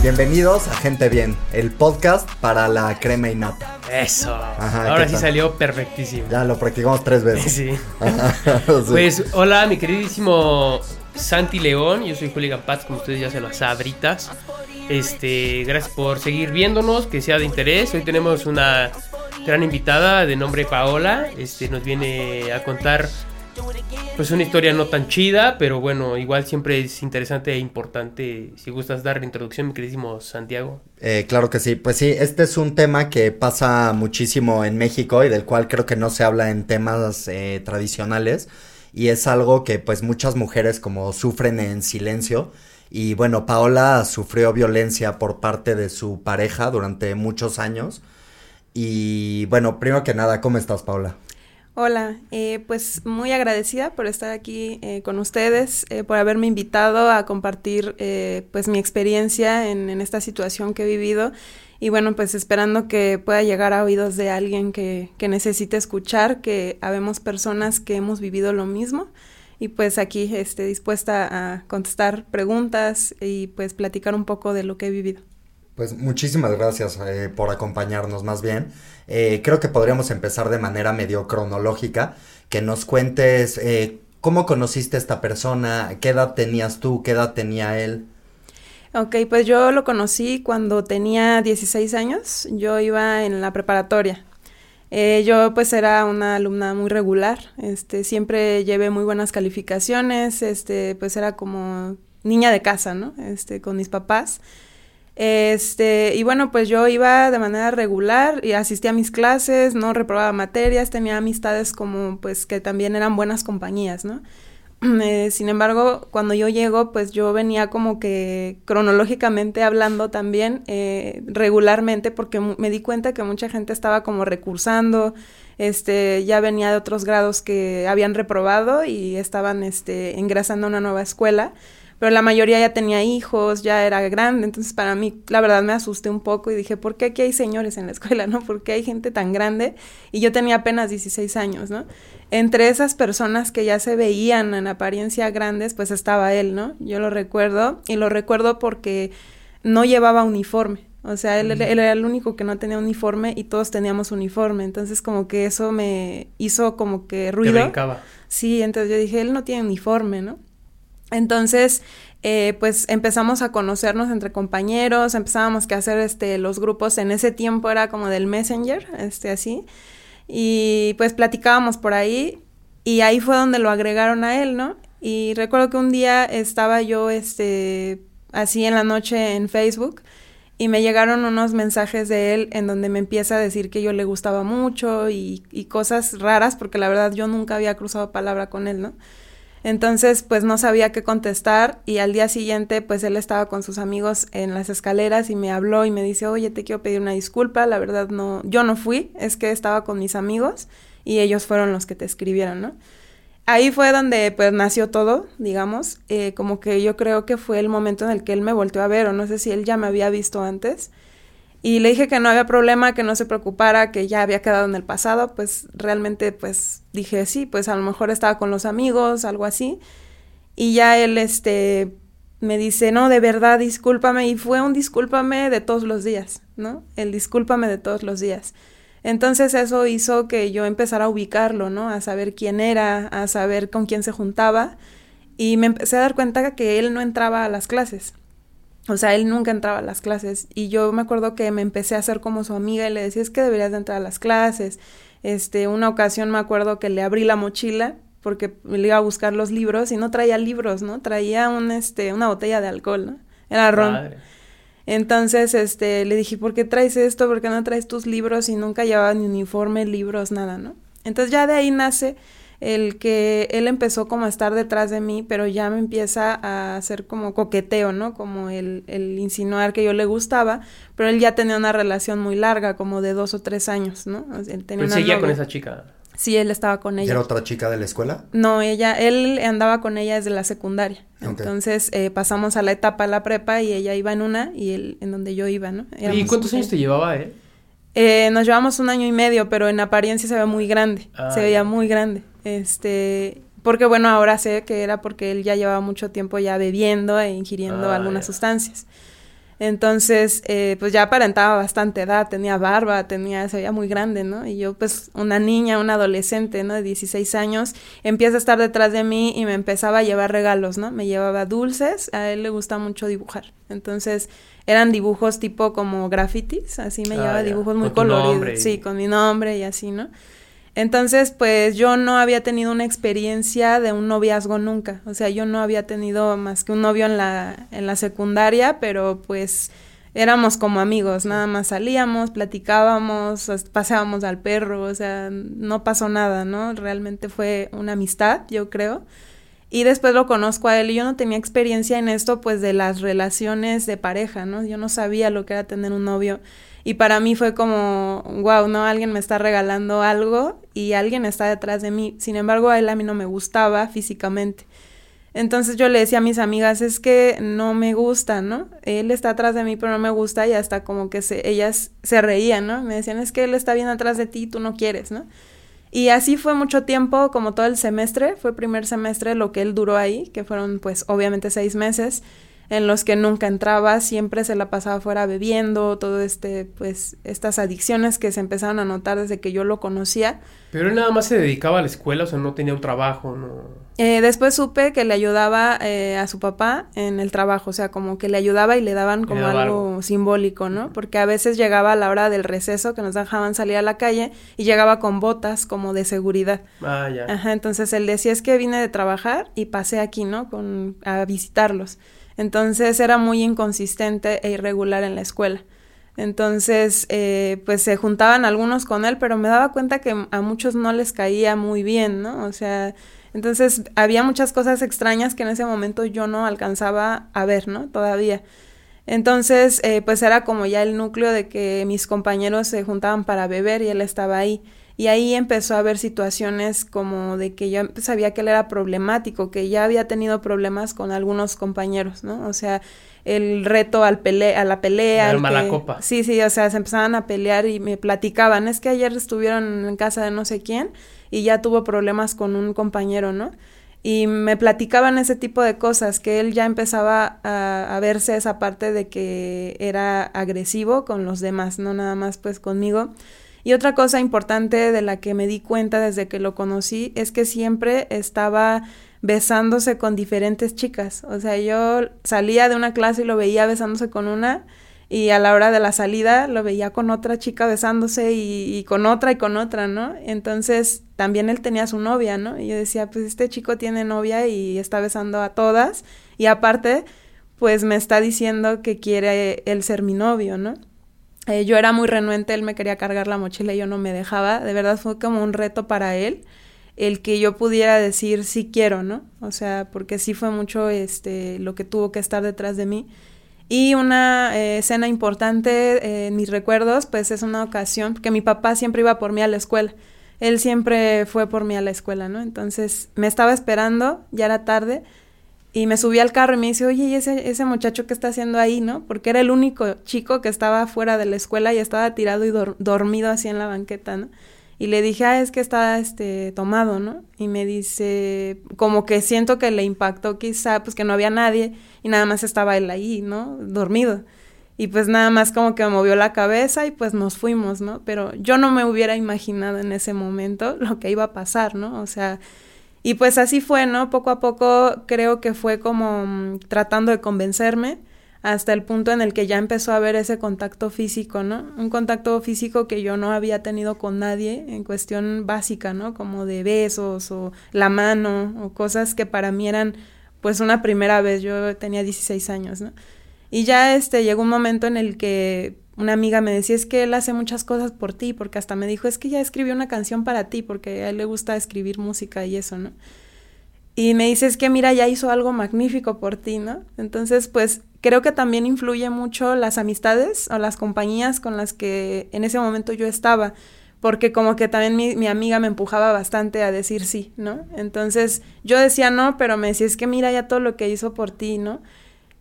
Bienvenidos a Gente Bien, el podcast para la crema y nata. Eso. Ajá, Ahora ¿qué sí tal? salió perfectísimo. Ya lo practicamos tres veces. Sí. Ajá, sí. Pues hola, mi queridísimo Santi León. Yo soy Julián Paz, como ustedes ya se lo sabritas. Este, gracias por seguir viéndonos, que sea de interés. Hoy tenemos una gran invitada de nombre Paola. Este, nos viene a contar pues una historia no tan chida, pero bueno, igual siempre es interesante e importante. Si gustas dar la introducción, mi queridísimo Santiago. Eh, claro que sí, pues sí, este es un tema que pasa muchísimo en México y del cual creo que no se habla en temas eh, tradicionales y es algo que pues muchas mujeres como sufren en silencio y bueno, Paola sufrió violencia por parte de su pareja durante muchos años y bueno, primero que nada, ¿cómo estás Paola? Hola, eh, pues muy agradecida por estar aquí eh, con ustedes, eh, por haberme invitado a compartir eh, pues mi experiencia en, en esta situación que he vivido y bueno, pues esperando que pueda llegar a oídos de alguien que, que necesite escuchar, que habemos personas que hemos vivido lo mismo y pues aquí este, dispuesta a contestar preguntas y pues platicar un poco de lo que he vivido. Pues muchísimas gracias eh, por acompañarnos más bien. Eh, creo que podríamos empezar de manera medio cronológica, que nos cuentes eh, cómo conociste a esta persona, qué edad tenías tú, qué edad tenía él. Ok, pues yo lo conocí cuando tenía 16 años, yo iba en la preparatoria. Eh, yo pues era una alumna muy regular, este, siempre llevé muy buenas calificaciones, este, pues era como niña de casa, ¿no? Este, con mis papás. Este, y bueno, pues yo iba de manera regular y asistía a mis clases, no reprobaba materias, tenía amistades como pues que también eran buenas compañías, ¿no? Eh, sin embargo, cuando yo llego, pues yo venía como que cronológicamente hablando también eh, regularmente porque me di cuenta que mucha gente estaba como recursando, este, ya venía de otros grados que habían reprobado y estaban este, ingresando a una nueva escuela, pero la mayoría ya tenía hijos, ya era grande, entonces para mí la verdad me asusté un poco y dije, ¿por qué aquí hay señores en la escuela, no? ¿Por qué hay gente tan grande? Y yo tenía apenas 16 años, ¿no? Entre esas personas que ya se veían en apariencia grandes, pues estaba él, ¿no? Yo lo recuerdo y lo recuerdo porque no llevaba uniforme. O sea, él, él era el único que no tenía uniforme y todos teníamos uniforme. Entonces, como que eso me hizo como que Te ruido. brincaba. Sí, entonces yo dije, él no tiene uniforme, ¿no? Entonces, eh, pues empezamos a conocernos entre compañeros, empezábamos que hacer este, los grupos, en ese tiempo era como del Messenger, este, así, y pues platicábamos por ahí, y ahí fue donde lo agregaron a él, ¿no? Y recuerdo que un día estaba yo, este, así en la noche en Facebook, y me llegaron unos mensajes de él en donde me empieza a decir que yo le gustaba mucho y, y cosas raras, porque la verdad yo nunca había cruzado palabra con él, ¿no? Entonces, pues no sabía qué contestar y al día siguiente, pues él estaba con sus amigos en las escaleras y me habló y me dice, oye, te quiero pedir una disculpa, la verdad no, yo no fui, es que estaba con mis amigos y ellos fueron los que te escribieron, ¿no? Ahí fue donde pues nació todo, digamos, eh, como que yo creo que fue el momento en el que él me volteó a ver o no sé si él ya me había visto antes y le dije que no había problema, que no se preocupara, que ya había quedado en el pasado, pues realmente pues dije sí, pues a lo mejor estaba con los amigos, algo así. Y ya él este me dice, "No, de verdad, discúlpame." Y fue un discúlpame de todos los días, ¿no? El discúlpame de todos los días. Entonces eso hizo que yo empezara a ubicarlo, ¿no? A saber quién era, a saber con quién se juntaba y me empecé a dar cuenta que él no entraba a las clases. O sea, él nunca entraba a las clases y yo me acuerdo que me empecé a hacer como su amiga y le decía, es que deberías de entrar a las clases. Este, una ocasión me acuerdo que le abrí la mochila porque le iba a buscar los libros y no traía libros, ¿no? Traía un, este, una botella de alcohol, ¿no? Era ron. Madre. Entonces, este, le dije, ¿por qué traes esto? ¿Por qué no traes tus libros? Y nunca llevaba ni uniforme, libros, nada, ¿no? Entonces ya de ahí nace el que él empezó como a estar detrás de mí, pero ya me empieza a hacer como coqueteo, ¿no? Como el, el insinuar que yo le gustaba, pero él ya tenía una relación muy larga, como de dos o tres años, ¿no? O sea, él tenía Pero él una seguía con esa chica. Sí, él estaba con ¿Y ella. ¿Era otra chica de la escuela? No, ella, él andaba con ella desde la secundaria. Entonces eh, pasamos a la etapa de la prepa y ella iba en una y él en donde yo iba, ¿no? ¿Y Éramos- cuántos años te llevaba, eh? Eh, nos llevamos un año y medio, pero en apariencia se ve muy grande. Ah, se veía muy grande. Este, porque bueno, ahora sé que era porque él ya llevaba mucho tiempo ya bebiendo e ingiriendo Ah, algunas sustancias. Entonces, eh, pues ya aparentaba bastante edad, tenía barba, tenía, se veía muy grande, ¿no? Y yo, pues, una niña, una adolescente, ¿no? De 16 años, empieza a estar detrás de mí y me empezaba a llevar regalos, ¿no? Me llevaba dulces, a él le gusta mucho dibujar. Entonces, eran dibujos tipo como grafitis, así me ah, llevaba dibujos muy coloridos. Sí, con mi nombre y así, ¿no? Entonces, pues yo no había tenido una experiencia de un noviazgo nunca. O sea, yo no había tenido más que un novio en la, en la secundaria, pero pues éramos como amigos, nada más salíamos, platicábamos, pasábamos al perro, o sea, no pasó nada, ¿no? Realmente fue una amistad, yo creo. Y después lo conozco a él y yo no tenía experiencia en esto, pues de las relaciones de pareja, ¿no? Yo no sabía lo que era tener un novio. Y para mí fue como, wow, ¿no? Alguien me está regalando algo y alguien está detrás de mí. Sin embargo, a él a mí no me gustaba físicamente. Entonces yo le decía a mis amigas, es que no me gusta, ¿no? Él está atrás de mí, pero no me gusta y hasta como que se, ellas se reían, ¿no? Me decían, es que él está bien atrás de ti tú no quieres, ¿no? Y así fue mucho tiempo, como todo el semestre, fue primer semestre lo que él duró ahí, que fueron pues obviamente seis meses en los que nunca entraba, siempre se la pasaba fuera bebiendo, todo este, pues, estas adicciones que se empezaron a notar desde que yo lo conocía. Pero él nada más se dedicaba a la escuela, o sea, no tenía un trabajo, ¿no? Eh, después supe que le ayudaba eh, a su papá en el trabajo, o sea, como que le ayudaba y le daban como algo, simbólico, ¿no? Porque a veces llegaba a la hora del receso que nos dejaban salir a la calle y llegaba con botas como de seguridad. Ah, ya. Ajá, entonces él decía, es que vine de trabajar y pasé aquí, ¿no? Con, a visitarlos. Entonces era muy inconsistente e irregular en la escuela. Entonces, eh, pues se juntaban algunos con él, pero me daba cuenta que a muchos no les caía muy bien, ¿no? O sea, entonces había muchas cosas extrañas que en ese momento yo no alcanzaba a ver, ¿no? Todavía. Entonces, eh, pues era como ya el núcleo de que mis compañeros se juntaban para beber y él estaba ahí. Y ahí empezó a haber situaciones como de que yo sabía que él era problemático, que ya había tenido problemas con algunos compañeros, ¿no? O sea, el reto al pele a la pelea. El mala copa. Sí, sí, o sea, se empezaban a pelear y me platicaban, es que ayer estuvieron en casa de no sé quién y ya tuvo problemas con un compañero, ¿no? Y me platicaban ese tipo de cosas, que él ya empezaba a, a verse esa parte de que era agresivo con los demás, no nada más pues conmigo. Y otra cosa importante de la que me di cuenta desde que lo conocí es que siempre estaba besándose con diferentes chicas. O sea, yo salía de una clase y lo veía besándose con una y a la hora de la salida lo veía con otra chica besándose y, con otra y con otra, ¿no? Entonces también él tenía su novia, ¿no? Y yo decía, pues este chico tiene novia y está besando a todas y aparte, pues me está diciendo que quiere él ser mi novio, ¿no? Eh, yo era muy renuente, él me quería cargar la mochila y yo no me dejaba. De verdad fue como un reto para él el que yo pudiera decir sí quiero, ¿no? O sea, porque sí fue mucho este lo que tuvo que estar detrás de mí. Y una eh, escena importante eh, en mis recuerdos, pues es una ocasión que mi papá siempre iba por mí a la escuela. Él siempre fue por mí a la escuela, ¿no? Entonces me estaba esperando, ya era tarde, y me subí al carro y me dice, oye, ¿y ese, ese muchacho qué está haciendo ahí, no? Porque era el único chico que estaba fuera de la escuela y estaba tirado y dormido así en la banqueta, ¿no? Y le dije, ah, es que está, este, tomado, ¿no? Y me dice, como que siento que le impactó quizá, pues que no había nadie y nada más estaba él ahí, ¿no? Dormido. Y pues nada más como que me movió la cabeza y pues nos fuimos, ¿no? Pero yo no me hubiera imaginado en ese momento lo que iba a pasar, ¿no? O sea, y pues así fue, ¿no? Poco a poco creo que fue como mm, tratando de convencerme hasta el punto en el que ya empezó a haber ese contacto físico, ¿no? Un contacto físico que yo no había tenido con nadie en cuestión básica, ¿no? Como de besos o la mano o cosas que para mí eran pues una primera vez, yo tenía 16 años, ¿no? Y ya este llegó un momento en el que una amiga me decía, es que él hace muchas cosas por ti, porque hasta me dijo, es que ya escribió una canción para ti, porque a él le gusta escribir música y eso, ¿no? Y me dice, es que mira, ya hizo algo magnífico por ti, ¿no? Entonces, pues creo que también influye mucho las amistades o las compañías con las que en ese momento yo estaba, porque como que también mi, mi amiga me empujaba bastante a decir sí, ¿no? Entonces yo decía no, pero me decía, es que mira ya todo lo que hizo por ti, ¿no?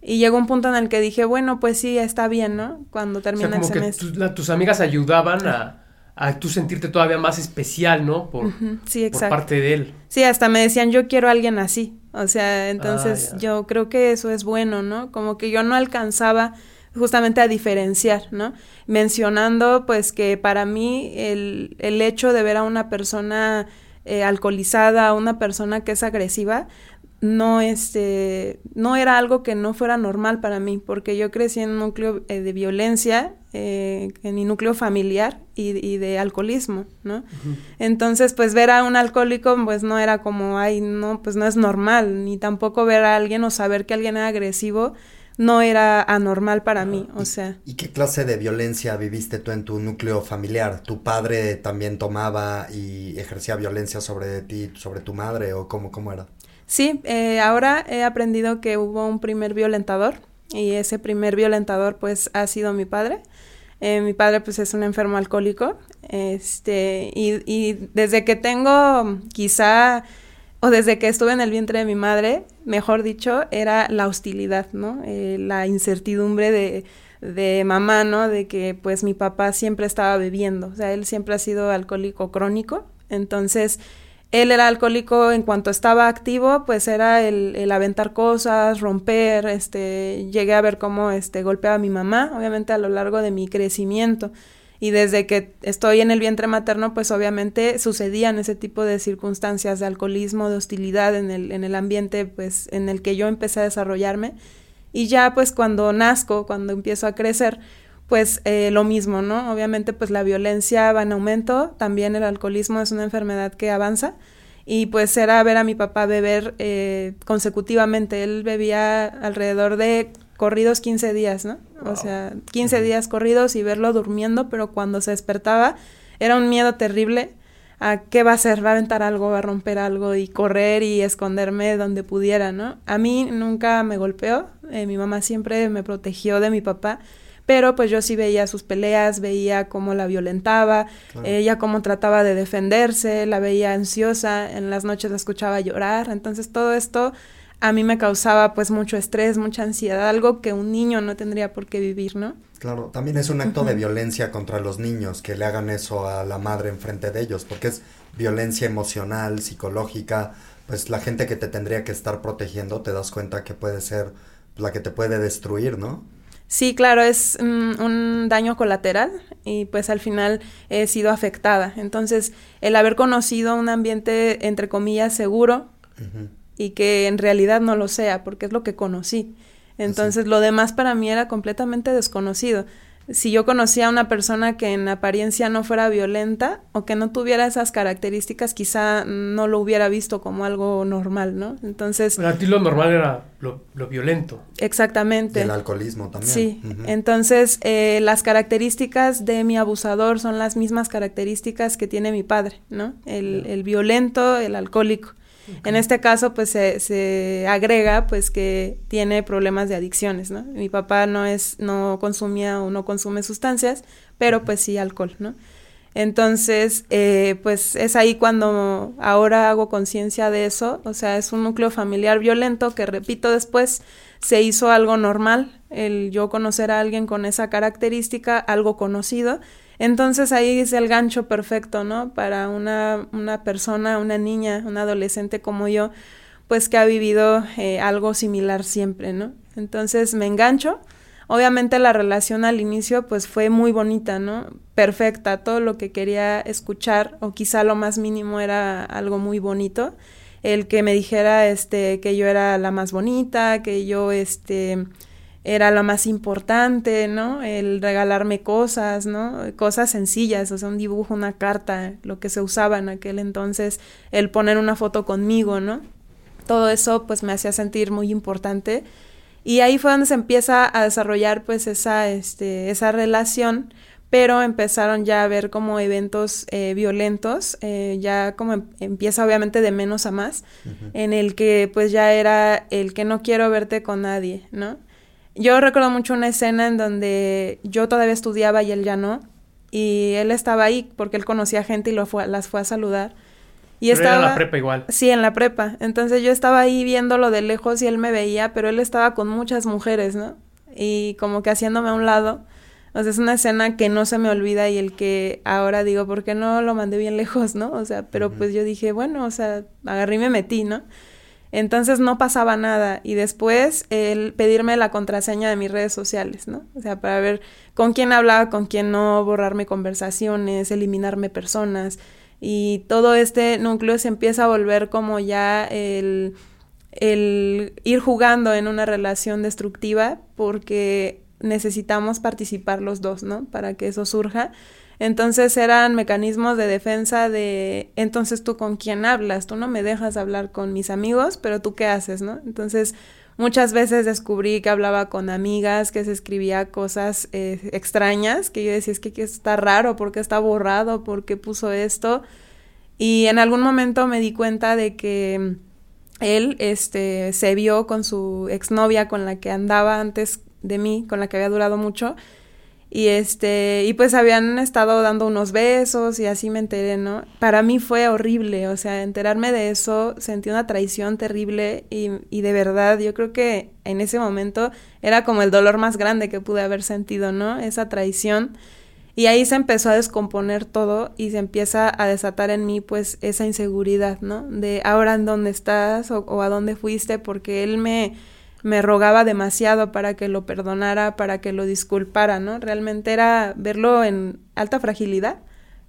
Y llegó un punto en el que dije, bueno, pues sí, está bien, ¿no? Cuando termina el semestre. Que tus amigas ayudaban a, a tú sentirte todavía más especial, ¿no? Por, sí, por parte de él. Sí, hasta me decían, yo quiero a alguien así. O sea, entonces ah, yo creo que eso es bueno, ¿no? Como que yo no alcanzaba justamente a diferenciar, ¿no? Mencionando pues que para mí el, el hecho de ver a una persona eh, alcoholizada, una persona que es agresiva, no este no era algo que no fuera normal para mí porque yo crecí en un núcleo eh, de violencia eh, en mi núcleo familiar y, de alcoholismo no entonces pues ver a un alcohólico pues no era como ay no pues no es normal ni tampoco ver a alguien o saber que alguien era agresivo no era anormal para mí, o sea. ¿Y qué clase de violencia viviste tú en tu núcleo familiar? ¿Tu padre también tomaba y ejercía violencia sobre ti, sobre tu madre o cómo, cómo era? Sí, eh, ahora he aprendido que hubo un primer violentador y ese primer violentador pues ha sido mi padre. Eh, mi padre pues es un enfermo alcohólico, este, y, y desde que tengo quizá o desde que estuve en el vientre de mi madre, mejor dicho, era la hostilidad, ¿no? Eh, la incertidumbre de, de mamá, ¿no? De que pues mi papá siempre estaba bebiendo, o sea, él siempre ha sido alcohólico crónico, entonces él era alcohólico en cuanto estaba activo, pues era el, el, aventar cosas, romper, este, llegué a ver cómo este golpeaba a mi mamá, obviamente a lo largo de mi crecimiento y desde que estoy en el vientre materno, pues obviamente sucedían ese tipo de circunstancias de alcoholismo, de hostilidad en el, en el ambiente pues en el que yo empecé a desarrollarme. Y ya pues cuando nazco, cuando empiezo a crecer, pues eh, lo mismo, ¿no? Obviamente pues la violencia va en aumento, también el alcoholismo es una enfermedad que avanza y pues era ver a mi papá beber eh, consecutivamente, él bebía alrededor de corridos 15 días, ¿no? O sea, 15 días corridos y verlo durmiendo, pero cuando se despertaba era un miedo terrible a qué va a hacer, va a aventar algo, va a romper algo y correr y esconderme donde pudiera, ¿no? A mí nunca me golpeó, eh, mi mamá siempre me protegió de mi papá, pero pues yo sí veía sus peleas, veía cómo la violentaba, ella cómo trataba de defenderse, la veía ansiosa, en las noches la escuchaba llorar, entonces todo esto a mí me causaba pues mucho estrés, mucha ansiedad, algo que un niño no tendría por qué vivir, ¿no? Claro, también es un acto de violencia contra los niños que le hagan eso a la madre enfrente de ellos, porque es violencia emocional, psicológica, pues la gente que te tendría que estar protegiendo te das cuenta que puede ser la que te puede destruir, ¿no? Sí, claro, es mm, un daño colateral y pues al final he sido afectada. Entonces, el haber conocido un ambiente, entre comillas, seguro, y que en realidad no lo sea, porque es lo que conocí. Entonces lo demás para mí era completamente desconocido. Si yo conocía a una persona que en apariencia no fuera violenta o que no tuviera esas características, quizá no lo hubiera visto como algo normal, ¿no? Entonces... Para ti lo normal era lo, violento. Exactamente. el alcoholismo también. Sí. Entonces, eh, las características de mi abusador son las mismas características que tiene mi padre, ¿no? El, el violento, el alcohólico. En este caso, pues se, se, agrega, pues que tiene problemas de adicciones, ¿no? Mi papá no es, no consumía o no consume sustancias, pero pues sí alcohol, ¿no? Entonces, eh, pues es ahí cuando ahora hago conciencia de eso, o sea, es un núcleo familiar violento que, repito, después se hizo algo normal, el yo conocer a alguien con esa característica, algo conocido, entonces ahí es el gancho perfecto, ¿no? Para una, una persona, una niña, una adolescente como yo, pues que ha vivido eh, algo similar siempre, ¿no? Entonces me engancho. Obviamente la relación al inicio pues fue muy bonita, ¿no? Perfecta, todo lo que quería escuchar o quizá lo más mínimo era algo muy bonito. El que me dijera este que yo era la más bonita, que yo este era lo más importante, ¿no? El regalarme cosas, ¿no? Cosas sencillas, o sea, un dibujo, una carta, lo que se usaba en aquel entonces, el poner una foto conmigo, ¿no? Todo eso pues me hacía sentir muy importante y ahí fue donde se empieza a desarrollar pues esa, este, esa relación, pero empezaron ya a ver como eventos eh, violentos, eh, ya como em, empieza obviamente de menos a más, en el que pues ya era el que no quiero verte con nadie, ¿no? Yo recuerdo mucho una escena en donde yo todavía estudiaba y él ya no. Y él estaba ahí porque él conocía gente y lo fue, las fue a saludar. Y estaba en la prepa igual. Sí, en la prepa. Entonces yo estaba ahí viéndolo de lejos y él me veía, pero él estaba con muchas mujeres, ¿no? Y como que haciéndome a un lado. O sea, es una escena que no se me olvida y el que ahora digo, ¿por qué no lo mandé bien lejos, no? O sea, pero pues yo dije, bueno, o sea, agarré y me metí, ¿no? Entonces no pasaba nada. Y después el pedirme la contraseña de mis redes sociales, ¿no? O sea, para ver con quién hablaba, con quién no, borrarme conversaciones, eliminarme personas. Y todo este núcleo se empieza a volver como ya el, el ir jugando en una relación destructiva porque necesitamos participar los dos, ¿no? Para que eso surja. Entonces eran mecanismos de defensa de, entonces tú con quién hablas, tú no me dejas hablar con mis amigos, pero tú qué haces, ¿no? Entonces muchas veces descubrí que hablaba con amigas, que se escribía cosas eh, extrañas, que yo decía, es que, está raro, ¿por qué está borrado? ¿Por qué puso esto? Y en algún momento me di cuenta de que él este, se vio con su exnovia con la que andaba antes de mí, con la que había durado mucho, y este, y pues habían estado dando unos besos y así me enteré, ¿no? Para mí fue horrible, o sea, enterarme de eso, sentí una traición terrible y, y de verdad, yo creo que en ese momento era como el dolor más grande que pude haber sentido, ¿no? Esa traición. Y ahí se empezó a descomponer todo y se empieza a desatar en mí pues esa inseguridad, ¿no? De ahora en dónde estás o, o a dónde fuiste, porque él me, me rogaba demasiado para que lo perdonara, para que lo disculpara, ¿no? Realmente era verlo en alta fragilidad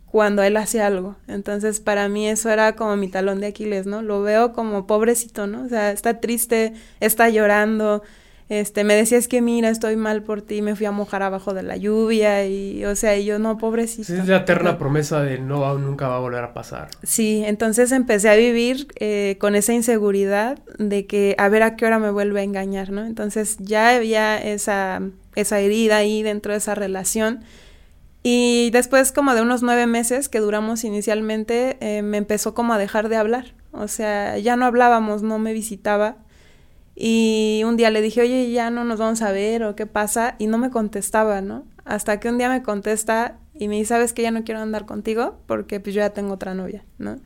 cuando él hacía algo. Entonces, para mí eso era como mi talón de Aquiles, ¿no? Lo veo como pobrecito, ¿no? O sea, está triste, está llorando, este, me decía, es que mira, estoy mal por ti, me fui a mojar abajo de la lluvia y, o sea, y yo no, pobrecito. Es la eterna promesa de no, nunca va a volver a pasar. Sí, entonces empecé a vivir eh, con esa inseguridad de que a ver a qué hora me vuelve a engañar, ¿no? Entonces ya había esa, esa herida ahí dentro de esa relación. Y después como de unos nueve meses que duramos inicialmente, eh, me empezó como a dejar de hablar. O sea, ya no hablábamos, no me visitaba y un día le dije, oye, ya no nos vamos a ver o qué pasa, y no me contestaba, ¿no? Hasta que un día me contesta y me dice, ¿sabes que ya no quiero andar contigo? Porque pues yo ya tengo otra novia, ¿no?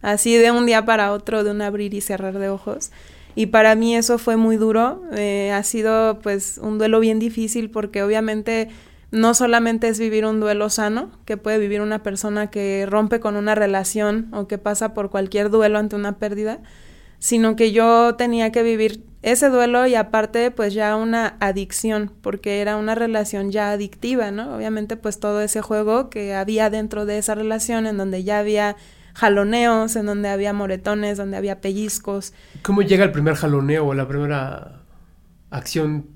Así de un día para otro, de un abrir y cerrar de ojos. Y para mí eso fue muy duro, eh, ha sido pues un duelo bien difícil porque obviamente no solamente es vivir un duelo sano, que puede vivir una persona que rompe con una relación o que pasa por cualquier duelo ante una pérdida, sino que yo tenía que vivir ese duelo y aparte pues ya una adicción, porque era una relación ya adictiva, ¿no? Obviamente pues todo ese juego que había dentro de esa relación en donde ya había jaloneos, en donde había moretones, donde había pellizcos. ¿Cómo llega el primer jaloneo o la primera acción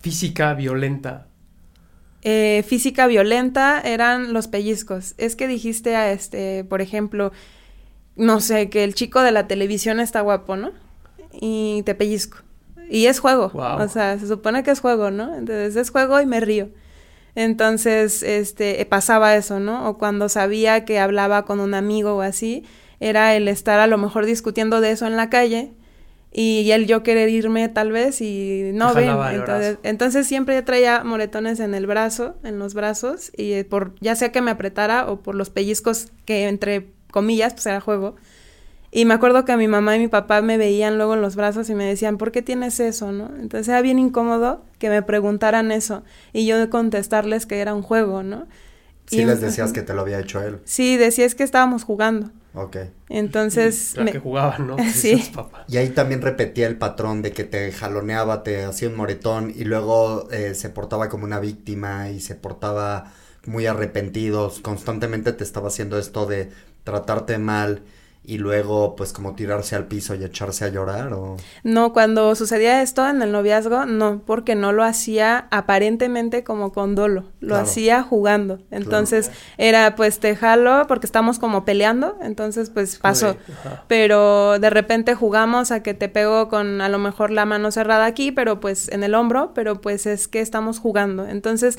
física violenta? Eh, física violenta eran los pellizcos. Es que dijiste a este, por ejemplo, no sé, que el chico de la televisión está guapo, ¿no? Y te pellizco. Y es juego. O sea, se supone que es juego, ¿no? Entonces es juego y me río. Entonces, este, pasaba eso, ¿no? O cuando sabía que hablaba con un amigo o así, era el estar a lo mejor discutiendo de eso en la calle y el yo querer irme tal vez y no ven. Entonces, entonces, siempre traía moretones en el brazo, en los brazos, y por ya sea que me apretara o por los pellizcos que entre comillas, pues era juego. Y me acuerdo que mi mamá y mi papá me veían luego en los brazos y me decían, ¿por qué tienes eso? ¿no? Entonces era bien incómodo que me preguntaran eso y yo contestarles que era un juego, ¿no? Sí les decías que te lo había hecho él. Sí, decías que estábamos jugando. Ok. Entonces... que jugaban, ¿no? sí. Y ahí también repetía el patrón de que te jaloneaba, te hacía un moretón y luego eh, se portaba como una víctima y se portaba muy arrepentidos, constantemente te estaba haciendo esto de tratarte mal y luego pues como tirarse al piso y echarse a llorar o No, cuando sucedía esto en el noviazgo, no, porque no lo hacía aparentemente como con dolo, lo hacía jugando. Entonces era pues te jalo porque estamos como peleando, entonces pues pasó. pero de repente jugamos a que te pego con a lo mejor la mano cerrada aquí, pero pues en el hombro, pero pues es que estamos jugando. Entonces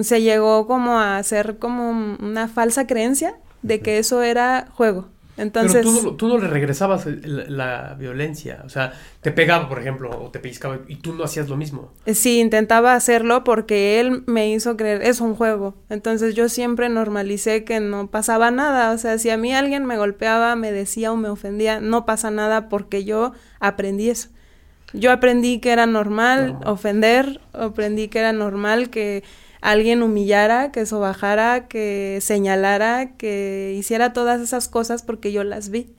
se llegó como a hacer como una falsa creencia de que eso era juego. Entonces, Pero tú no, le regresabas la, violencia, o sea, te pegaba, por ejemplo, o te pellizcaba y tú no hacías lo mismo. Eh, sí, intentaba hacerlo porque él me hizo creer, es un juego. Entonces yo siempre normalicé que no pasaba nada, o sea, si a mí alguien me golpeaba, me decía o me ofendía, no pasa nada porque yo aprendí eso. Yo aprendí que era normal. ofender, aprendí que era normal que alguien humillara, que sobajara, que señalara, que hiciera todas esas cosas porque yo las vi.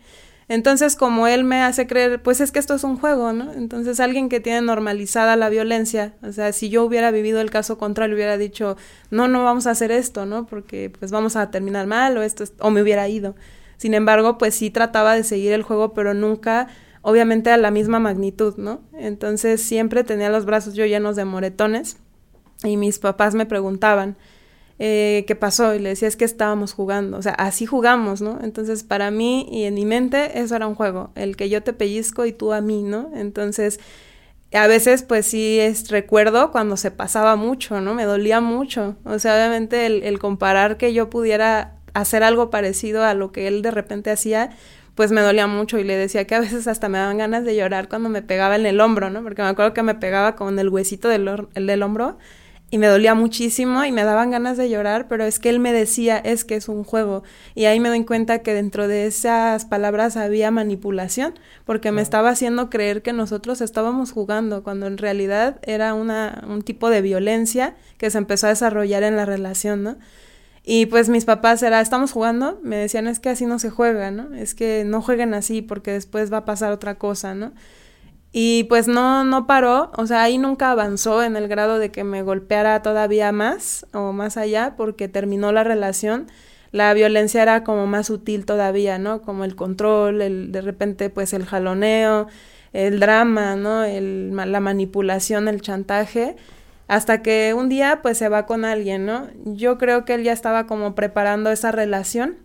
Entonces, como él me hace creer, pues es que esto es un juego, ¿no? Entonces, alguien que tiene normalizada la violencia, o sea, si yo hubiera vivido el caso contrario, hubiera dicho, no, no vamos a hacer esto, ¿no? Porque pues vamos a terminar mal o esto, o me hubiera ido. Sin embargo, pues sí trataba de seguir el juego, pero nunca, obviamente, a la misma magnitud, ¿no? Entonces, siempre tenía los brazos yo llenos de moretones y mis papás me preguntaban, eh, qué pasó y le decía es que estábamos jugando, o sea, así jugamos, ¿no? Entonces para mí y en mi mente eso era un juego, el que yo te pellizco y tú a mí, ¿no? Entonces a veces pues sí es recuerdo cuando se pasaba mucho, ¿no? Me dolía mucho, o sea, obviamente el, el comparar que yo pudiera hacer algo parecido a lo que él de repente hacía, pues me dolía mucho y le decía que a veces hasta me daban ganas de llorar cuando me pegaba en el hombro, ¿no? Porque me acuerdo que me pegaba con el huesito del, el del hombro y me dolía muchísimo y me daban ganas de llorar, pero es que él me decía, es que es un juego. Y ahí me doy cuenta que dentro de esas palabras había manipulación, porque me estaba haciendo creer que nosotros estábamos jugando, cuando en realidad era una, un tipo de violencia que se empezó a desarrollar en la relación, ¿no? Y pues mis papás era, estamos jugando, me decían, es que así no se juega, ¿no? Es que no jueguen así porque después va a pasar otra cosa, ¿no? Y pues no, no paró, o sea, ahí nunca avanzó en el grado de que me golpeara todavía más o más allá porque terminó la relación. La violencia era como más sutil todavía, ¿no? Como el control, el, de repente pues el jaloneo, el drama, ¿no? El, la manipulación, el chantaje, hasta que un día pues se va con alguien, ¿no? Yo creo que él ya estaba como preparando esa relación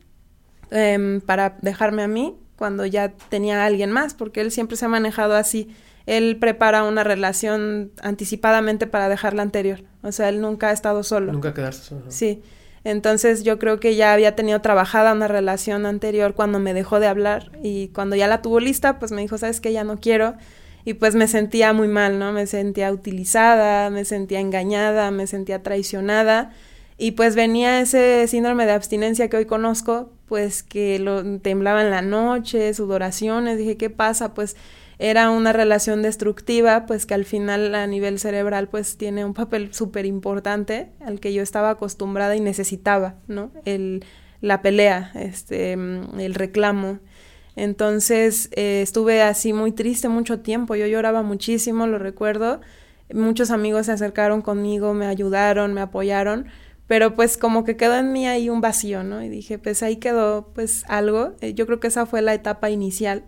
eh, para dejarme a mí cuando ya tenía a alguien más, porque él siempre se ha manejado así. Él prepara una relación anticipadamente para dejar la anterior. O sea, él nunca ha estado solo. Nunca quedarse solo. Sí. Entonces yo creo que ya había tenido trabajada una relación anterior cuando me dejó de hablar y cuando ya la tuvo lista, pues me dijo, sabes que ya no quiero. Y pues me sentía muy mal, ¿no? Me sentía utilizada, me sentía engañada, me sentía traicionada. Y pues venía ese síndrome de abstinencia que hoy conozco, pues que lo temblaba en la noche, sudoraciones, dije, ¿qué pasa? Pues era una relación destructiva, pues que al final a nivel cerebral pues tiene un papel súper importante al que yo estaba acostumbrada y necesitaba, ¿no? El, la pelea, este, el reclamo. Entonces eh, estuve así muy triste mucho tiempo, yo lloraba muchísimo, lo recuerdo. Muchos amigos se acercaron conmigo, me ayudaron, me apoyaron, pero pues como que quedó en mí ahí un vacío, ¿no? Y dije, pues ahí quedó pues algo. Eh, yo creo que esa fue la etapa inicial.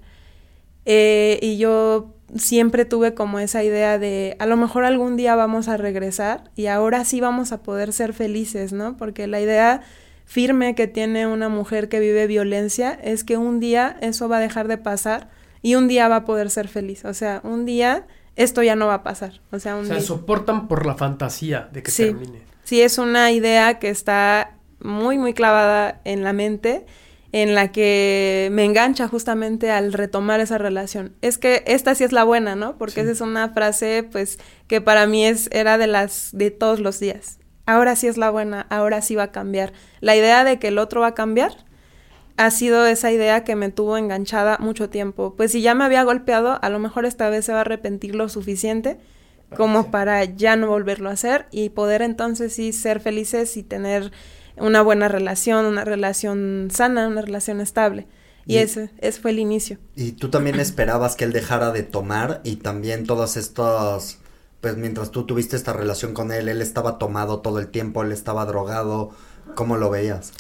Eh, y yo siempre tuve como esa idea de a lo mejor algún día vamos a regresar y ahora sí vamos a poder ser felices, ¿no? Porque la idea firme que tiene una mujer que vive violencia es que un día eso va a dejar de pasar y un día va a poder ser feliz. O sea, un día esto ya no va a pasar. O sea, un o sea soportan por la fantasía de que termine sí es una idea que está muy, muy clavada en la mente, en la que me engancha justamente al retomar esa relación. Es que esta sí es la buena, ¿no? Porque esa es una frase, pues, que para mí es, era de las, de todos los días. Ahora sí es la buena, ahora sí va a cambiar. La idea de que el otro va a cambiar ha sido esa idea que me tuvo enganchada mucho tiempo. Pues si ya me había golpeado, a lo mejor esta vez se va a arrepentir lo suficiente como para ya no volverlo a hacer y poder entonces sí ser felices y tener una buena relación, una relación sana, una relación estable. Y, ese, ese fue el inicio. Y tú también esperabas que él dejara de tomar y también todas estas, pues mientras tú tuviste esta relación con él, él estaba tomado todo el tiempo, él estaba drogado, ¿cómo lo veías?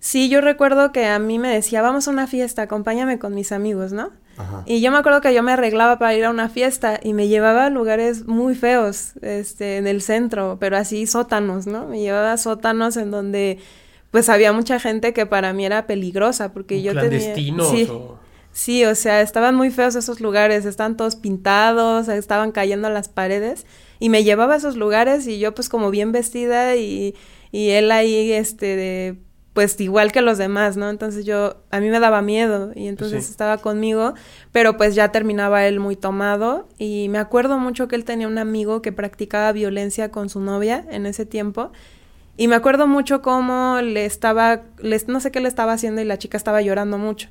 Sí, yo recuerdo que a mí me decía, vamos a una fiesta, acompáñame con mis amigos, ¿no? Y yo me acuerdo que yo me arreglaba para ir a una fiesta y me llevaba a lugares muy feos, este, en el centro, pero así sótanos, ¿no? Me llevaba a sótanos en donde pues había mucha gente que para mí era peligrosa porque yo tenía sí, sí, o sea, estaban muy feos esos lugares, estaban todos pintados, estaban cayendo las paredes y me llevaba a esos lugares y yo pues como bien vestida y, y él ahí este de pues igual que los demás, ¿no? Entonces yo, a mí me daba miedo y entonces estaba conmigo, pero pues ya terminaba él muy tomado y me acuerdo mucho que él tenía un amigo que practicaba violencia con su novia en ese tiempo y me acuerdo mucho cómo le estaba, no sé qué le estaba haciendo y la chica estaba llorando mucho.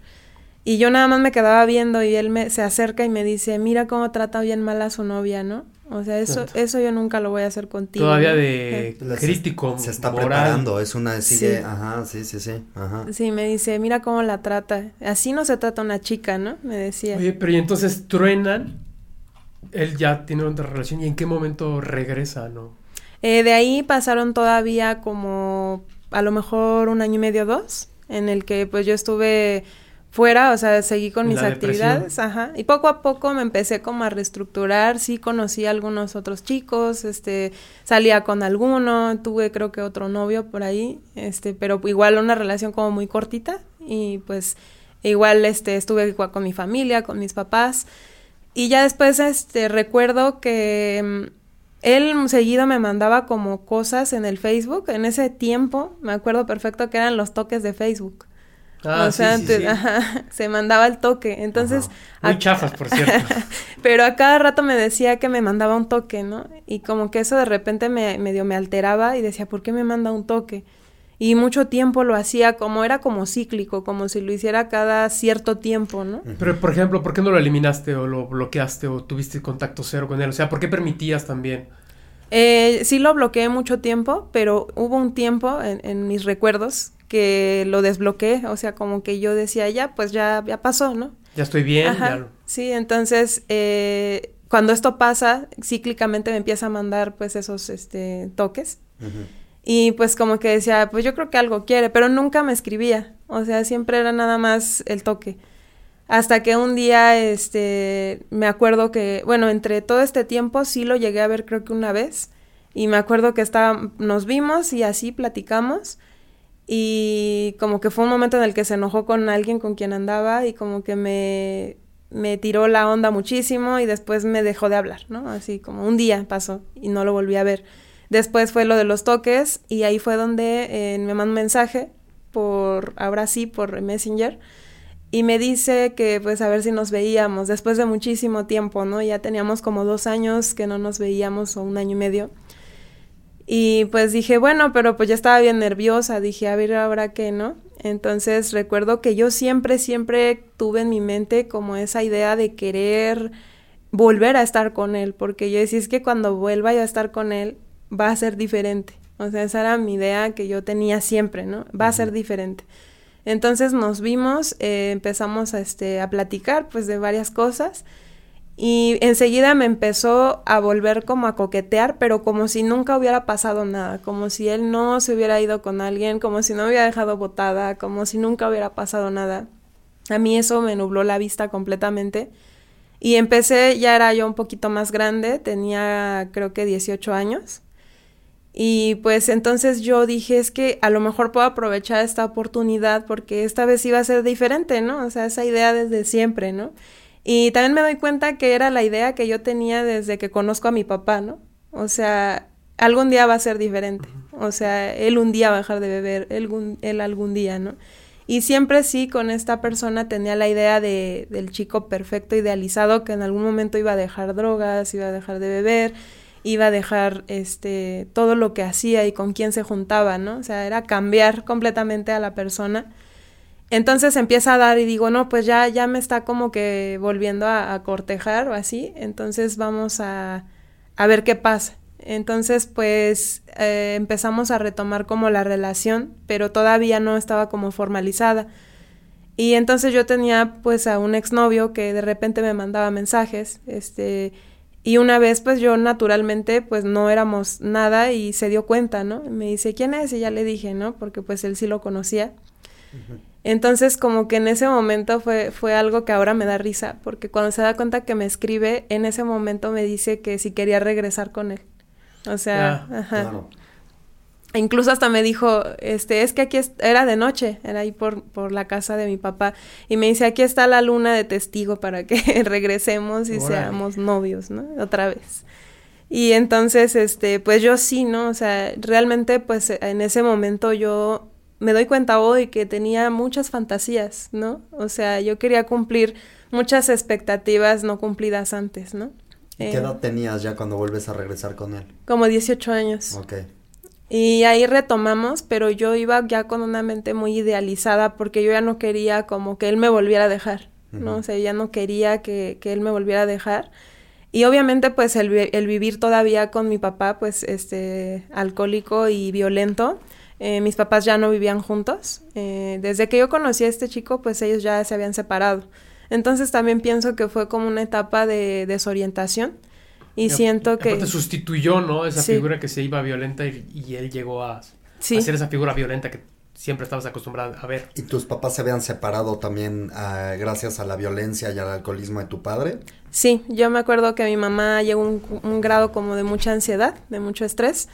Y yo nada más me quedaba viendo y él me, se acerca y me dice, mira cómo trata bien mal a su novia, ¿no? O sea, eso, eso yo nunca lo voy a hacer contigo. Todavía de crítico. Se está preparando, es una, sigue, ajá, sí, sí, sí, ajá. Sí, me dice, mira cómo la trata. Así no se trata una chica, ¿no? Me decía. Oye, pero y entonces truenan, él ya tiene otra relación, ¿y en qué momento regresa, no? Eh, de ahí pasaron todavía como a lo mejor un año y medio, dos, en el que pues yo estuve fuera, o sea, seguí con mis actividades, ajá, y poco a poco me empecé como a reestructurar, sí conocí a algunos otros chicos, este, salía con alguno, tuve creo que otro novio por ahí, este, pero igual una relación como muy cortita y pues igual este estuve con mi familia, con mis papás. Y ya después este recuerdo que mm, él seguido me mandaba como cosas en el Facebook, en ese tiempo, me acuerdo perfecto que eran los toques de Facebook. Ah, o sea, antes, se mandaba el toque. Entonces. Muy chafas, por cierto. pero a cada rato me decía que me mandaba un toque, ¿no? Y como que eso de repente me medio me alteraba y decía, ¿por qué me manda un toque? Y mucho tiempo lo hacía como era como cíclico, como si lo hiciera cada cierto tiempo, ¿no? Pero, por ejemplo, ¿por qué no lo eliminaste o lo bloqueaste o tuviste contacto cero con él? O sea, ¿por qué permitías también? Eh, sí lo bloqueé mucho tiempo, pero hubo un tiempo en, en mis recuerdos que lo desbloqueé, o sea, como que yo decía, ya, pues ya, ya pasó, ¿no? Ya estoy bien. Sí, entonces, eh, cuando esto pasa, cíclicamente me empieza a mandar, pues, esos, este, toques. Y pues como que decía, pues yo creo que algo quiere, pero nunca me escribía, o sea, siempre era nada más el toque. Hasta que un día, este, me acuerdo que, bueno, entre todo este tiempo sí lo llegué a ver creo que una vez. Y me acuerdo que estaba, nos vimos y así platicamos y como que fue un momento en el que se enojó con alguien con quien andaba y como que me, me tiró la onda muchísimo y después me dejó de hablar, ¿no? Así como un día pasó y no lo volví a ver. Después fue lo de los toques y ahí fue donde eh, me mandó un mensaje por, ahora sí, por Messenger y me dice que pues a ver si nos veíamos después de muchísimo tiempo, ¿no? Ya teníamos como dos años que no nos veíamos o un año y medio. Y pues dije, bueno, pero pues ya estaba bien nerviosa, dije, a ver ahora qué, ¿no? Entonces recuerdo que yo siempre, siempre tuve en mi mente como esa idea de querer volver a estar con él, porque yo decía, es que cuando vuelva yo a estar con él va a ser diferente. O sea, esa era mi idea que yo tenía siempre, ¿no? Va a ser diferente. Entonces nos vimos, eh, empezamos a, este, a platicar pues de varias cosas y enseguida me empezó a volver como a coquetear, pero como si nunca hubiera pasado nada, como si él no se hubiera ido con alguien, como si no hubiera dejado botada, como si nunca hubiera pasado nada. A mí eso me nubló la vista completamente. Y empecé, ya era yo un poquito más grande, tenía creo que 18 años. Y pues entonces yo dije, es que a lo mejor puedo aprovechar esta oportunidad porque esta vez iba a ser diferente, ¿no? O sea, esa idea desde siempre, ¿no? Y también me doy cuenta que era la idea que yo tenía desde que conozco a mi papá, ¿no? O sea, algún día va a ser diferente. O sea, él un día va a dejar de beber, él, él algún día, ¿no? Y siempre sí, con esta persona tenía la idea de, del chico perfecto, idealizado, que en algún momento iba a dejar drogas, iba a dejar de beber, iba a dejar este todo lo que hacía y con quién se juntaba, ¿no? O sea, era cambiar completamente a la persona entonces empieza a dar y digo, no, pues ya, ya me está como que volviendo a, cortejar o así, entonces vamos a, a ver qué pasa. Entonces, pues eh, empezamos a retomar como la relación, pero todavía no estaba como formalizada. Y entonces yo tenía pues a un exnovio que de repente me mandaba mensajes, este, y una vez pues yo naturalmente pues no éramos nada y se dio cuenta, ¿no? Me dice, ¿quién es? Y ya le dije, ¿no? Porque pues él sí lo conocía. Entonces, como que en ese momento fue, fue algo que ahora me da risa, porque cuando se da cuenta que me escribe, en ese momento me dice que si quería regresar con él. O sea, ajá. Incluso hasta me dijo, este, es que aquí era de noche, era ahí por, por la casa de mi papá, y me dice, aquí está la luna de testigo para que regresemos y seamos novios, ¿no? Otra vez. Y entonces, este, pues yo sí, ¿no? O sea, realmente, pues en ese momento yo me doy cuenta hoy que tenía muchas fantasías, ¿no? O sea, yo quería cumplir muchas expectativas no cumplidas antes, ¿no? ¿Y qué edad eh, tenías ya cuando vuelves a regresar con él? Como 18 años. Ok. Y ahí retomamos, pero yo iba ya con una mente muy idealizada porque yo ya no quería como que él me volviera a dejar, ¿no? O sea, ya no quería que, que él me volviera a dejar. Y obviamente pues el, el, vivir todavía con mi papá pues este alcohólico y violento, eh, mis papás ya no vivían juntos. Eh, desde que yo conocí a este chico pues ellos ya se habían separado. Entonces también pienso que fue como una etapa de desorientación. Y, siento que... Te sustituyó, ¿no? Esa figura que se iba violenta y, él llegó a, a, ser esa figura violenta que siempre estabas acostumbrada a ver. ¿Y tus papás se habían separado también ah, gracias a la violencia y al alcoholismo de tu padre? Sí, yo me acuerdo que mi mamá llegó a un, grado como de mucha ansiedad, de mucho estrés.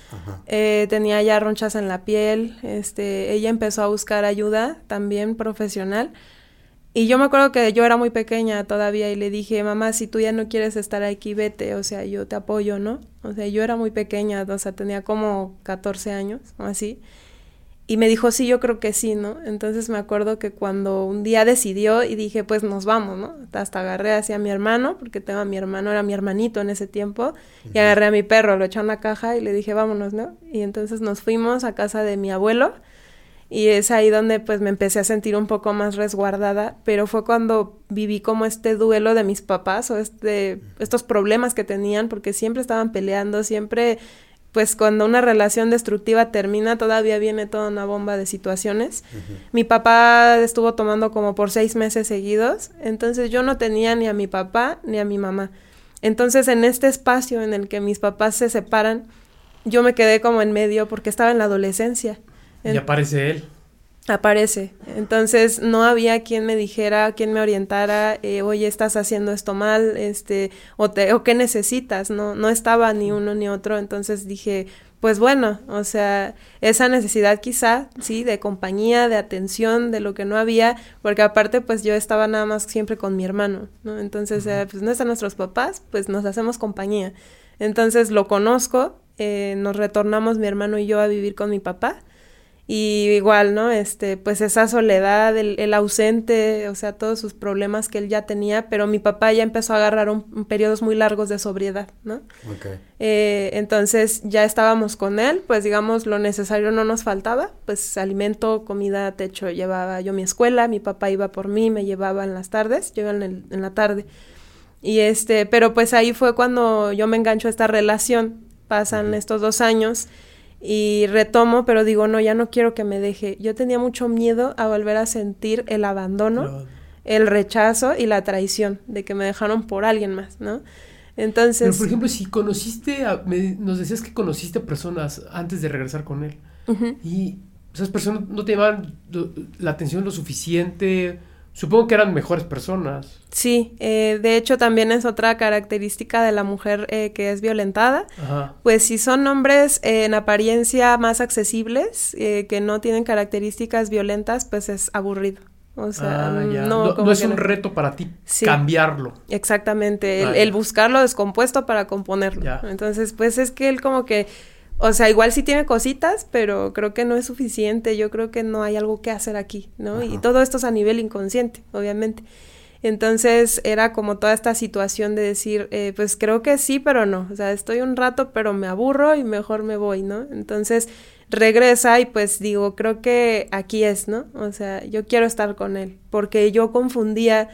Eh, tenía ya ronchas en la piel. Este, ella empezó a buscar ayuda también profesional. Y yo me acuerdo que yo era muy pequeña todavía y le dije, mamá, si tú ya no quieres estar aquí, vete, o sea, yo te apoyo, ¿no? O sea, yo era muy pequeña, o sea, tenía como 14 años o así. Y me dijo, sí, yo creo que sí, ¿no? Entonces me acuerdo que cuando un día decidió y dije, pues nos vamos, ¿no? Hasta agarré hacia mi hermano, porque tengo a mi hermano, era mi hermanito en ese tiempo, y agarré a mi perro, lo eché en una caja y le dije, vámonos, ¿no? Y entonces nos fuimos a casa de mi abuelo, y es ahí donde pues me empecé a sentir un poco más resguardada, pero fue cuando viví como este duelo de mis papás o este, estos problemas que tenían, porque siempre estaban peleando, siempre pues cuando una relación destructiva termina, todavía viene toda una bomba de situaciones. Mi papá estuvo tomando como por seis meses seguidos, entonces yo no tenía ni a mi papá ni a mi mamá. Entonces en este espacio en el que mis papás se separan, yo me quedé como en medio porque estaba en la adolescencia. Y aparece él aparece. Entonces no había quien me dijera, quien me orientara, eh, oye, estás haciendo esto mal, este, o, te, o qué necesitas, no, no estaba ni uno ni otro, entonces dije, pues bueno, o sea, esa necesidad quizá, sí, de compañía, de atención, de lo que no había, porque aparte pues yo estaba nada más siempre con mi hermano, ¿no? Entonces, eh, pues no están nuestros papás, pues nos hacemos compañía. Entonces lo conozco, eh, nos retornamos mi hermano y yo a vivir con mi papá, y igual, ¿no? Este, pues esa soledad, el, ausente, o sea, todos sus problemas que él ya tenía, pero mi papá ya empezó a agarrar un, periodos muy largos de sobriedad, ¿no? Okay. Eh, entonces ya estábamos con él, pues digamos, lo necesario no nos faltaba, pues alimento, comida, techo, llevaba yo mi escuela, mi papá iba por mí, me llevaba en las tardes, yo iba en, en la tarde. Y este, pero pues ahí fue cuando yo me engancho a esta relación, pasan estos dos años y retomo, pero digo, no, ya no quiero que me deje. Yo tenía mucho miedo a volver a sentir el abandono, el rechazo y la traición de que me dejaron por alguien más, ¿no? Entonces... Pero, por ejemplo, si conociste, a, nos decías que conociste personas antes de regresar con él y esas personas no te llamaban la atención lo suficiente Supongo que eran mejores personas. Sí, eh, de hecho también es otra característica de la mujer eh, que es violentada. Pues si son hombres en apariencia más accesibles, eh, que no tienen características violentas, pues es aburrido. O sea, ah, no, es un reto para ti cambiarlo. Exactamente, el, buscarlo descompuesto para componerlo. Entonces, pues es que él como que o sea, igual sí tiene cositas, pero creo que no es suficiente. Yo creo que no hay algo que hacer aquí, ¿no? Y todo esto es a nivel inconsciente, obviamente. Entonces era como toda esta situación de decir, eh, pues creo que sí, pero no. O sea, estoy un rato, pero me aburro y mejor me voy, ¿no? Entonces regresa y pues digo, creo que aquí es, ¿no? O sea, yo quiero estar con él, porque yo confundía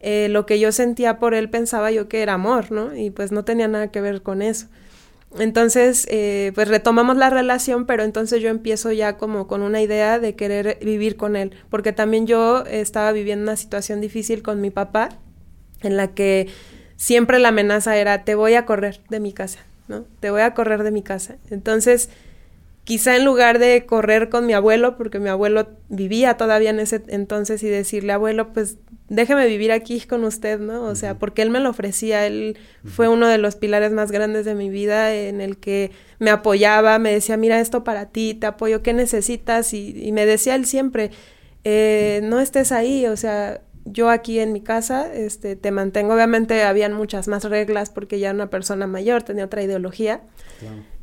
eh, lo que yo sentía por él, pensaba yo que era amor, ¿no? Y pues no tenía nada que ver con eso. Entonces, eh, pues retomamos la relación, pero entonces yo empiezo ya como con una idea de querer vivir con él, porque también yo estaba viviendo una situación difícil con mi papá, en la que siempre la amenaza era, te voy a correr de mi casa, ¿no? Te voy a correr de mi casa. Entonces, quizá en lugar de correr con mi abuelo, porque mi abuelo vivía todavía en ese entonces y decirle, abuelo, pues déjeme vivir aquí con usted, ¿no? O sea, porque él me lo ofrecía, él fue uno de los pilares más grandes de mi vida en el que me apoyaba, me decía, mira esto para ti, te apoyo, ¿qué necesitas? Y, me decía él siempre, eh, no estés ahí, o sea, yo aquí en mi casa este, te mantengo, obviamente habían muchas más reglas porque ya era una persona mayor, tenía otra ideología.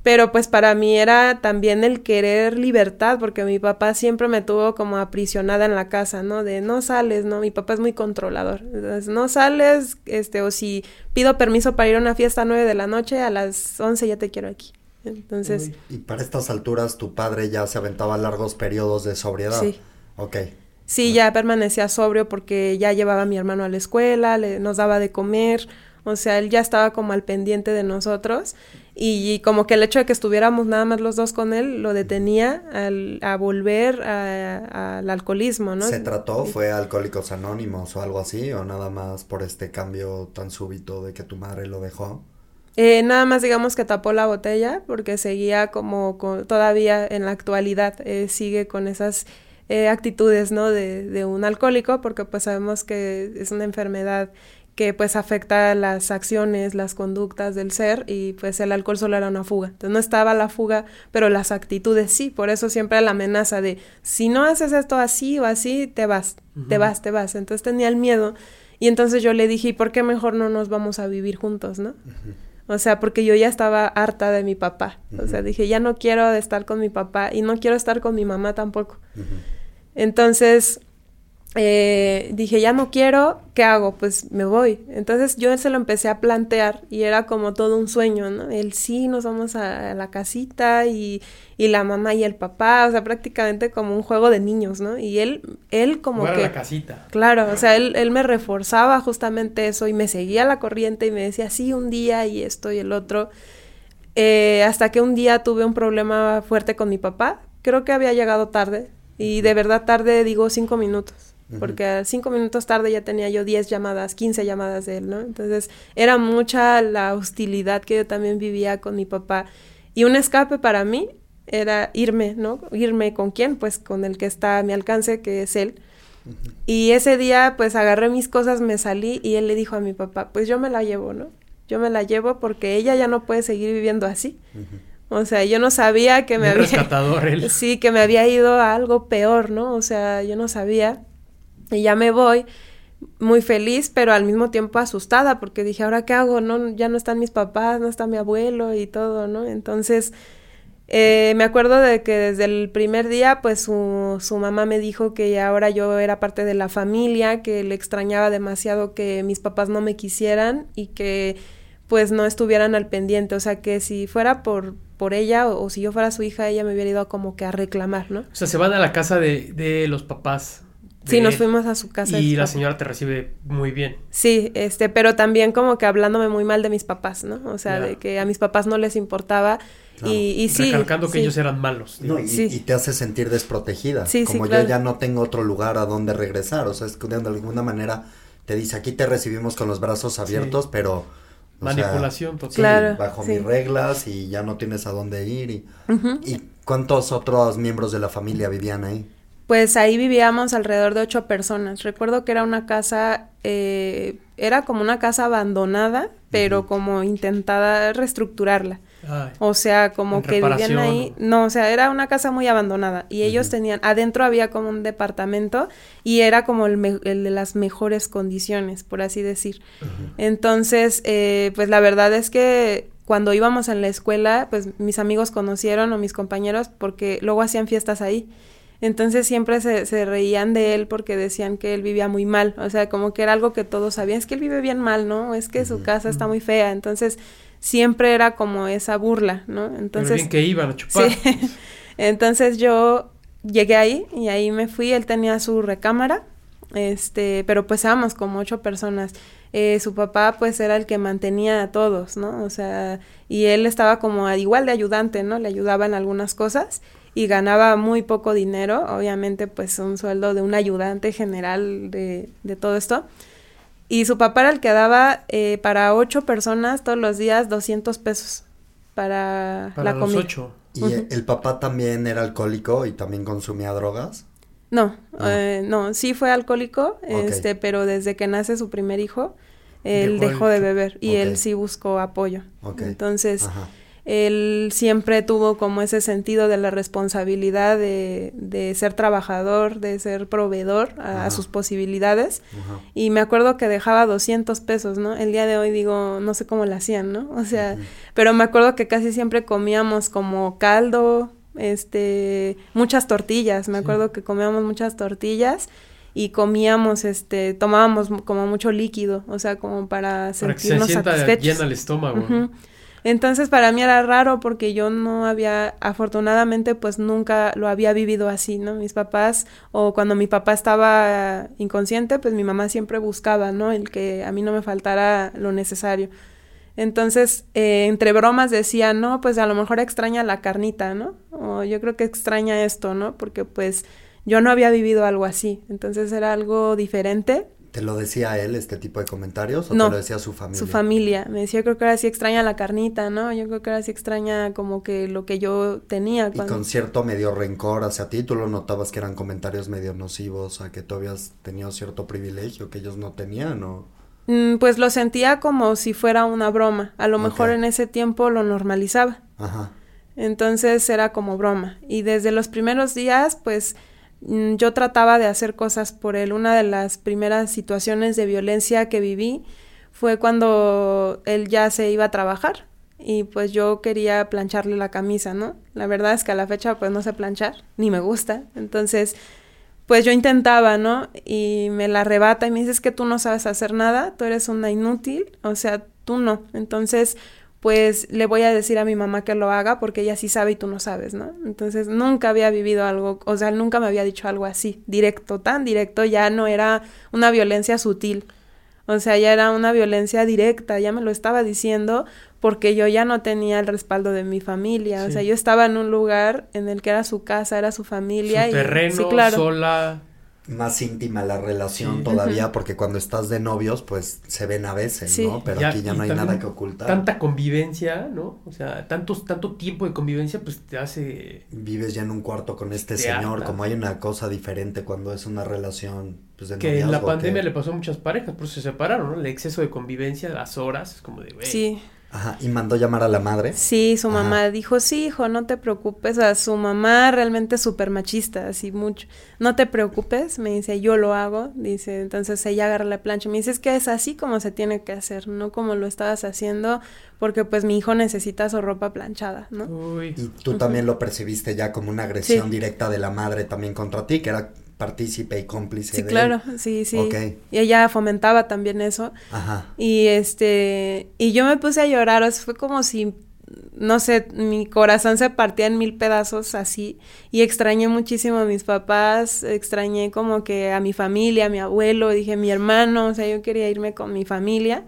Pero pues para mí era también el querer libertad, porque mi papá siempre me tuvo como aprisionada en la casa, ¿no? De no sales, ¿no? Mi papá es muy controlador. Entonces, no sales, este, o si pido permiso para ir a una fiesta a nueve de la noche, a las once ya te quiero aquí. Entonces. Y para estas alturas, tu padre ya se aventaba largos periodos de sobriedad. Sí. Ok. Sí, ya permanecía sobrio porque ya llevaba a mi hermano a la escuela, le, nos daba de comer. O sea, él ya estaba como al pendiente de nosotros y, como que el hecho de que estuviéramos nada más los dos con él lo detenía al, a volver al alcoholismo, ¿no? ¿Se trató? ¿Fue Alcohólicos Anónimos o algo así? ¿O nada más por este cambio tan súbito de que tu madre lo dejó? Eh, nada más digamos que tapó la botella porque seguía como todavía en la actualidad, eh, sigue con esas eh, actitudes, ¿no? De, de un alcohólico porque pues sabemos que es una enfermedad que pues afecta las acciones, las conductas del ser y pues el alcohol solo era una fuga. Entonces no estaba la fuga, pero las actitudes sí, por eso siempre la amenaza de si no haces esto así o así, te vas, te vas, te vas. Entonces tenía el miedo y entonces yo le dije, ¿y por qué mejor no nos vamos a vivir juntos, no? O sea, porque yo ya estaba harta de mi papá. O sea, dije, ya no quiero estar con mi papá y no quiero estar con mi mamá tampoco. Entonces, eh, dije, ya no quiero, ¿qué hago? Pues me voy. Entonces yo se lo empecé a plantear y era como todo un sueño, ¿no? El sí, nos vamos a, la casita y, y, la mamá y el papá, o sea, prácticamente como un juego de niños, ¿no? Y él, él como que... la casita. Claro, o sea, él, él me reforzaba justamente eso y me seguía la corriente y me decía, sí, un día y esto y el otro. Eh, hasta que un día tuve un problema fuerte con mi papá, creo que había llegado tarde y de verdad tarde digo cinco minutos porque cinco minutos tarde ya tenía yo 10 llamadas, 15 llamadas de él, ¿no? Entonces era mucha la hostilidad que yo también vivía con mi papá. Y un escape para mí era irme, ¿no? Irme con quién? Pues con el que está a mi alcance, que es él. Y ese día, pues agarré mis cosas, me salí y él le dijo a mi papá, pues yo me la llevo, ¿no? Yo me la llevo porque ella ya no puede seguir viviendo así. O sea, yo no sabía que me había... Él. Sí, que me había ido a algo peor, ¿no? O sea, yo no sabía. Y ya me voy muy feliz, pero al mismo tiempo asustada, porque dije, ¿ahora qué hago? No, ya no están mis papás, no está mi abuelo y todo, ¿no? Entonces, eh, me acuerdo de que desde el primer día, pues su, su mamá me dijo que ahora yo era parte de la familia, que le extrañaba demasiado que mis papás no me quisieran y que pues no estuvieran al pendiente, o sea que si fuera por, por ella o, si yo fuera su hija, ella me hubiera ido como que a reclamar, ¿no? O sea, se van a la casa de, de los papás Sí, nos fuimos a su casa. Y la señora te recibe muy bien. Sí, este, pero también como que hablándome muy mal de mis papás, ¿no? O sea, de que a mis papás no les importaba. Y, y, sí. Recalcando que ellos eran malos. No, y, y, te hace sentir desprotegida. Sí, como yo ya no tengo otro lugar a donde regresar. O sea, es que de alguna manera te dice, aquí te recibimos con los brazos abiertos, pero... Manipulación total. Claro, bajo mis reglas y ya no tienes a dónde ir. Y, ¿Y cuántos otros miembros de la familia vivían ahí? Pues ahí vivíamos alrededor de ocho personas. Recuerdo que era una casa, eh, era como una casa abandonada, pero como intentada reestructurarla. o sea, como que vivían ahí. No, o sea, era una casa muy abandonada. Y ellos tenían, adentro había como un departamento y era como el, de las mejores condiciones, por así decir. Entonces, eh, pues la verdad es que cuando íbamos en la escuela, pues mis amigos conocieron o mis compañeros porque luego hacían fiestas ahí. Entonces siempre se, se, reían de él porque decían que él vivía muy mal, o sea, como que era algo que todos sabían, es que él vive bien mal, ¿no? Es que su casa está muy fea, entonces siempre era como esa burla, ¿no? Entonces... bien que iban a chupar. Sí. entonces yo llegué ahí y ahí me fui, él tenía su recámara, este, pero pues éramos como ocho personas. Eh, su papá pues era el que mantenía a todos, ¿no? O sea, y él estaba como igual de ayudante, ¿no? Le ayudaba en algunas cosas y ganaba muy poco dinero, obviamente pues un sueldo de un ayudante general de, de todo esto. Y su papá era el que daba eh, para ocho personas todos los días 200 pesos para, la los comida. Ocho. ¿Y el papá también era alcohólico y también consumía drogas? No, no, eh, no sí fue alcohólico, este, pero desde que nace su primer hijo, él dejó, de beber y él sí buscó apoyo. Entonces, él siempre tuvo como ese sentido de la responsabilidad de, de ser trabajador, de ser proveedor a, sus posibilidades. Y me acuerdo que dejaba 200 pesos, ¿no? El día de hoy digo, no sé cómo lo hacían, ¿no? O sea, pero me acuerdo que casi siempre comíamos como caldo, este, muchas tortillas. Me acuerdo que comíamos muchas tortillas y comíamos, este, tomábamos como mucho líquido, o sea, como para sentirnos para que se sienta llena el estómago. Entonces para mí era raro porque yo no había, afortunadamente pues nunca lo había vivido así, ¿no? Mis papás o cuando mi papá estaba inconsciente pues mi mamá siempre buscaba, ¿no? El que a mí no me faltara lo necesario. Entonces, eh, entre bromas decía, no, pues a lo mejor extraña la carnita, ¿no? O yo creo que extraña esto, ¿no? Porque pues yo no había vivido algo así. Entonces era algo diferente. ¿Te lo decía él este tipo de comentarios o te lo decía su familia? Su familia. Me decía, creo que ahora sí extraña la carnita, ¿no? Yo creo que ahora sí extraña como que lo que yo tenía. Y con cierto medio rencor hacia ti, tú lo notabas que eran comentarios medio nocivos, a que tú habías tenido cierto privilegio que ellos no tenían, ¿o? Mm, pues lo sentía como si fuera una broma. A lo mejor en ese tiempo lo normalizaba. Ajá. Entonces era como broma. Y desde los primeros días, pues yo trataba de hacer cosas por él. Una de las primeras situaciones de violencia que viví fue cuando él ya se iba a trabajar y pues yo quería plancharle la camisa, ¿no? La verdad es que a la fecha pues no sé planchar, ni me gusta. Entonces pues yo intentaba, ¿no? Y me la arrebata y me dice, es que tú no sabes hacer nada, tú eres una inútil, o sea, tú no. Entonces, pues le voy a decir a mi mamá que lo haga porque ella sí sabe y tú no sabes, ¿no? Entonces, nunca había vivido algo, o sea, nunca me había dicho algo así, directo, tan directo, ya no era una violencia sutil. O sea, ya era una violencia directa, ya me lo estaba diciendo porque yo ya no tenía el respaldo de mi familia. O sea, yo estaba en un lugar en el que era su casa, era su familia. Su terreno, sola. Más íntima la relación todavía, porque cuando estás de novios, pues se ven a veces, ¿no? Pero aquí ya no hay nada que ocultar. Tanta convivencia, ¿no? O sea, tantos, tanto tiempo de convivencia, pues te hace. Vives ya en un cuarto con este señor, como hay una cosa diferente cuando es una relación pues, de Que en la pandemia le pasó a muchas parejas, pues se separaron, ¿no? El exceso de convivencia, las horas, es como de, Sí. Ajá, y mandó llamar a la madre. Sí, su mamá dijo, sí, hijo, no te preocupes. O sea, su mamá realmente es súper machista, así mucho. No te preocupes, me dice, yo lo hago. Dice, entonces ella agarra la plancha. Me dice, es que es así como se tiene que hacer, no como lo estabas haciendo, porque pues mi hijo necesita su ropa planchada, ¿no? Uy. Y tú también lo percibiste ya como una agresión directa de la madre también contra ti, que era partícipe y cómplice. Sí, claro, sí, sí. Y ella fomentaba también eso. Ajá. Y este, y yo me puse a llorar, o sea, fue como si, no sé, mi corazón se partía en mil pedazos así. Y extrañé muchísimo a mis papás, extrañé como que a mi familia, a mi abuelo, dije mi hermano, o sea, yo quería irme con mi familia.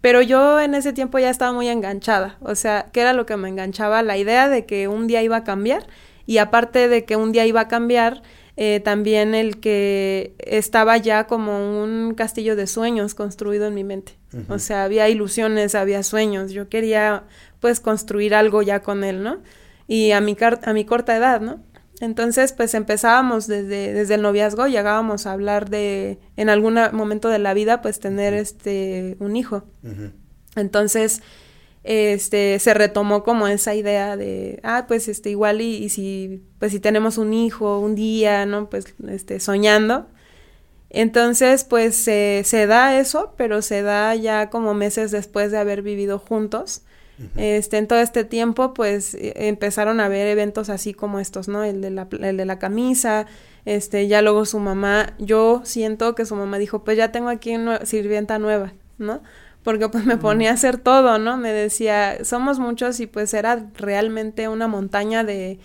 Pero yo en ese tiempo ya estaba muy enganchada, o sea, ¿qué era lo que me enganchaba? La idea de que un día iba a cambiar y aparte de que un día iba a cambiar, eh, también el que estaba ya como un castillo de sueños construido en mi mente. O sea, había ilusiones, había sueños. Yo quería pues construir algo ya con él, ¿no? Y a mi, a mi corta edad, ¿no? Entonces, pues empezábamos desde, desde el noviazgo, llegábamos a hablar de, en algún momento de la vida, pues tener este, un hijo. Entonces, este, se retomó como esa idea de, ah, pues, este, igual y, si, pues, si tenemos un hijo un día, ¿no? Pues, este, soñando. Entonces, pues, se, se da eso, pero se da ya como meses después de haber vivido juntos. Este, en todo este tiempo, pues, e, empezaron a haber eventos así como estos, ¿no? El de la, el de la camisa, este, ya luego su mamá, yo siento que su mamá dijo, pues ya tengo aquí una sirvienta nueva, ¿no? Porque pues me ponía a hacer todo, ¿no? Me decía, somos muchos y pues era realmente una montaña de,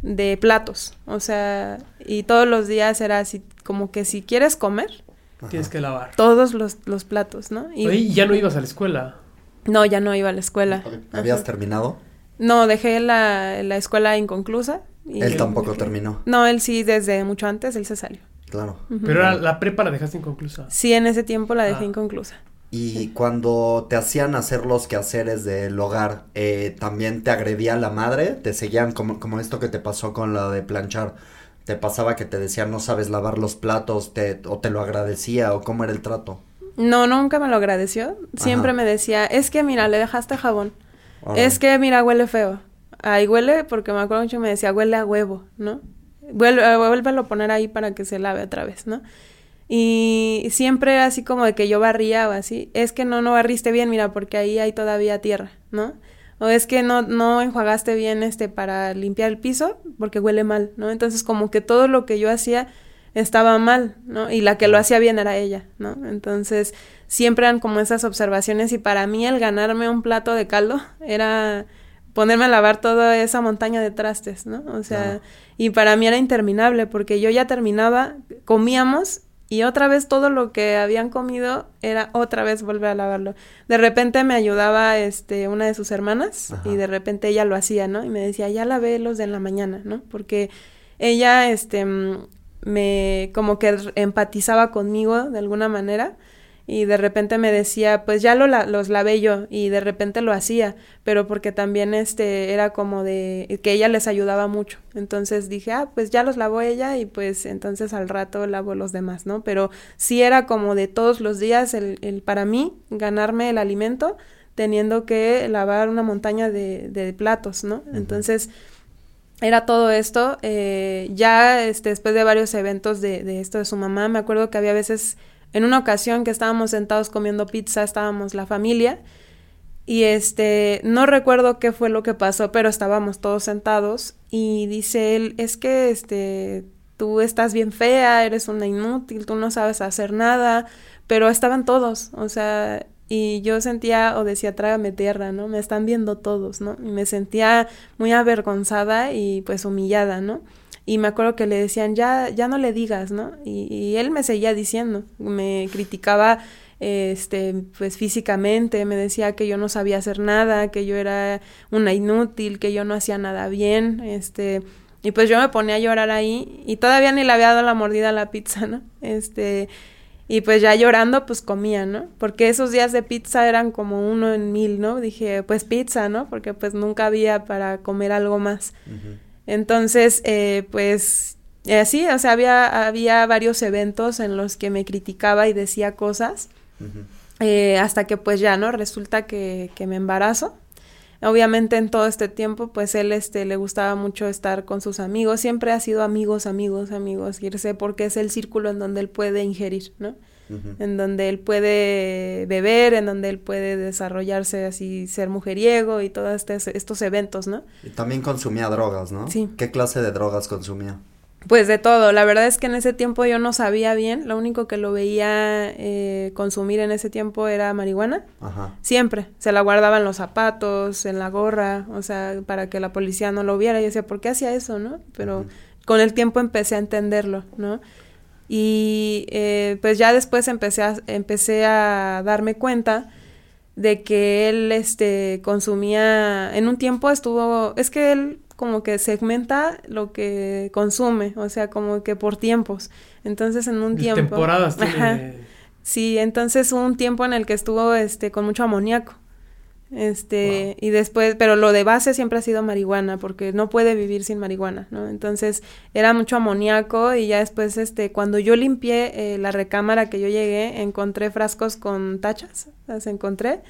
de platos, o sea, y todos los días era así, como que si quieres comer, tienes que lavar. Todos los, los platos, ¿no? Y ya no ibas a la escuela. No, ya no iba a la escuela. ¿Habías terminado? No, dejé la, la escuela inconclusa. Y él tampoco terminó. No, él sí, desde mucho antes, él se salió. Claro. Pero la prepa la dejaste inconclusa. Sí, en ese tiempo la dejé ah. inconclusa. Y cuando te hacían hacer los quehaceres del hogar, eh, ¿también te agredía la madre? ¿Te seguían como, como esto que te pasó con la de planchar? ¿Te pasaba que te decían no sabes lavar los platos te, o te lo agradecía o cómo era el trato? No, nunca me lo agradeció. Siempre me decía, es que mira, le dejaste jabón. Es que mira, huele feo. Ahí huele, porque me acuerdo mucho me decía, huele a huevo, ¿no? Vuelve, vuélvelo a poner ahí para que se lave otra vez, ¿no? Y siempre era así como de que yo barría o así. Es que no, no barriste bien, mira, porque ahí hay todavía tierra, ¿no? O es que no, no enjuagaste bien este para limpiar el piso porque huele mal, ¿no? Entonces como que todo lo que yo hacía estaba mal, ¿no? Y la que lo hacía bien era ella, ¿no? Entonces, siempre eran como esas observaciones y para mí el ganarme un plato de caldo era ponerme a lavar toda esa montaña de trastes, ¿no? O sea, y para mí era interminable porque yo ya terminaba, comíamos y otra vez todo lo que habían comido era otra vez volver a lavarlo. De repente me ayudaba este una de sus hermanas y de repente ella lo hacía, ¿no? Y me decía, "Ya lavé los de en la mañana", ¿no? Porque ella este me como que empatizaba conmigo de alguna manera y de repente me decía, pues ya lo los lavé yo y de repente lo hacía, pero porque también este era como de que ella les ayudaba mucho. Entonces dije, ah, pues ya los lavó ella y pues entonces al rato lavo los demás, ¿no? Pero sí era como de todos los días el, el para mí ganarme el alimento teniendo que lavar una montaña de, de platos, ¿no? Entonces era todo esto. Eh, ya este, después de varios eventos de, de, esto de su mamá, me acuerdo que había veces, en una ocasión que estábamos sentados comiendo pizza, estábamos la familia, y este, no recuerdo qué fue lo que pasó, pero estábamos todos sentados, y dice él, es que este, tú estás bien fea, eres una inútil, tú no sabes hacer nada, pero estaban todos, o sea, y yo sentía o decía trágame tierra, ¿no? Me están viendo todos, ¿no? Y me sentía muy avergonzada y pues humillada, ¿no? Y me acuerdo que le decían, ya, ya no le digas, ¿no? Y, y él me seguía diciendo, me criticaba este, pues físicamente, me decía que yo no sabía hacer nada, que yo era una inútil, que yo no hacía nada bien, este, y pues yo me ponía a llorar ahí y todavía ni le había dado la mordida a la pizza, ¿no? Este, y pues ya llorando, pues comía, ¿no? Porque esos días de pizza eran como uno en mil, ¿no? Dije, pues pizza, ¿no? Porque pues nunca había para comer algo más. Entonces, eh, pues así, o sea, había, había varios eventos en los que me criticaba y decía cosas. eh, hasta que pues ya, ¿no? Resulta que, que me embarazo. Obviamente en todo este tiempo, pues él este, le gustaba mucho estar con sus amigos, siempre ha sido amigos, amigos, amigos, irse porque es el círculo en donde él puede ingerir, ¿no? En donde él puede beber, en donde él puede desarrollarse así, ser mujeriego y todos este, estos eventos, ¿no? Y también consumía drogas, ¿no? Sí. ¿Qué clase de drogas consumía? Pues de todo, la verdad es que en ese tiempo yo no sabía bien, lo único que lo veía eh, consumir en ese tiempo era marihuana, Ajá. siempre, se la guardaba en los zapatos, en la gorra, o sea, para que la policía no lo viera, y decía, ¿por qué hacía eso, no? Pero uh -huh. con el tiempo empecé a entenderlo, ¿no? Y eh, pues ya después empecé a, empecé a darme cuenta de que él este consumía en un tiempo estuvo es que él como que segmenta lo que consume, o sea, como que por tiempos. Entonces, en un tiempo. Temporadas tiene... Ajá, sí, entonces hubo un tiempo en el que estuvo este con mucho amoníaco. Este, wow. y después, pero lo de base siempre ha sido marihuana, porque no puede vivir sin marihuana, ¿no? Entonces, era mucho amoníaco y ya después, este, cuando yo limpié eh, la recámara que yo llegué, encontré frascos con tachas, las encontré,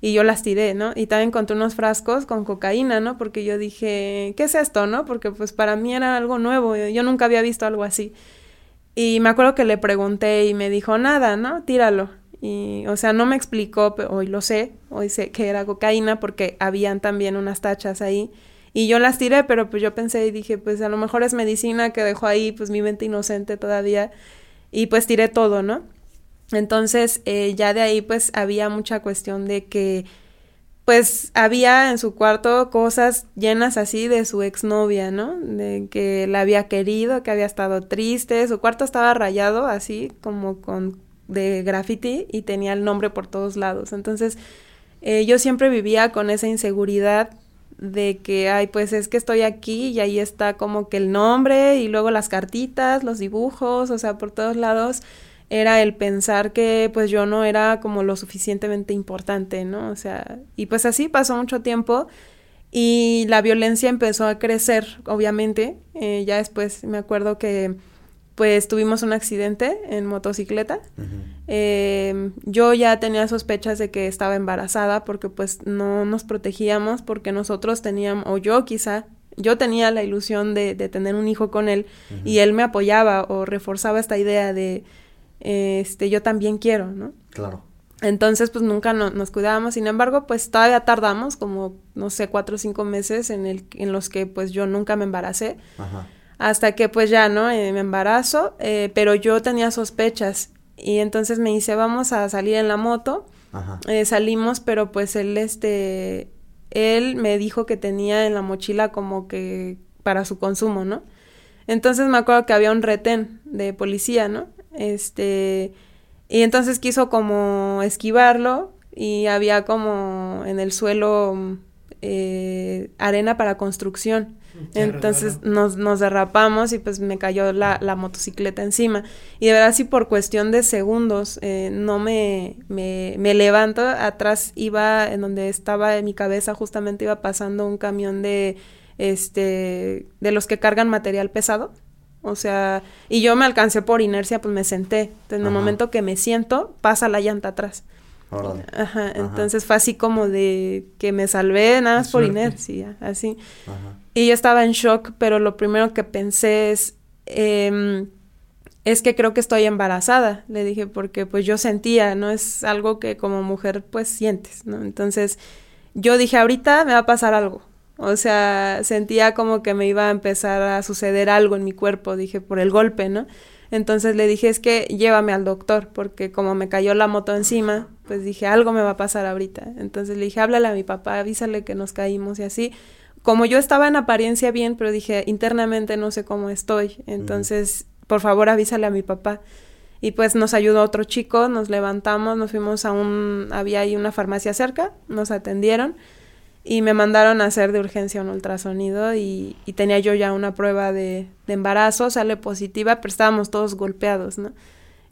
y yo las tiré, ¿no? Y también encontré unos frascos con cocaína, ¿no? Porque yo dije, ¿qué es esto, no? Porque pues para mí era algo nuevo, yo nunca había visto algo así. Y me acuerdo que le pregunté y me dijo, nada, ¿no? Tíralo. Y, o sea, no me explicó, pero hoy lo sé, hoy sé que era cocaína porque habían también unas tachas ahí. Y yo las tiré, pero pues yo pensé y dije, pues a lo mejor es medicina que dejó ahí, pues mi mente inocente todavía. Y pues tiré todo, ¿no? Entonces, eh, ya de ahí pues había mucha cuestión de que pues había en su cuarto cosas llenas así de su exnovia, ¿no? De que la había querido, que había estado triste, su cuarto estaba rayado así como con de graffiti y tenía el nombre por todos lados. Entonces, eh, yo siempre vivía con esa inseguridad de que, ay, pues es que estoy aquí y ahí está como que el nombre y luego las cartitas, los dibujos, o sea, por todos lados era el pensar que pues yo no era como lo suficientemente importante, ¿no? O sea, y pues así pasó mucho tiempo y la violencia empezó a crecer, obviamente. Eh, ya después me acuerdo que pues tuvimos un accidente en motocicleta. Uh -huh. eh, yo ya tenía sospechas de que estaba embarazada porque pues no nos protegíamos porque nosotros teníamos, o yo quizá, yo tenía la ilusión de, de tener un hijo con él uh -huh. y él me apoyaba o reforzaba esta idea de este, yo también quiero, ¿no? Claro. Entonces, pues nunca no, nos cuidábamos, sin embargo, pues todavía tardamos como, no sé, cuatro o cinco meses en, el, en los que pues yo nunca me embaracé. Ajá. Hasta que pues ya, ¿no? Eh, me embarazo, eh, pero yo tenía sospechas y entonces me dice, vamos a salir en la moto. Eh, salimos, pero pues él, este, él me dijo que tenía en la mochila como que para su consumo, ¿no? Entonces me acuerdo que había un retén de policía, ¿no? Este, y entonces quiso como esquivarlo y había como en el suelo arena para construcción. Entonces nos, nos, derrapamos y pues me cayó la, la, motocicleta encima. Y de verdad, si por cuestión de segundos eh, no me, me, me, levanto, atrás iba, en donde estaba en mi cabeza, justamente iba pasando un camión de, este, de los que cargan material pesado. O sea, y yo me alcancé por inercia, pues me senté. en el momento que me siento, pasa la llanta atrás. Ajá, entonces fue así como de que me salvé nada más por inercia, así. Y yo estaba en shock, pero lo primero que pensé es, em, es que creo que estoy embarazada, le dije, porque pues yo sentía, ¿no? Es algo que como mujer pues sientes, ¿no? Entonces yo dije, ahorita me va a pasar algo. O sea, sentía como que me iba a empezar a suceder algo en mi cuerpo, dije, por el golpe, ¿no? Entonces le dije, es que llévame al doctor, porque como me cayó la moto encima, pues dije, algo me va a pasar ahorita. Entonces le dije, háblale a mi papá, avísale que nos caímos y así. Como yo estaba en apariencia bien, pero dije, internamente no sé cómo estoy. Entonces, por favor, avísale a mi papá. Y pues nos ayudó otro chico, nos levantamos, nos fuimos a un, había ahí una farmacia cerca, nos atendieron y me mandaron a hacer de urgencia un ultrasonido y, y tenía yo ya una prueba de, de, embarazo, sale positiva, pero estábamos todos golpeados, ¿no?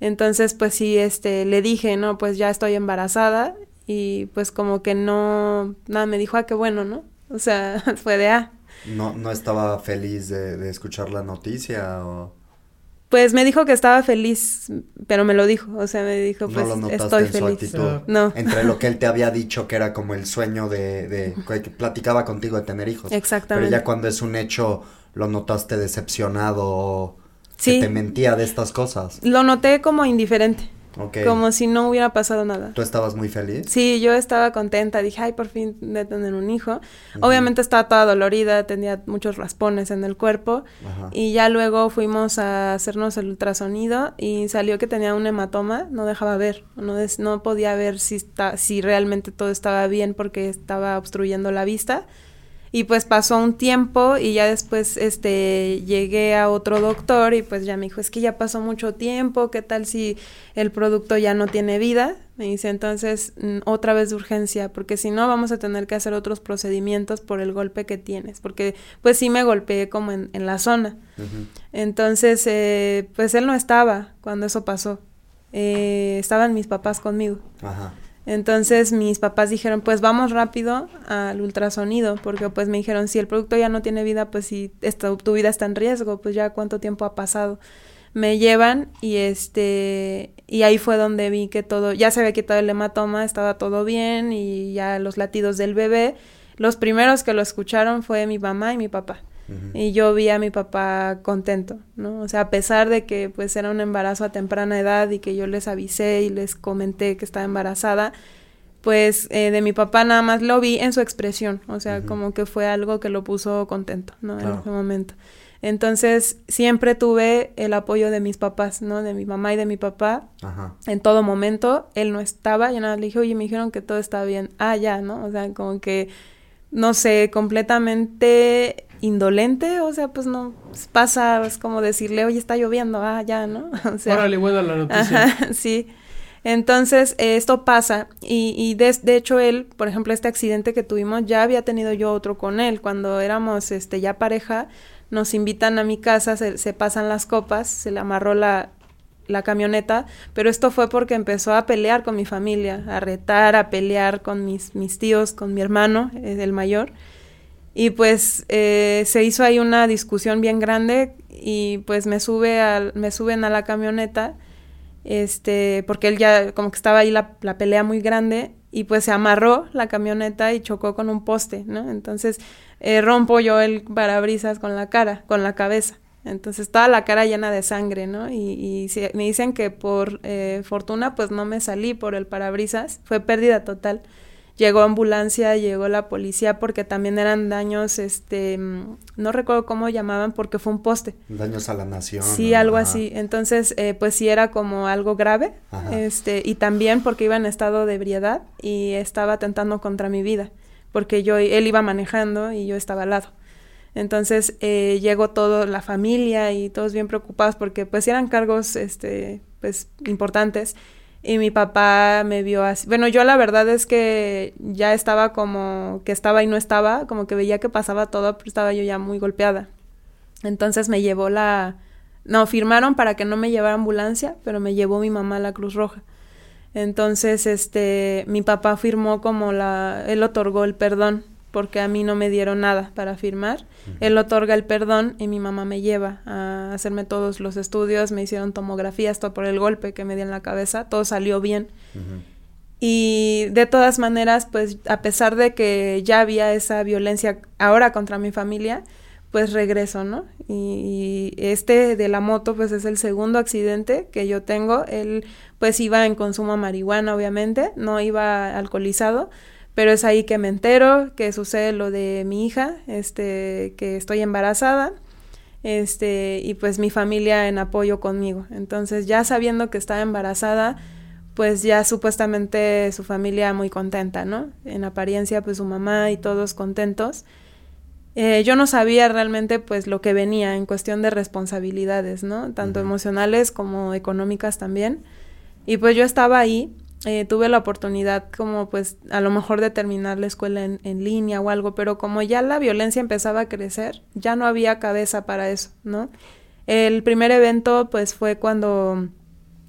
Entonces, pues sí, este, le dije, no, pues ya estoy embarazada y pues como que no, nada, me dijo, ah, qué bueno, ¿no? O sea, fue de, ah. No, no estaba feliz de, de escuchar la noticia o... Pues me dijo que estaba feliz, pero me lo dijo, o sea, me dijo, pues estoy feliz. No. Entre lo que él te había dicho que era como el sueño de, de que platicaba contigo de tener hijos. Exactamente. Pero ya cuando es un hecho, lo notaste decepcionado, sí. que te mentía de estas cosas. Lo noté como indiferente. Como si no hubiera pasado nada. ¿Tú estabas muy feliz? Sí, yo estaba contenta. Dije, ay, por fin de tener un hijo. Obviamente estaba toda dolorida, tenía muchos raspones en el cuerpo. Y ya luego fuimos a hacernos el ultrasonido y salió que tenía un hematoma. No dejaba ver. No, no podía ver si, está, si realmente todo estaba bien porque estaba obstruyendo la vista. Y pues pasó un tiempo y ya después este llegué a otro doctor y pues ya me dijo, "Es que ya pasó mucho tiempo, ¿qué tal si el producto ya no tiene vida?" Me dice, "Entonces, mm, otra vez de urgencia, porque si no vamos a tener que hacer otros procedimientos por el golpe que tienes, porque pues sí me golpeé como en, en la zona." Entonces, eh, pues él no estaba cuando eso pasó. Eh, estaban mis papás conmigo. Ajá. Entonces mis papás dijeron, pues vamos rápido al ultrasonido, porque pues me dijeron, si el producto ya no tiene vida, pues si esta, tu vida está en riesgo, pues ya cuánto tiempo ha pasado. Me llevan y este, y ahí fue donde vi que todo, ya se había quitado el hematoma, estaba todo bien y ya los latidos del bebé. Los primeros que lo escucharon fue mi mamá y mi papá. Y yo vi a mi papá contento, ¿no? O sea, a pesar de que pues era un embarazo a temprana edad y que yo les avisé y les comenté que estaba embarazada, pues eh, de mi papá nada más lo vi en su expresión, o sea, como que fue algo que lo puso contento, ¿no? En ese momento. Entonces, siempre tuve el apoyo de mis papás, ¿no? De mi mamá y de mi papá. En todo momento, él no estaba, yo nada le dije, oye, me dijeron que todo está bien. Ah, ya, ¿no? O sea, como que, no sé, completamente indolente, o sea, pues no pasa, es como decirle, oye, está lloviendo, ah, ya, ¿no? O sea, Órale, buena la noticia. sí. Entonces, esto pasa y, y de, de, hecho él, por ejemplo, este accidente que tuvimos, ya había tenido yo otro con él. Cuando éramos este, ya pareja, nos invitan a mi casa, se, se pasan las copas, se le amarró la, la camioneta, pero esto fue porque empezó a pelear con mi familia, a retar, a pelear con mis, mis tíos, con mi hermano, el mayor. Y pues eh, se hizo ahí una discusión bien grande y pues me sube al, me suben a la camioneta, este, porque él ya como que estaba ahí la, la pelea muy grande y pues se amarró la camioneta y chocó con un poste, ¿no? Entonces eh, rompo yo el parabrisas con la cara, con la cabeza. Entonces toda la cara llena de sangre, ¿no? Y, y me dicen que por eh, fortuna pues no me salí por el parabrisas, fue pérdida total llegó ambulancia, llegó la policía porque también eran daños, este, no recuerdo cómo llamaban porque fue un poste. Daños a la nación. Sí, algo así. Entonces, eh, pues sí era como algo grave, este, y también porque iba en estado de ebriedad y estaba atentando contra mi vida, porque yo, él iba manejando y yo estaba al lado. Entonces eh, llegó toda la familia y todos bien preocupados porque pues eran cargos este pues importantes y mi papá me vio así. Bueno, yo la verdad es que ya estaba como que estaba y no estaba, como que veía que pasaba todo, pero estaba yo ya muy golpeada. Entonces me llevó la no, firmaron para que no me llevara ambulancia, pero me llevó mi mamá a la Cruz Roja. Entonces, este, mi papá firmó como la, él otorgó el perdón porque a mí no me dieron nada para firmar. Él otorga el perdón y mi mamá me lleva a hacerme todos los estudios, me hicieron tomografías, todo por el golpe que me di en la cabeza, todo salió bien. Y de todas maneras, pues a pesar de que ya había esa violencia ahora contra mi familia, pues regreso, ¿no? Y, este de la moto, pues es el segundo accidente que yo tengo. Él pues iba en consumo marihuana, obviamente, no iba alcoholizado, pero es ahí que me entero que sucede lo de mi hija, este, que estoy embarazada, este, y pues mi familia en apoyo conmigo. Entonces, ya sabiendo que estaba embarazada, pues ya supuestamente su familia muy contenta, ¿no? En apariencia, pues su mamá y todos contentos. Eh, yo no sabía realmente pues lo que venía en cuestión de responsabilidades, ¿no? Tanto emocionales como económicas también. Y pues yo estaba ahí eh, tuve la oportunidad como pues a lo mejor de terminar la escuela en, en, línea o algo, pero como ya la violencia empezaba a crecer, ya no había cabeza para eso, ¿no? El primer evento pues fue cuando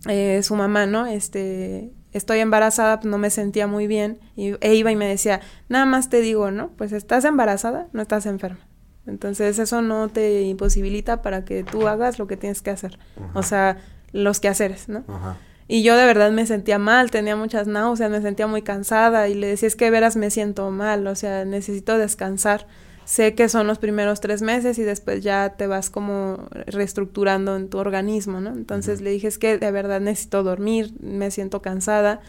eh, su mamá, ¿no? Este, estoy embarazada, pues, no me sentía muy bien y, e iba y me decía, nada más te digo, ¿no? Pues estás embarazada, no estás enferma. Entonces eso no te imposibilita para que tú hagas lo que tienes que hacer, o sea, los quehaceres, ¿no? Ajá. Y yo de verdad me sentía mal, tenía muchas náuseas, me sentía muy cansada y le decía, es que veras me siento mal, o sea, necesito descansar. Sé que son los primeros tres meses y después ya te vas como reestructurando en tu organismo, ¿no? Entonces le dije, es que de verdad necesito dormir, me siento cansada.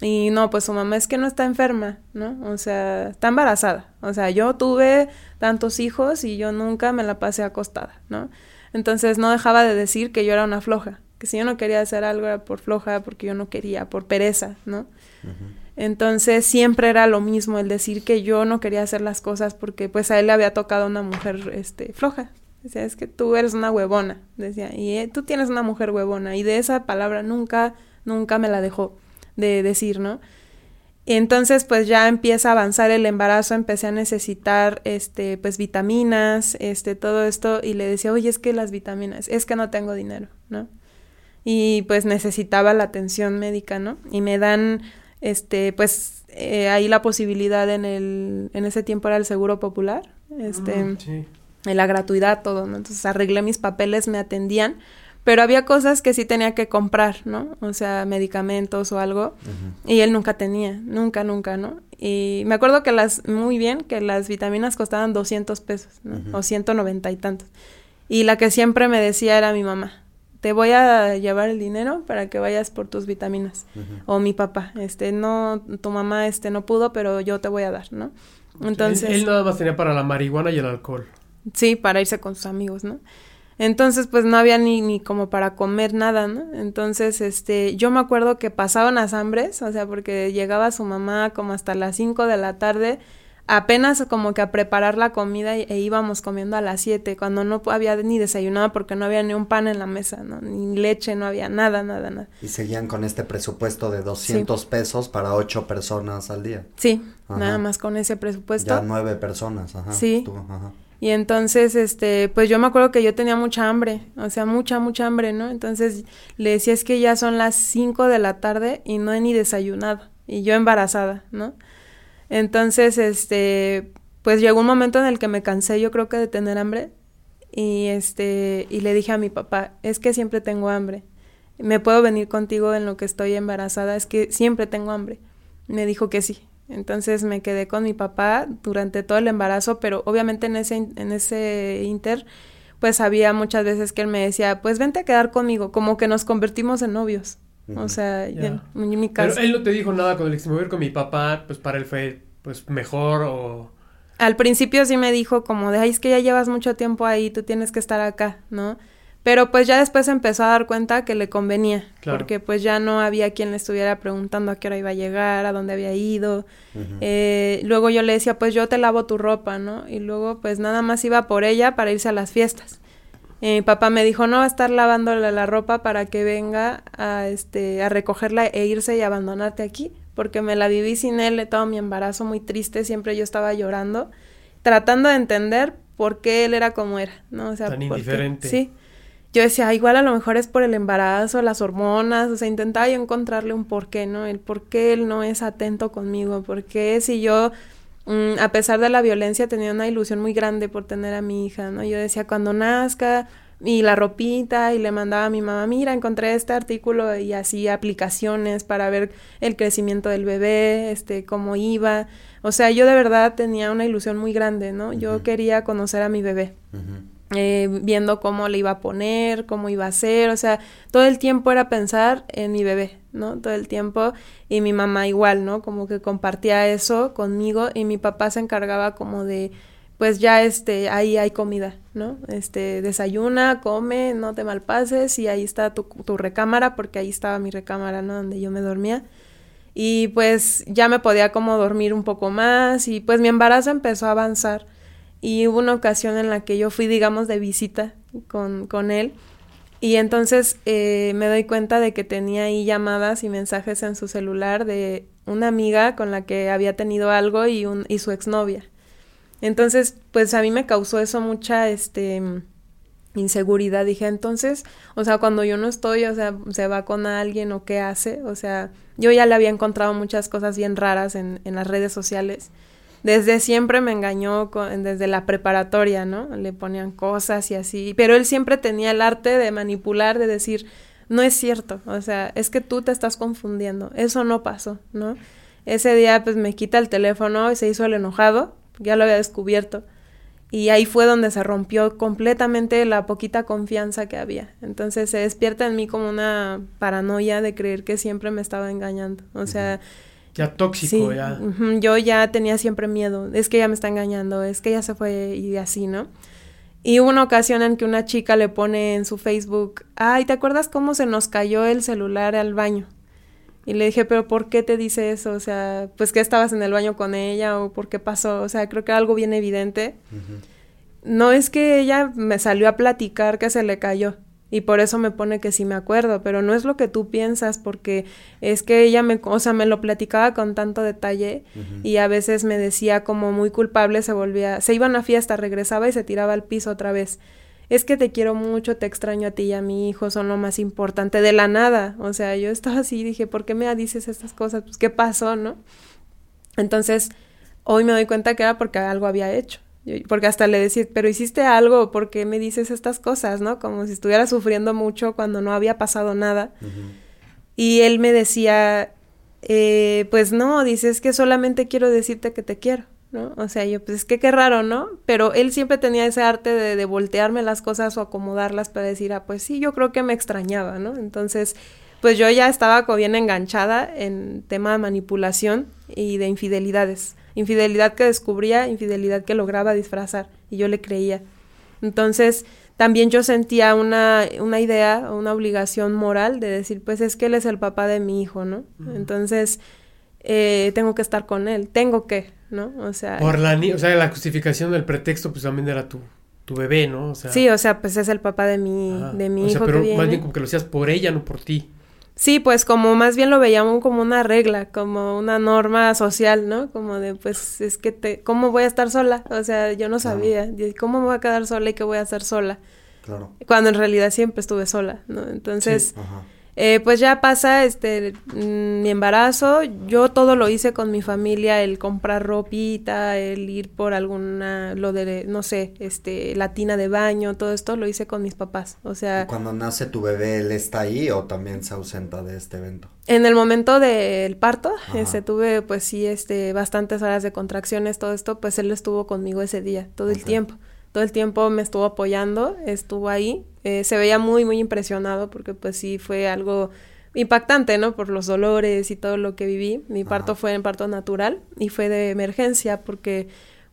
Y no, pues su mamá es que no está enferma, ¿no? O sea, está embarazada. O sea, yo tuve tantos hijos y yo nunca me la pasé acostada, ¿no? Entonces no dejaba de decir que yo era una floja que si yo no quería hacer algo era por floja, porque yo no quería, por pereza, ¿no? Entonces siempre era lo mismo el decir que yo no quería hacer las cosas porque pues a él le había tocado una mujer este floja. Decía, es que tú eres una huevona, decía, y eh, tú tienes una mujer huevona y de esa palabra nunca nunca me la dejó de decir, ¿no? entonces pues ya empieza a avanzar el embarazo, empecé a necesitar este pues vitaminas, este todo esto y le decía, "Oye, es que las vitaminas, es que no tengo dinero", ¿no? Y pues necesitaba la atención médica, ¿no? Y me dan, este, pues eh, ahí la posibilidad en el, en ese tiempo era el seguro popular, este, mm, sí. en la gratuidad, todo, ¿no? Entonces arreglé mis papeles, me atendían, pero había cosas que sí tenía que comprar, ¿no? O sea, medicamentos o algo, y él nunca tenía, nunca, nunca, ¿no? Y me acuerdo que las, muy bien, que las vitaminas costaban 200 pesos, ¿no? O 190 y tantos. Y la que siempre me decía era mi mamá, te voy a llevar el dinero para que vayas por tus vitaminas. O mi papá, este, no, tu mamá, este, no pudo, pero yo te voy a dar, ¿no? Entonces... Él, nada más tenía para la marihuana y el alcohol. Sí, para irse con sus amigos, ¿no? Entonces, pues no había ni, ni como para comer nada, ¿no? Entonces, este, yo me acuerdo que pasaban las hambres, o sea, porque llegaba su mamá como hasta las 5 de la tarde apenas como que a preparar la comida e íbamos comiendo a las 7, cuando no había ni desayunado porque no había ni un pan en la mesa, ¿no? ni leche, no había nada, nada, nada. Y seguían con este presupuesto de 200 pesos para ocho personas al día. Sí, nada más con ese presupuesto. Ya nueve personas, ajá. Sí. Y entonces, este, pues yo me acuerdo que yo tenía mucha hambre, o sea, mucha, mucha hambre, ¿no? Entonces le decía, es que ya son las 5 de la tarde y no he ni desayunado, y yo embarazada, ¿no? Entonces, este, pues llegó un momento en el que me cansé, yo creo que de tener hambre, y este, y le dije a mi papá, es que siempre tengo hambre, me puedo venir contigo en lo que estoy embarazada, es que siempre tengo hambre. Me dijo que sí. Entonces me quedé con mi papá durante todo el embarazo, pero obviamente en ese, en ese inter, pues había muchas veces que él me decía, pues vente a quedar conmigo, como que nos convertimos en novios. O sea, en, mi caso. Pero él no te dijo nada cuando le dijiste, voy con mi papá, pues para él fue pues mejor o... Al principio sí me dijo como de, ay, es que ya llevas mucho tiempo ahí, tú tienes que estar acá, ¿no? Pero pues ya después empezó a dar cuenta que le convenía, porque pues ya no había quien le estuviera preguntando a qué hora iba a llegar, a dónde había ido. eh, luego yo le decía, pues yo te lavo tu ropa, ¿no? Y luego pues nada más iba por ella para irse a las fiestas. Eh, mi papá me dijo, no va a estar lavándole la ropa para que venga a, este, a recogerla e irse y abandonarte aquí, porque me la viví sin él todo mi embarazo muy triste, siempre yo estaba llorando, tratando de entender por qué él era como era, ¿no? O sea, Tan indiferente. Sí yo decía, igual a lo mejor es por el embarazo, las hormonas, o sea, intentaba yo encontrarle un porqué, ¿no? El por qué él no es atento conmigo, por qué si yo, mm, a pesar de la violencia, tenía una ilusión muy grande por tener a mi hija, ¿no? Yo decía, cuando nazca, y la ropita, y le mandaba a mi mamá, mira, encontré este artículo y así aplicaciones para ver el crecimiento del bebé, este, cómo iba. O sea, yo de verdad tenía una ilusión muy grande, ¿no? Yo quería conocer a mi bebé. Eh, viendo cómo le iba a poner, cómo iba a ser, o sea, todo el tiempo era pensar en mi bebé, ¿no? Todo el tiempo y mi mamá igual, ¿no? Como que compartía eso conmigo y mi papá se encargaba como de, pues ya este, ahí hay comida, ¿no? Este, desayuna, come, no te malpases y ahí está tu, tu recámara, porque ahí estaba mi recámara, ¿no? Donde yo me dormía. Y pues ya me podía como dormir un poco más y pues mi embarazo empezó a avanzar y hubo una ocasión en la que yo fui, digamos, de visita con, con él y entonces eh, me doy cuenta de que tenía ahí llamadas y mensajes en su celular de una amiga con la que había tenido algo y, un, y su exnovia. Entonces, pues a mí me causó eso mucha, este, inseguridad. Dije, entonces, o sea, cuando yo no estoy, o sea, se va con alguien o qué hace. O sea, yo ya le había encontrado muchas cosas bien raras en, en las redes sociales desde siempre me engañó desde la preparatoria, ¿no? Le ponían cosas y así, pero él siempre tenía el arte de manipular, de decir, no es cierto, o sea, es que tú te estás confundiendo, eso no pasó, ¿no? Ese día pues me quita el teléfono y se hizo el enojado, ya lo había descubierto. Y ahí fue donde se rompió completamente la poquita confianza que había. Entonces se despierta en mí como una paranoia de creer que siempre me estaba engañando. O sea, ya tóxico, ya. yo ya tenía siempre miedo. Es que ella me está engañando, es que ella se fue y así, ¿no? Y hubo una ocasión en que una chica le pone en su Facebook, ay, ¿te acuerdas cómo se nos cayó el celular al baño? Y le dije, pero ¿por qué te dice eso? O sea, pues que estabas en el baño con ella o por qué pasó. O sea, creo que algo bien evidente. No es que ella me salió a platicar que se le cayó y por eso me pone que sí me acuerdo, pero no es lo que tú piensas porque es que ella me, o sea, me lo platicaba con tanto detalle y a veces me decía como muy culpable, se volvía, se iba a una fiesta, regresaba y se tiraba al piso otra vez. Es que te quiero mucho, te extraño a ti y a mi hijo, son lo más importante de la nada. O sea, yo estaba así, dije, ¿por qué me dices estas cosas? Pues, ¿qué pasó, no? Entonces, hoy me doy cuenta que era porque algo había hecho. Porque hasta le decía, pero hiciste algo, ¿por qué me dices estas cosas, no? Como si estuviera sufriendo mucho cuando no había pasado nada. Y él me decía, eh, pues no, dices que solamente quiero decirte que te quiero, ¿no? O sea, yo, pues es que qué raro, ¿no? Pero él siempre tenía ese arte de, de voltearme las cosas o acomodarlas para decir, ah, pues sí, yo creo que me extrañaba, ¿no? Entonces, pues yo ya estaba como bien enganchada en tema de manipulación y de infidelidades. Infidelidad que descubría, infidelidad que lograba disfrazar y yo le creía. Entonces, también yo sentía una, una idea, una obligación moral de decir, pues es que él es el papá de mi hijo, ¿no? Entonces, eh, tengo que estar con él, tengo que, ¿no? O sea... Por la, o sea, la justificación del pretexto, pues también era tu, tu bebé, ¿no? O sea... Sí, o sea, pues es el papá de mi, de mi hijo. pero más bien como que lo hacías por ella, no por ti. Sí, pues como más bien lo veíamos como una regla, como una norma social, ¿no? Como de, pues, es que te, ¿cómo voy a estar sola? O sea, yo no sabía, ¿cómo me voy a quedar sola y qué voy a hacer sola? Claro. Cuando en realidad siempre estuve sola, ¿no? Entonces, eh, pues ya pasa este mm, mi embarazo, yo todo lo hice con mi familia, el comprar ropita, el ir por alguna, lo de, no sé, este, la tina de baño, todo esto lo hice con mis papás, o sea... Cuando nace tu bebé, ¿él está ahí o también se ausenta de este evento? En el momento del parto, este, tuve pues sí, este, bastantes horas de contracciones, todo esto, pues él estuvo conmigo ese día, todo el tiempo todo el tiempo me estuvo apoyando, estuvo ahí, eh, se veía muy, muy impresionado porque pues sí fue algo impactante, ¿no? Por los dolores y todo lo que viví. Mi parto fue en parto natural y fue de emergencia porque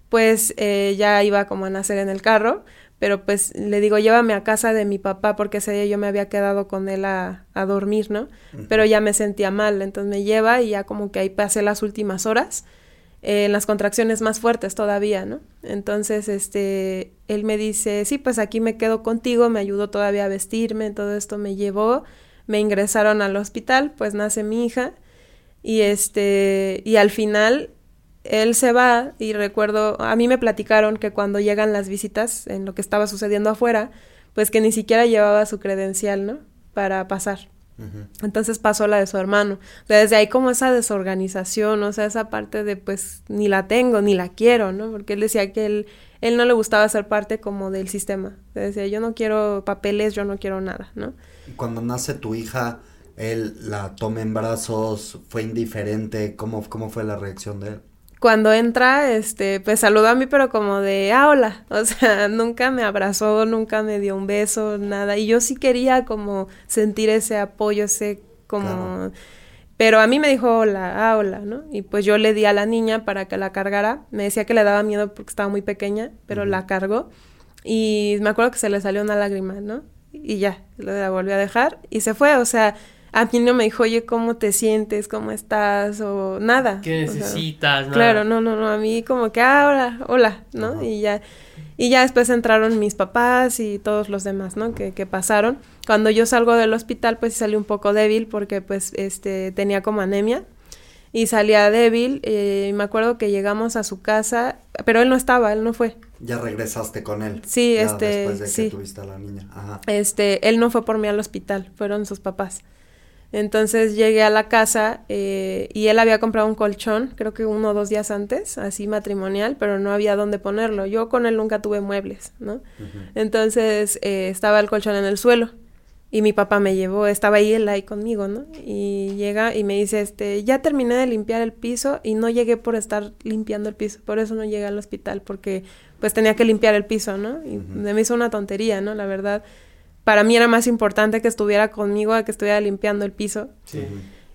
pues eh, ya iba como a nacer en el carro, pero pues le digo, llévame a casa de mi papá porque ese día yo me había quedado con él a, a dormir, ¿no? Pero ya me sentía mal, entonces me lleva y ya como que ahí pasé las últimas horas. Eh, en las contracciones más fuertes todavía, ¿no? Entonces, este, él me dice, sí, pues aquí me quedo contigo, me ayudó todavía a vestirme, todo esto me llevó, me ingresaron al hospital, pues nace mi hija y este, y al final él se va y recuerdo, a mí me platicaron que cuando llegan las visitas en lo que estaba sucediendo afuera, pues que ni siquiera llevaba su credencial, ¿no? Para pasar. Entonces pasó la de su hermano. Desde ahí como esa desorganización, o sea, esa parte de pues ni la tengo, ni la quiero, ¿no? Porque él decía que él, él no le gustaba ser parte como del sistema. Decía, yo no quiero papeles, yo no quiero nada, ¿no? Cuando nace tu hija, él la toma en brazos, fue indiferente, ¿cómo, cómo fue la reacción de él? Cuando entra, este, pues saludó a mí, pero como de, ah, hola. O sea, nunca me abrazó, nunca me dio un beso, nada. Y yo sí quería como sentir ese apoyo, ese como... Pero a mí me dijo hola, ah, hola, ¿no? Y pues yo le di a la niña para que la cargara. Me decía que le daba miedo porque estaba muy pequeña, pero la cargó. Y me acuerdo que se le salió una lágrima, ¿no? Y ya, la volvió a dejar y se fue. O sea, a mí no me dijo, oye, ¿cómo te sientes? ¿Cómo estás? O nada. ¿Qué necesitas? Claro, no, no, no, a mí como que, ah, hola, hola, ¿no? Y ya, y ya después entraron mis papás y todos los demás, ¿no? Que, que pasaron. Cuando yo salgo del hospital, pues salí un poco débil porque, pues, este, tenía como anemia y salía débil. Eh, y me acuerdo que llegamos a su casa, pero él no estaba, él no fue. Ya regresaste con él. Sí, este, después de que sí. tuviste a la niña. Ajá. Este, él no fue por mí al hospital, fueron sus papás. Entonces llegué a la casa eh, y él había comprado un colchón, creo que uno o dos días antes, así matrimonial, pero no había dónde ponerlo. Yo con él nunca tuve muebles, ¿no? Entonces eh, estaba el colchón en el suelo y mi papá me llevó, estaba ahí él ahí conmigo, ¿no? Y llega y me dice, este, ya terminé de limpiar el piso y no llegué por estar limpiando el piso, por eso no llegué al hospital, porque pues tenía que limpiar el piso, ¿no? Y me hizo una tontería, ¿no? La verdad para mí era más importante que estuviera conmigo a que estuviera limpiando el piso. Sí.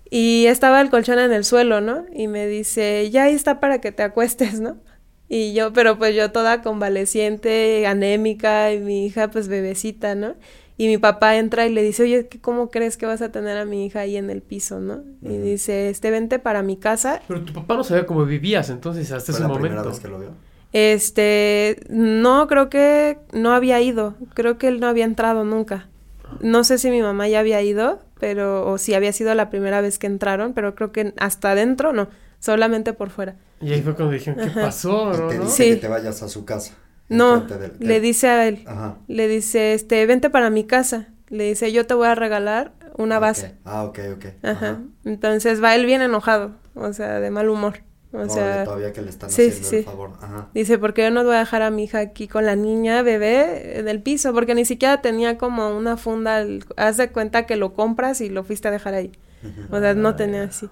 Y estaba el colchón en el suelo, ¿no? Y me dice, ya ahí está para que te acuestes, ¿no? Y yo, pero pues yo toda convaleciente, anémica, y mi hija pues bebecita, ¿no? Y mi papá entra y le dice, oye, ¿cómo crees que vas a tener a mi hija ahí en el piso, no? Y dice, este, vente para mi casa. Pero tu papá no sabía cómo vivías entonces hasta ese momento. primera vez que lo vio? Este, no, creo que no había ido. Creo que él no había entrado nunca. No sé si mi mamá ya había ido, pero, o si había sido la primera vez que entraron, pero creo que hasta adentro no, solamente por fuera. Y ahí fue cuando dijeron, ¿qué pasó? ¿no? Te dice que te vayas a su casa. No, le dice a él, Ajá. le dice, este, vente para mi casa. Le dice, yo te voy a regalar una base. Ah, ok, ok. Ajá. Entonces va él bien enojado, o sea, de mal humor. O sea, todavía que le están haciendo el favor. Dice, porque yo no voy a dejar a mi hija aquí con la niña bebé en el piso, porque ni siquiera tenía como una funda, haz de cuenta que lo compras y lo fuiste a dejar ahí. O sea, no tenía así.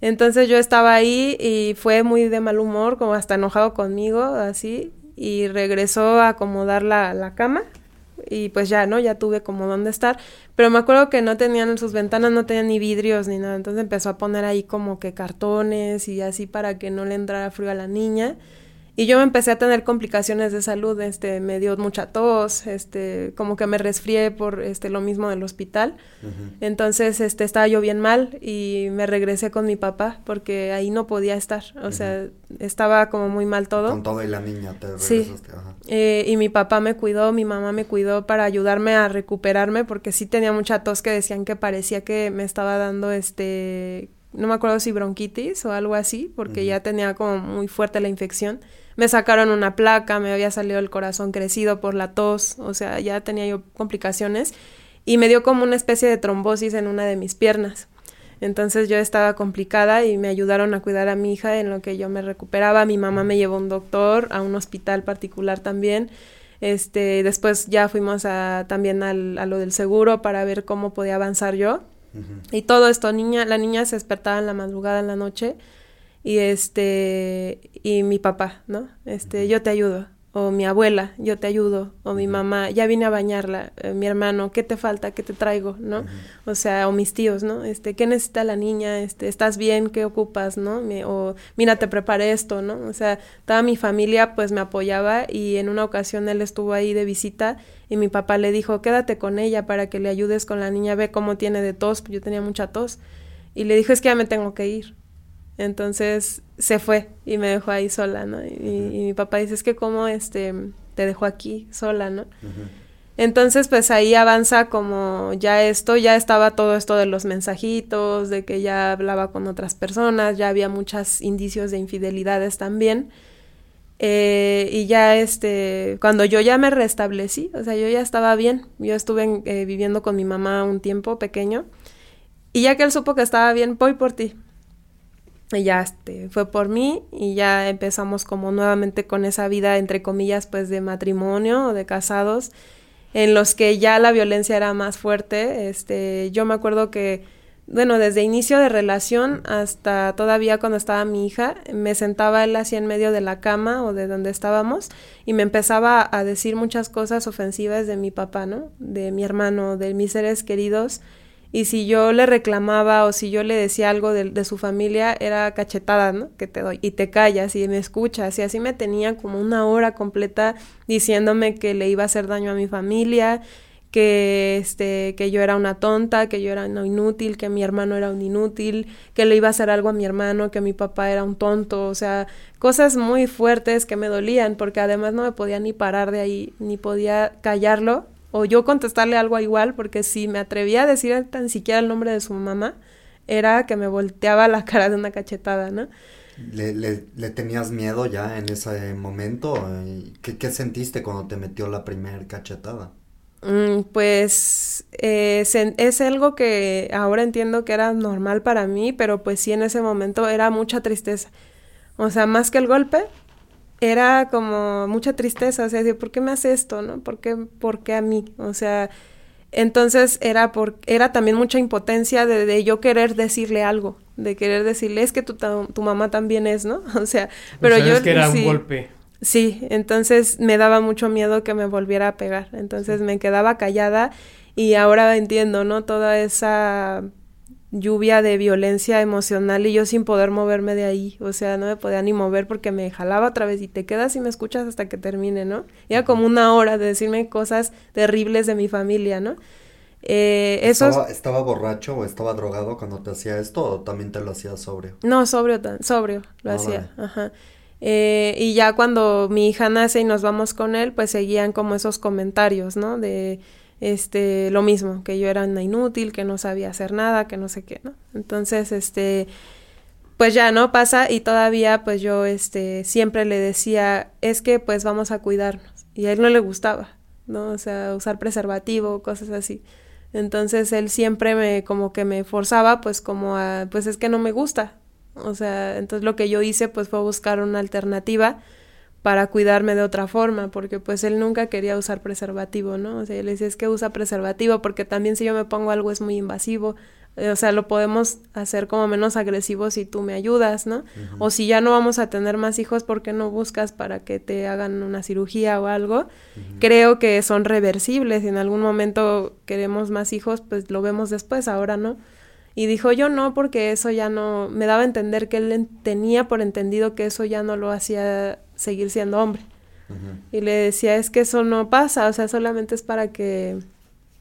Entonces yo estaba ahí y fue muy de mal humor, como hasta enojado conmigo, así, y regresó a acomodar la, la cama y pues ya, ¿no? Ya tuve como dónde estar. Pero me acuerdo que no tenían en sus ventanas, no tenían ni vidrios ni nada. Entonces empezó a poner ahí como que cartones y así para que no le entrara frío a la niña. Y yo me empecé a tener complicaciones de salud, este, me dio mucha tos, este, como que me resfrié por este lo mismo del hospital. Entonces, este, estaba yo bien mal y me regresé con mi papá porque ahí no podía estar, o sea, estaba como muy mal todo. Con todo y la niña te regresaste, Ajá. Eh, y mi papá me cuidó, mi mamá me cuidó para ayudarme a recuperarme porque sí tenía mucha tos que decían que parecía que me estaba dando este no me acuerdo si bronquitis o algo así, porque ya tenía como muy fuerte la infección. Me sacaron una placa, me había salido el corazón crecido por la tos, o sea, ya tenía yo complicaciones y me dio como una especie de trombosis en una de mis piernas. Entonces yo estaba complicada y me ayudaron a cuidar a mi hija en lo que yo me recuperaba. Mi mamá me llevó a un doctor, a un hospital particular también. Este, después ya fuimos a, también al, a lo del seguro para ver cómo podía avanzar yo. Y todo esto, niña, la niña se despertaba en la madrugada, en la noche, y este, y mi papá, ¿no? Este, yo te ayudo. o mi abuela, yo te ayudo, o mi mamá, ya vine a bañarla, eh, mi hermano, ¿qué te falta? ¿Qué te traigo? ¿No? O sea, o mis tíos, ¿no? Este, ¿qué necesita la niña? Este, ¿estás bien? ¿Qué ocupas? ¿No? o mira, te preparé esto, ¿no? O sea, toda mi familia pues me apoyaba y en una ocasión él estuvo ahí de visita y mi papá le dijo, quédate con ella para que le ayudes con la niña, ve cómo tiene de tos, yo tenía mucha tos. Y le dijo, es que ya me tengo que ir. Entonces se fue y me dejó ahí sola, ¿no? Y, mi papá dice, es que cómo este, te dejó aquí sola, ¿no? Entonces, pues ahí avanza como ya esto, ya estaba todo esto de los mensajitos, de que ya hablaba con otras personas, ya había muchos indicios de infidelidades también. Eh, y ya este, cuando yo ya me restablecí, o sea, yo ya estaba bien, yo estuve eh, viviendo con mi mamá un tiempo pequeño, y ya que él supo que estaba bien, voy por ti, y ya este, fue por mí y ya empezamos como nuevamente con esa vida entre comillas pues de matrimonio o de casados en los que ya la violencia era más fuerte. Este, yo me acuerdo que bueno, desde inicio de relación hasta todavía cuando estaba mi hija, me sentaba él así en medio de la cama o de donde estábamos y me empezaba a decir muchas cosas ofensivas de mi papá, ¿no? De mi hermano, de mis seres queridos y si yo le reclamaba o si yo le decía algo de, su familia, era cachetada, ¿no? Que te doy. Y te callas y me escuchas. Y así me tenía como una hora completa diciéndome que le iba a hacer daño a mi familia, que, este, que yo era una tonta, que yo era no inútil, que mi hermano era un inútil, que le iba a hacer algo a mi hermano, que mi papá era un tonto. O sea, cosas muy fuertes que me dolían porque además no me podía ni parar de ahí, ni podía callarlo o yo contestarle algo igual, porque si me atrevía a decir tan siquiera el nombre de su mamá, era que me volteaba la cara de una cachetada, ¿no? ¿Le, le, tenías miedo ya en ese momento? ¿Qué, qué sentiste cuando te metió la primera cachetada? Mm, pues eh, es algo que ahora entiendo que era normal para mí, pero pues sí en ese momento era mucha tristeza. O sea, más que el golpe, era como mucha tristeza, o sea, ¿por qué me hace esto, no? ¿Por qué, por qué a mí? O sea, entonces era por, era también mucha impotencia de, de, yo querer decirle algo, de querer decirle, es que tu, tu mamá también es, ¿no? O sea, pero yo... Es que era un golpe. Sí, entonces me daba mucho miedo que me volviera a pegar, entonces me quedaba callada y ahora entiendo, ¿no? Toda esa lluvia de violencia emocional y yo sin poder moverme de ahí, o sea, no me podía ni mover porque me jalaba otra vez y te quedas y me escuchas hasta que termine, ¿no? Era como una hora de decirme cosas terribles de mi familia, ¿no? Eh, ¿Estaba, ¿Estaba borracho o estaba drogado cuando te hacía esto o también te lo hacía sobrio? No, sobrio, sobrio lo hacía, ajá. Eh, y ya cuando mi hija nace y nos vamos con él, pues seguían como esos comentarios, ¿no? De este, lo mismo, que yo era una inútil, que no sabía hacer nada, que no sé qué, ¿no? Entonces, este, pues ya, ¿no? Pasa y todavía, pues yo, este, siempre le decía, es que, pues vamos a cuidarnos. Y a él no le gustaba, ¿no? O sea, usar preservativo, cosas así. Entonces, él siempre me, como que me forzaba, pues como a, pues es que no me gusta. O sea, entonces lo que yo hice, pues fue buscar una alternativa para cuidarme de otra forma, porque pues él nunca quería usar preservativo, ¿no? O sea, yo le decía, es que usa preservativo, porque también si yo me pongo algo es muy invasivo, eh, o sea, lo podemos hacer como menos agresivo si tú me ayudas, ¿no? O si ya no vamos a tener más hijos, ¿por qué no buscas para que te hagan una cirugía o algo? Creo que son reversibles, si en algún momento queremos más hijos, pues lo vemos después, ahora no. Y dijo yo no, porque eso ya no, me daba a entender que él tenía por entendido que eso ya no lo hacía seguir siendo hombre. Y le decía, es que eso no pasa, o sea, solamente es para que,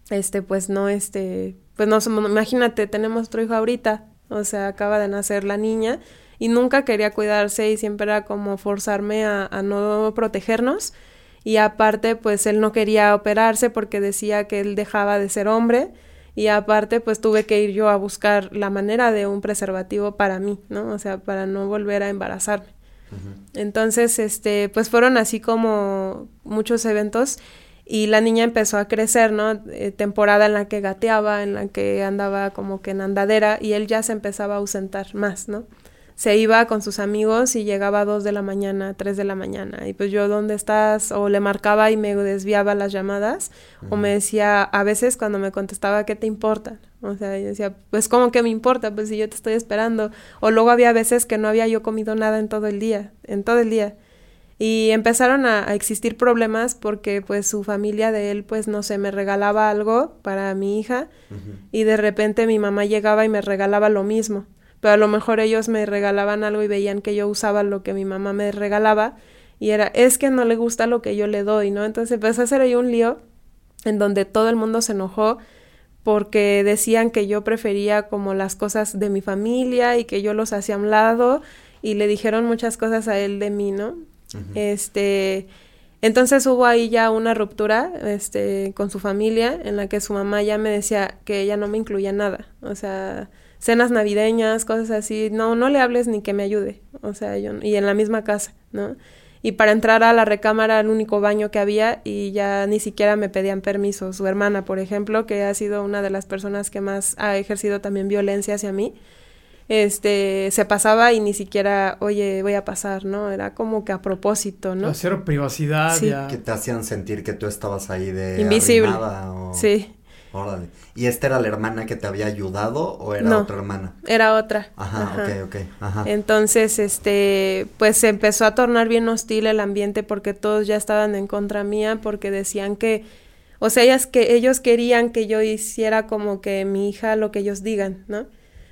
este, pues no, este, pues no, imagínate, tenemos otro hijo ahorita, o sea, acaba de nacer la niña y nunca quería cuidarse y siempre era como forzarme a, a no protegernos y aparte, pues él no quería operarse porque decía que él dejaba de ser hombre y aparte pues tuve que ir yo a buscar la manera de un preservativo para mí, ¿no? O sea, para no volver a embarazarme. Entonces, este, pues fueron así como muchos eventos y la niña empezó a crecer, ¿no? Eh, temporada en la que gateaba, en la que andaba como que en andadera y él ya se empezaba a ausentar más, ¿no? Se iba con sus amigos y llegaba a dos de la mañana, tres de la mañana. Y pues yo, ¿dónde estás? O le marcaba y me desviaba las llamadas. O me decía, a veces cuando me contestaba, ¿qué te importa? O sea, yo decía, pues ¿cómo que me importa? Pues si yo te estoy esperando. O luego había veces que no había yo comido nada en todo el día, en todo el día. Y empezaron a, existir problemas porque pues su familia de él pues no sé, me regalaba algo para mi hija y de repente mi mamá llegaba y me regalaba lo mismo. Pero a lo mejor ellos me regalaban algo y veían que yo usaba lo que mi mamá me regalaba y era, es que no le gusta lo que yo le doy, ¿no? Entonces empezó a hacer ahí un lío en donde todo el mundo se enojó porque decían que yo prefería como las cosas de mi familia y que yo los hacía a un lado y le dijeron muchas cosas a él de mí, ¿no? Este, entonces hubo ahí ya una ruptura, este, con su familia, en la que su mamá ya me decía que ella no me incluía nada, o sea, cenas navideñas, cosas así, no, no le hables ni que me ayude, o sea, yo, y en la misma casa, ¿no? Y para entrar a la recámara el único baño que había y ya ni siquiera me pedían permiso. Su hermana, por ejemplo, que ha sido una de las personas que más ha ejercido también violencia hacia mí, este, se pasaba y ni siquiera, oye, voy a pasar, ¿no? Era como que a propósito, ¿no? Hacer privacidad. Sí. Que te hacían sentir que tú estabas ahí de invisible. Sí. Órale. ¿Y esta era la hermana que te había ayudado o era otra hermana? Era otra. Ajá, ok, ok. Ajá. Entonces, este, pues se empezó a tornar bien hostil el ambiente porque todos ya estaban en contra mía porque decían que, o sea, ellas que ellos querían que yo hiciera como que mi hija lo que ellos digan, ¿no?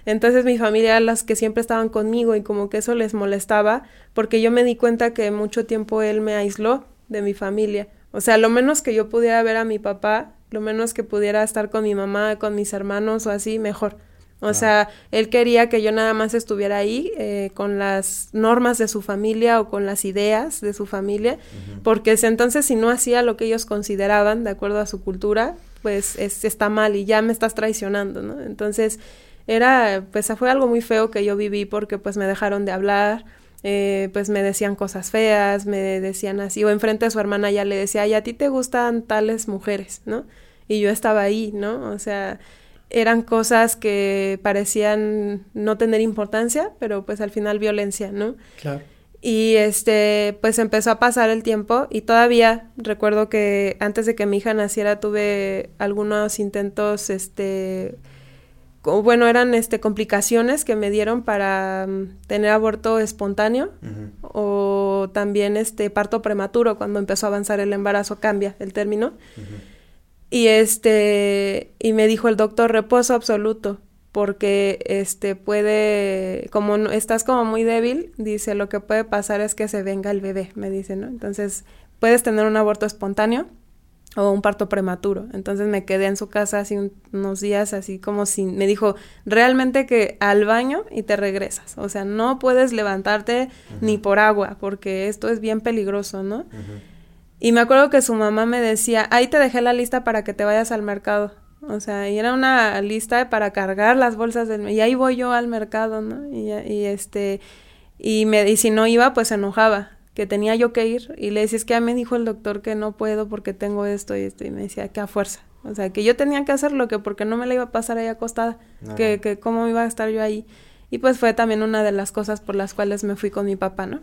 Entonces mi familia las que siempre estaban conmigo y como que eso les molestaba porque yo me di cuenta que mucho tiempo él me aisló de mi familia. O sea, lo menos que yo pudiera ver a mi papá, lo menos que pudiera estar con mi mamá, con mis hermanos o así, mejor. O sea, él quería que yo nada más estuviera ahí eh, con las normas de su familia o con las ideas de su familia, porque entonces si no hacía lo que ellos consideraban de acuerdo a su cultura, pues está mal y ya me estás traicionando, ¿no? Entonces, era, pues fue algo muy feo que yo viví porque pues me dejaron de hablar, eh, pues me decían cosas feas, me decían así, o enfrente a su hermana ya le decía, ay, a ti te gustan tales mujeres, ¿no? Y yo estaba ahí, ¿no? O sea, eran cosas que parecían no tener importancia, pero pues al final violencia, ¿no? Claro. Y este, pues empezó a pasar el tiempo y todavía recuerdo que antes de que mi hija naciera tuve algunos intentos, este, bueno, eran este, complicaciones que me dieron para mm, tener aborto espontáneo o también este parto prematuro cuando empezó a avanzar el embarazo, cambia el término. Y este, y me dijo el doctor reposo absoluto porque este puede, como estás como muy débil, dice, lo que puede pasar es que se venga el bebé, me dice, ¿no? Entonces, puedes tener un aborto espontáneo o un parto prematuro. Entonces me quedé en su casa así unos días, así como si me dijo realmente que al baño y te regresas. O sea, no puedes levantarte ni por agua, porque esto es bien peligroso, ¿no? Y me acuerdo que su mamá me decía, ahí te dejé la lista para que te vayas al mercado. O sea, y era una lista para cargar las bolsas del... Y ahí voy yo al mercado, ¿no? Y, y este... Y, me, y si no iba, pues se enojaba que tenía yo que ir y le decía, es que ya me dijo el doctor que no puedo porque tengo esto y esto y me decía que a fuerza. O sea, que yo tenía que hacerlo, que porque no me la iba a pasar ahí acostada, que, que cómo iba a estar yo ahí. Y pues fue también una de las cosas por las cuales me fui con mi papá, ¿no?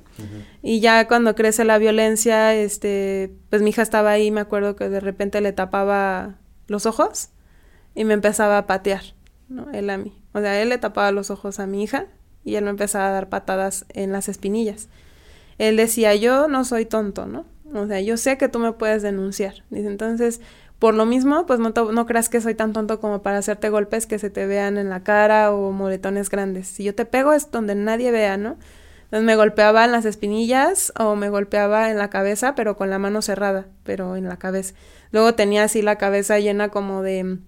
Y ya cuando crece la violencia, este, pues mi hija estaba ahí, me acuerdo que de repente le tapaba los ojos y me empezaba a patear, ¿no? Él a mí. O sea, él le tapaba los ojos a mi hija y él me empezaba a dar patadas en las espinillas él decía, yo no soy tonto, ¿no? O sea, yo sé que tú me puedes denunciar. Dice, entonces, por lo mismo, pues no, no creas que soy tan tonto como para hacerte golpes que se te vean en la cara o moretones grandes. Si yo te pego es donde nadie vea, ¿no? Entonces me golpeaba en las espinillas o me golpeaba en la cabeza, pero con la mano cerrada, pero en la cabeza. Luego tenía así la cabeza llena como de,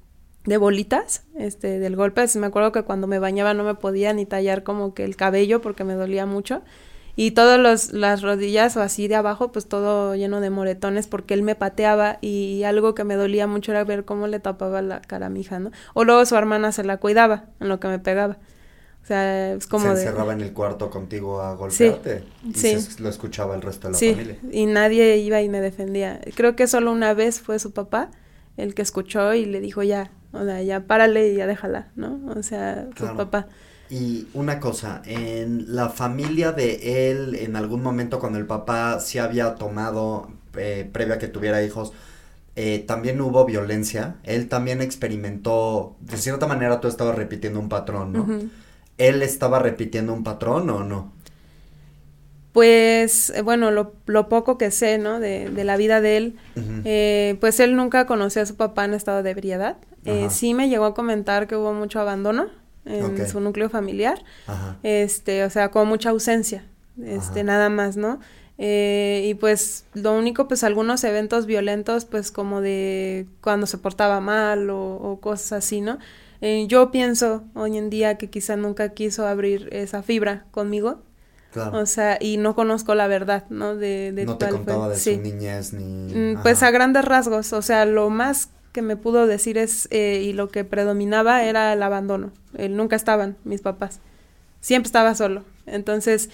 de bolitas, este, del golpe. me acuerdo que cuando me bañaba no me podía ni tallar como que el cabello porque me dolía mucho y todas las rodillas o así de abajo, pues todo lleno de moretones porque él me pateaba y algo que me dolía mucho era ver cómo le tapaba la cara a mi hija, ¿no? O luego su hermana se la cuidaba en lo que me pegaba. O sea, es como se encerraba en el cuarto contigo a golpearte sí, y sí. lo escuchaba el resto de la sí, familia. y nadie iba y me defendía. Creo que solo una vez fue su papá el que escuchó y le dijo ya, o sea, ya párale y ya déjala, ¿no? O sea, su papá. Y una cosa, en la familia de él, en algún momento cuando el papá se había tomado, eh, previo a que tuviera hijos, eh, también hubo violencia. Él también experimentó, de cierta manera tú estabas repitiendo un patrón, ¿no? ¿Él estaba repitiendo un patrón o no? Pues, eh, bueno, lo, lo, poco que sé, ¿no? De, de la vida de él, eh, pues él nunca conoció a su papá en estado de ebriedad. Sí me llegó a comentar que hubo mucho abandono en su núcleo familiar, este, o sea, con mucha ausencia, este, nada más, ¿no? Eh, y pues lo único, pues algunos eventos violentos, pues como de cuando se portaba mal o, cosas así, ¿no? Eh, yo pienso hoy en día que quizá nunca quiso abrir esa fibra conmigo. Claro. O sea, y no conozco la verdad, ¿no? De, de no te contaba de su niñez ni... Mm, pues a grandes rasgos, o sea, lo más que me pudo decir es, eh, y lo que predominaba era el abandono. Él nunca estaban mis papás. Siempre estaba solo. Entonces,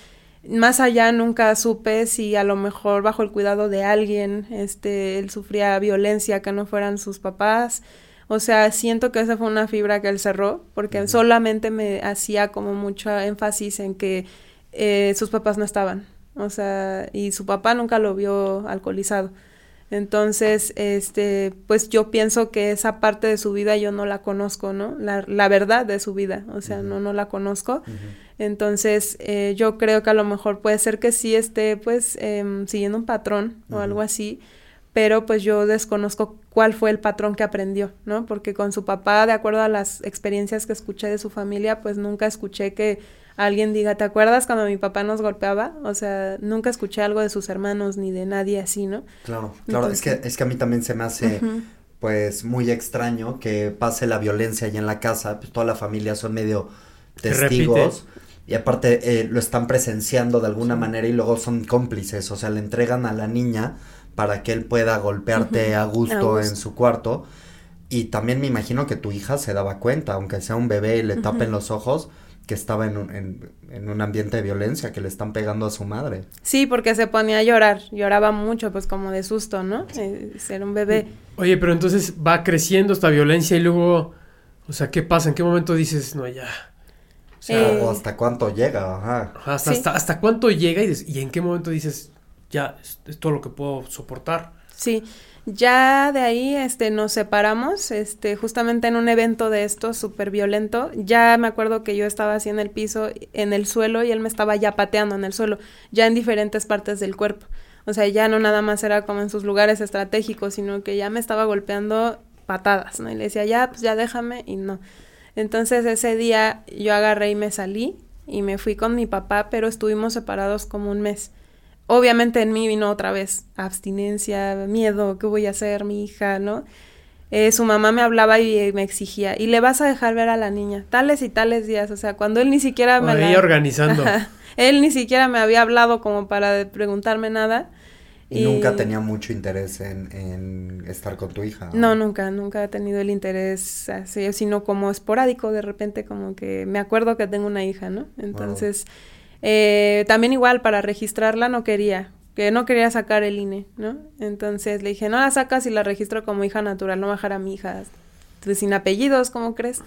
más allá nunca supe si a lo mejor bajo el cuidado de alguien, este, él sufría violencia que no fueran sus papás. O sea, siento que esa fue una fibra que él cerró, porque solamente me hacía como mucho énfasis en que eh, sus papás no estaban. O sea, y su papá nunca lo vio alcoholizado. Entonces, este, pues yo pienso que esa parte de su vida yo no la conozco, ¿no? La, la verdad de su vida, o sea, no, no la conozco. Entonces, eh, yo creo que a lo mejor puede ser que sí esté, pues, eh, siguiendo un patrón o algo así, pero pues yo desconozco cuál fue el patrón que aprendió, ¿no? Porque con su papá, de acuerdo a las experiencias que escuché de su familia, pues nunca escuché que alguien diga, ¿te acuerdas cuando mi papá nos golpeaba? O sea, nunca escuché algo de sus hermanos ni de nadie así, ¿no? Claro, claro, es que es que a mí también se me hace pues muy extraño que pase la violencia allá en la casa, pues toda la familia son medio testigos y aparte eh, lo están presenciando de alguna manera y luego son cómplices, o sea, le entregan a la niña para que él pueda golpearte a, gusto en su cuarto. Y también me imagino que tu hija se daba cuenta, aunque sea un bebé y le tapen los ojos, que estaba en un, en, un ambiente de violencia, que le están pegando a su madre. Sí, porque se ponía a llorar, lloraba mucho, pues como de susto, ¿no? Eh, ser un bebé. Oye, pero entonces va creciendo esta violencia y luego, o sea, ¿qué pasa? ¿En qué momento dices, no, ya? O sea, o eh, hasta cuánto llega, ajá. Hasta, hasta, hasta, cuánto llega y, y en qué momento dices, ya, es todo lo que puedo soportar. Sí, ya de ahí este, nos separamos, este, justamente en un evento de esto súper violento. Ya me acuerdo que yo estaba así en el piso, en el suelo, y él me estaba ya pateando en el suelo, ya en diferentes partes del cuerpo. O sea, ya no nada más era como en sus lugares estratégicos, sino que ya me estaba golpeando patadas, ¿no? Y le decía, ya, pues ya déjame, y no. Entonces ese día yo agarré y me salí y me fui con mi papá, pero estuvimos separados como un mes. Obviamente en mí vino otra vez abstinencia, miedo, ¿qué voy a hacer, mi hija, no? Eh, su mamá me hablaba y me exigía, y le vas a dejar ver a la niña, tales y tales días, o sea, cuando él ni siquiera me... Ahí organizando. él ni siquiera me había hablado como para preguntarme nada. Y, nunca tenía mucho interés en, en, estar con tu hija. No, nunca, nunca he tenido el interés así, sino como esporádico, de repente como que me acuerdo que tengo una hija, ¿no? Entonces... Eh, también igual para registrarla no quería, que no quería sacar el INE, ¿no? Entonces le dije, no la sacas y la registro como hija natural, no bajar a mi hija pues, sin apellidos, ¿cómo crees?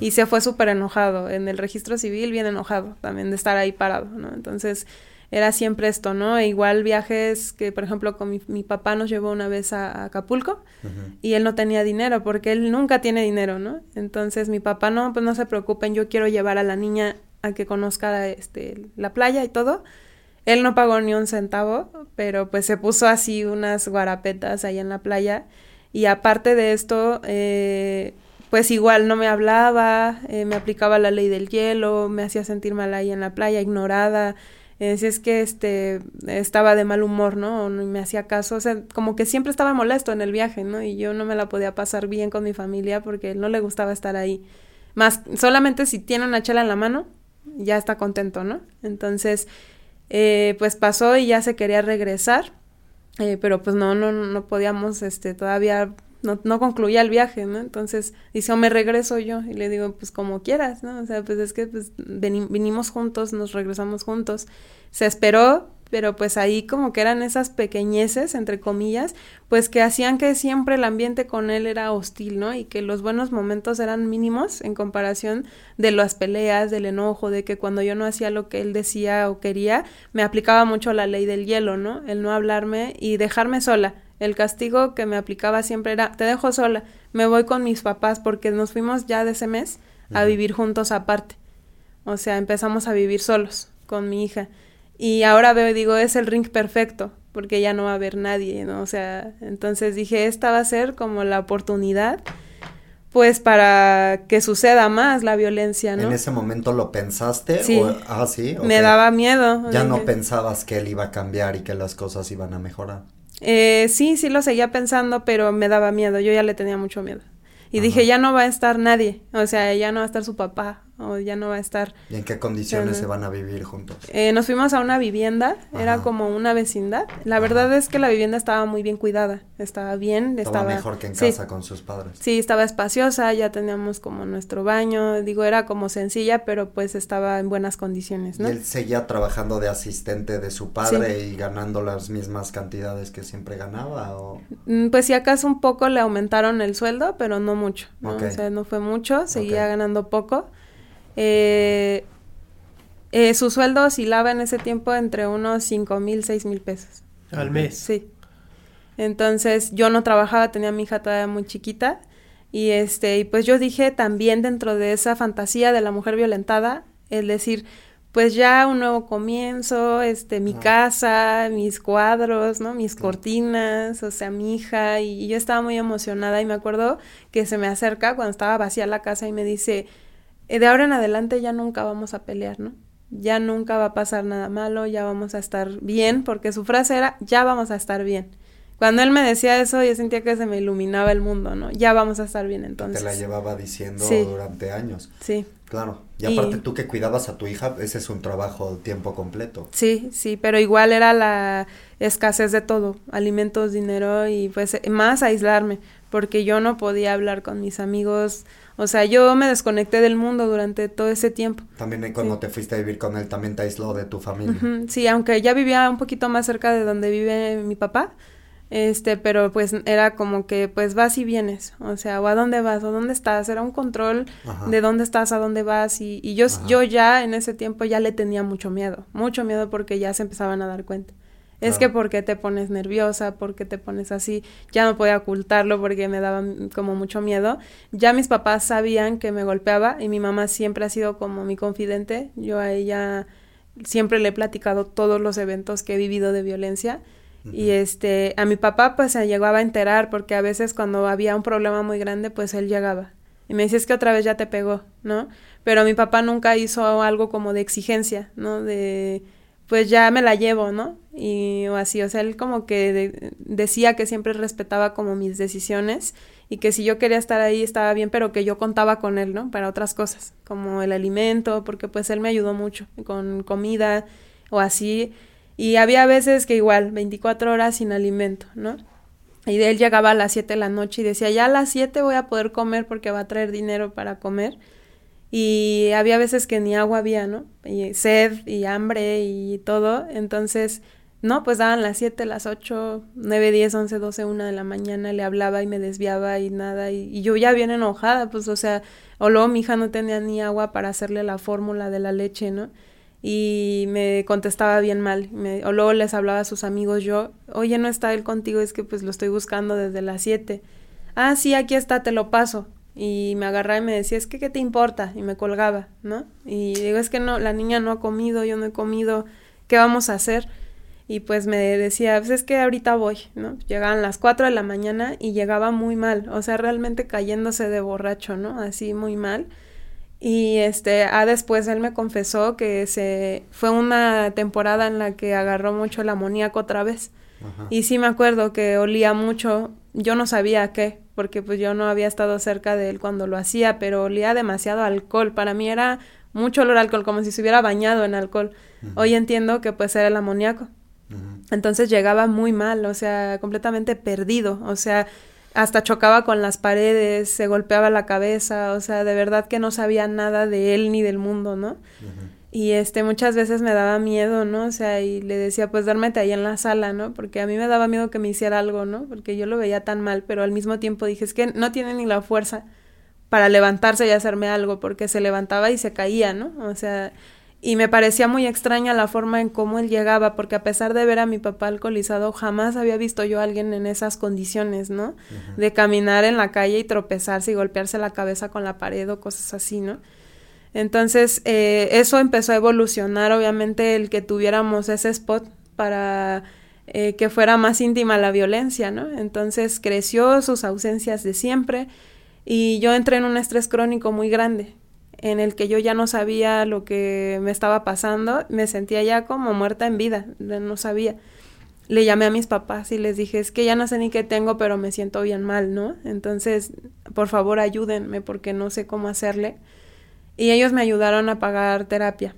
Y se fue súper enojado, en el registro civil bien enojado también de estar ahí parado, ¿no? Entonces era siempre esto, ¿no? E igual viajes que, por ejemplo, con mi, papá nos llevó una vez a, Acapulco y él no tenía dinero porque él nunca tiene dinero, ¿no? Entonces mi papá, no, pues no se preocupen, yo quiero llevar a la niña que conozca este, la playa y todo. Él no pagó ni un centavo, pero pues se puso así unas guarapetas ahí en la playa. Y aparte de esto, eh, pues igual no me hablaba, eh, me aplicaba la ley del hielo, me hacía sentir mal ahí en la playa, ignorada. Eh, si es que este estaba de mal humor, ¿no? O me hacía caso, o sea, como que siempre estaba molesto en el viaje, ¿no? Y yo no me la podía pasar bien con mi familia porque no le gustaba estar ahí. Más solamente si tiene una chela en la mano, ya está contento, ¿no? Entonces, eh, pues pasó y ya se quería regresar, eh, pero pues no, no, no podíamos, este, todavía no, no concluía el viaje, ¿no? Entonces dice, o me regreso yo, y le digo, pues como quieras, ¿no? O sea, pues es que pues, vinimos juntos, nos regresamos juntos. Se esperó, pero pues ahí como que eran esas pequeñeces, entre comillas, pues que hacían que siempre el ambiente con él era hostil, ¿no? Y que los buenos momentos eran mínimos en comparación de las peleas, del enojo, de que cuando yo no hacía lo que él decía o quería, me aplicaba mucho la ley del hielo, ¿no? El no hablarme y dejarme sola. El castigo que me aplicaba siempre era, te dejo sola, me voy con mis papás porque nos fuimos ya de ese mes a vivir juntos aparte. O sea, empezamos a vivir solos con mi hija. Y ahora veo y digo, es el ring perfecto, porque ya no va a haber nadie, ¿no? O sea, entonces dije, esta va a ser como la oportunidad pues para que suceda más la violencia, ¿no? ¿En ese momento lo pensaste? Sí. O, ah, sí. Me daba miedo. Ya no pensabas que él iba a cambiar y que las cosas iban a mejorar. Eh, sí, sí lo seguía pensando, pero me daba miedo. Yo ya le tenía mucho miedo. Y dije, ya no va a estar nadie. O sea, ya no va a estar su papá o ya no va a estar. ¿Y en qué condiciones se van a vivir juntos? Eh, nos fuimos a una vivienda, era como una vecindad. La verdad es que la vivienda estaba muy bien cuidada, estaba bien, estaba, estaba mejor que en casa con sus padres. Sí, estaba espaciosa, ya teníamos como nuestro baño, digo, era como sencilla, pero pues estaba en buenas condiciones, ¿no? ¿Y él seguía trabajando de asistente de su padre y ganando las mismas cantidades que siempre ganaba o mm, Pues si acaso un poco le aumentaron el sueldo, pero no mucho, ¿no? O sea, no fue mucho, seguía ganando poco. Eh, eh, su sueldo oscilaba en ese tiempo entre unos cinco mil, seis mil pesos. Al mes. Sí. Entonces yo no trabajaba, tenía a mi hija todavía muy chiquita. Y este, y pues yo dije también dentro de esa fantasía de la mujer violentada, el decir, pues ya un nuevo comienzo, este, mi casa, mis cuadros, ¿no? Mis cortinas, o sea, mi hija, y, y, yo estaba muy emocionada y me acuerdo que se me acerca cuando estaba vacía la casa y me dice, de ahora en adelante ya nunca vamos a pelear, ¿no? Ya nunca va a pasar nada malo, ya vamos a estar bien, porque su frase era, ya vamos a estar bien. Cuando él me decía eso, yo sentía que se me iluminaba el mundo, ¿no? Ya vamos a estar bien entonces. Te la llevaba diciendo durante años. Sí. Claro. Y aparte tú que cuidabas a tu hija, ese es un trabajo tiempo completo. Sí, sí, pero igual era la escasez de todo, alimentos, dinero y pues más aislarme, porque yo no podía hablar con mis amigos, o sea, yo me desconecté del mundo durante todo ese tiempo. También cuando te fuiste a vivir con él, también te aisló de tu familia. Sí, aunque ya vivía un poquito más cerca de donde vive mi papá, este, pero pues era como que pues vas y vienes, o sea, o a dónde vas, o dónde estás, era un control de dónde estás, a dónde vas, y, y yo, yo ya en ese tiempo ya le tenía mucho miedo, mucho miedo porque ya se empezaban a dar cuenta. Es que porque te pones nerviosa, porque te pones así, ya no podía ocultarlo porque me daba como mucho miedo. Ya mis papás sabían que me golpeaba y mi mamá siempre ha sido como mi confidente. Yo a ella siempre le he platicado todos los eventos que he vivido de violencia. Y este, a mi papá pues se llegaba a enterar porque a veces cuando había un problema muy grande pues él llegaba. Y me decía, es que otra vez ya te pegó, ¿no? Pero mi papá nunca hizo algo como de exigencia, ¿no? De, pues ya me la llevo, ¿no? Y o así, o sea, él como que decía que siempre respetaba como mis decisiones y que si yo quería estar ahí estaba bien, pero que yo contaba con él, ¿no? Para otras cosas, como el alimento, porque pues él me ayudó mucho con comida o así. Y había veces que igual, 24 horas sin alimento, ¿no? Y de él llegaba a las 7 de la noche y decía, ya a las 7 voy a poder comer porque va a traer dinero para comer y había veces que ni agua había, ¿no? Y sed y hambre y todo, entonces, no, pues daban las 7, las 8, 9, 10, 11, 12, 1 de la mañana, le hablaba y me desviaba y nada, y, yo ya bien enojada, pues, o sea, o luego mi hija no tenía ni agua para hacerle la fórmula de la leche, ¿no? Y me contestaba bien mal, me, o luego les hablaba a sus amigos yo, oye, no está él contigo, es que pues lo estoy buscando desde las 7. Ah, sí, aquí está, te lo paso y me agarraba y me decía, es que, ¿qué te importa? Y me colgaba, ¿no? Y digo, es que no, la niña no ha comido, yo no he comido, ¿qué vamos a hacer? Y pues me decía, pues es que ahorita voy, ¿no? Llegaban las 4 de la mañana y llegaba muy mal, o sea, realmente cayéndose de borracho, ¿no? Así muy mal. Y este, ah, después él me confesó que se fue una temporada en la que agarró mucho el amoníaco otra vez. Y sí me acuerdo que olía mucho, yo no sabía qué, porque pues yo no había estado cerca de él cuando lo hacía, pero olía demasiado alcohol. Para mí era mucho olor a alcohol, como si se hubiera bañado en alcohol. Hoy entiendo que pues era el amoníaco. Entonces llegaba muy mal, o sea, completamente perdido, o sea, hasta chocaba con las paredes, se golpeaba la cabeza, o sea, de verdad que no sabía nada de él ni del mundo, ¿no? Y este, muchas veces me daba miedo, ¿no? O sea, y le decía, pues duérmete ahí en la sala, ¿no? Porque a mí me daba miedo que me hiciera algo, ¿no? Porque yo lo veía tan mal, pero al mismo tiempo dije, es que no tiene ni la fuerza para levantarse y hacerme algo, porque se levantaba y se caía, ¿no? O sea, y me parecía muy extraña la forma en cómo él llegaba, porque a pesar de ver a mi papá alcoholizado, jamás había visto yo a alguien en esas condiciones, ¿no? De caminar en la calle y tropezarse y golpearse la cabeza con la pared o cosas así, ¿no? Entonces, eh, eso empezó a evolucionar, obviamente, el que tuviéramos ese spot para eh, que fuera más íntima la violencia, ¿no? Entonces creció sus ausencias de siempre y yo entré en un estrés crónico muy grande en el que yo ya no sabía lo que me estaba pasando, me sentía ya como muerta en vida, no sabía. Le llamé a mis papás y les dije, es que ya no sé ni qué tengo, pero me siento bien mal, ¿no? Entonces, por favor, ayúdenme porque no sé cómo hacerle. Y ellos me ayudaron a pagar terapia.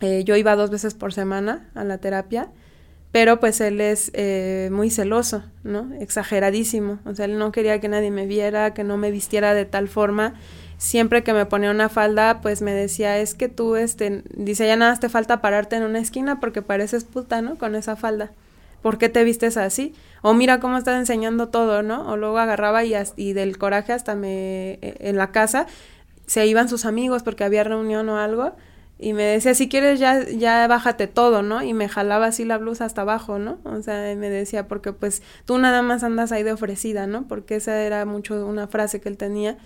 Eh, yo iba dos veces por semana a la terapia, pero pues él es eh, muy celoso, ¿no? Exageradísimo. O sea, él no quería que nadie me viera, que no me vistiera de tal forma siempre que me ponía una falda, pues me decía, es que tú, este, dice, ya nada te falta pararte en una esquina porque pareces puta, ¿no? Con esa falda. ¿Por qué te vistes así? O mira cómo estás enseñando todo, ¿no? O luego agarraba y, y del coraje hasta me, e, en la casa, se iban sus amigos porque había reunión o algo. Y me decía, si quieres ya, ya bájate todo, ¿no? Y me jalaba así la blusa hasta abajo, ¿no? O sea, me decía, porque pues tú nada más andas ahí de ofrecida, ¿no? Porque esa era mucho una frase que él tenía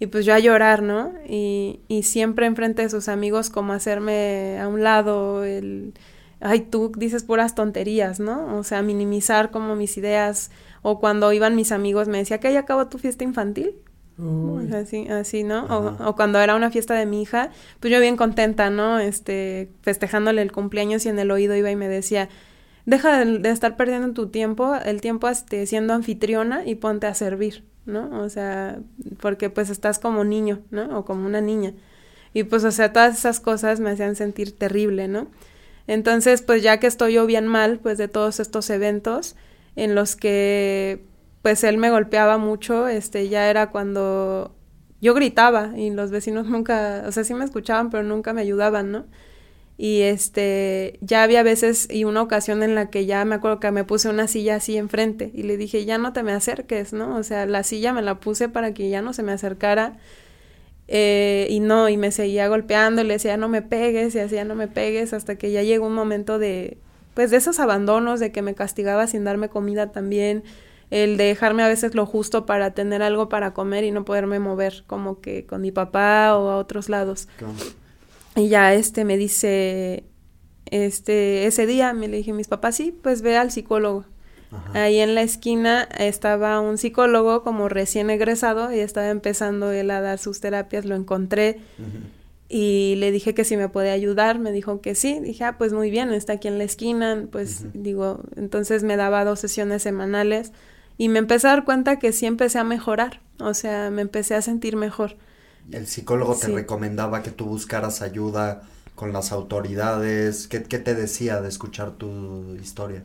y pues yo a llorar, ¿no? Y, y siempre enfrente de sus amigos como hacerme a un lado, el, ay, tú dices puras tonterías, ¿no? O sea, minimizar como mis ideas, o cuando iban mis amigos me decía, que ya acabó tu fiesta infantil. Así, así, ¿no? O, o, cuando era una fiesta de mi hija, pues yo bien contenta, ¿no? Este, festejándole el cumpleaños y en el oído iba y me decía, deja de, de estar perdiendo tu tiempo, el tiempo este, siendo anfitriona y ponte a servir. ¿no? O sea, porque pues estás como niño, ¿no? O como una niña. Y pues, o sea, todas esas cosas me hacían sentir terrible, ¿no? Entonces, pues ya que estoy yo bien mal, pues de todos estos eventos en los que pues él me golpeaba mucho, este, ya era cuando yo gritaba y los vecinos nunca, o sea, sí me escuchaban, pero nunca me ayudaban, ¿no? y este ya había veces y una ocasión en la que ya me acuerdo que me puse una silla así enfrente y le dije ya no te me acerques no o sea la silla me la puse para que ya no se me acercara eh, y no y me seguía golpeando y le decía no me pegues y hacía no me pegues hasta que ya llegó un momento de pues de esos abandonos de que me castigaba sin darme comida también el de dejarme a veces lo justo para tener algo para comer y no poderme mover como que con mi papá o a otros lados. Y ya este me dice, este, ese día me le dije a mis papás, sí, pues ve al psicólogo. Ahí en la esquina estaba un psicólogo como recién egresado y estaba empezando él a dar sus terapias, lo encontré y le dije que si me podía ayudar, me dijo que sí, dije, ah, pues muy bien, está aquí en la esquina, pues digo, entonces me daba dos sesiones semanales y me empecé a dar cuenta que sí empecé a mejorar, o sea, me empecé a sentir mejor. El psicólogo te recomendaba que tú buscaras ayuda con las autoridades. ¿Qué, te decía de escuchar tu historia?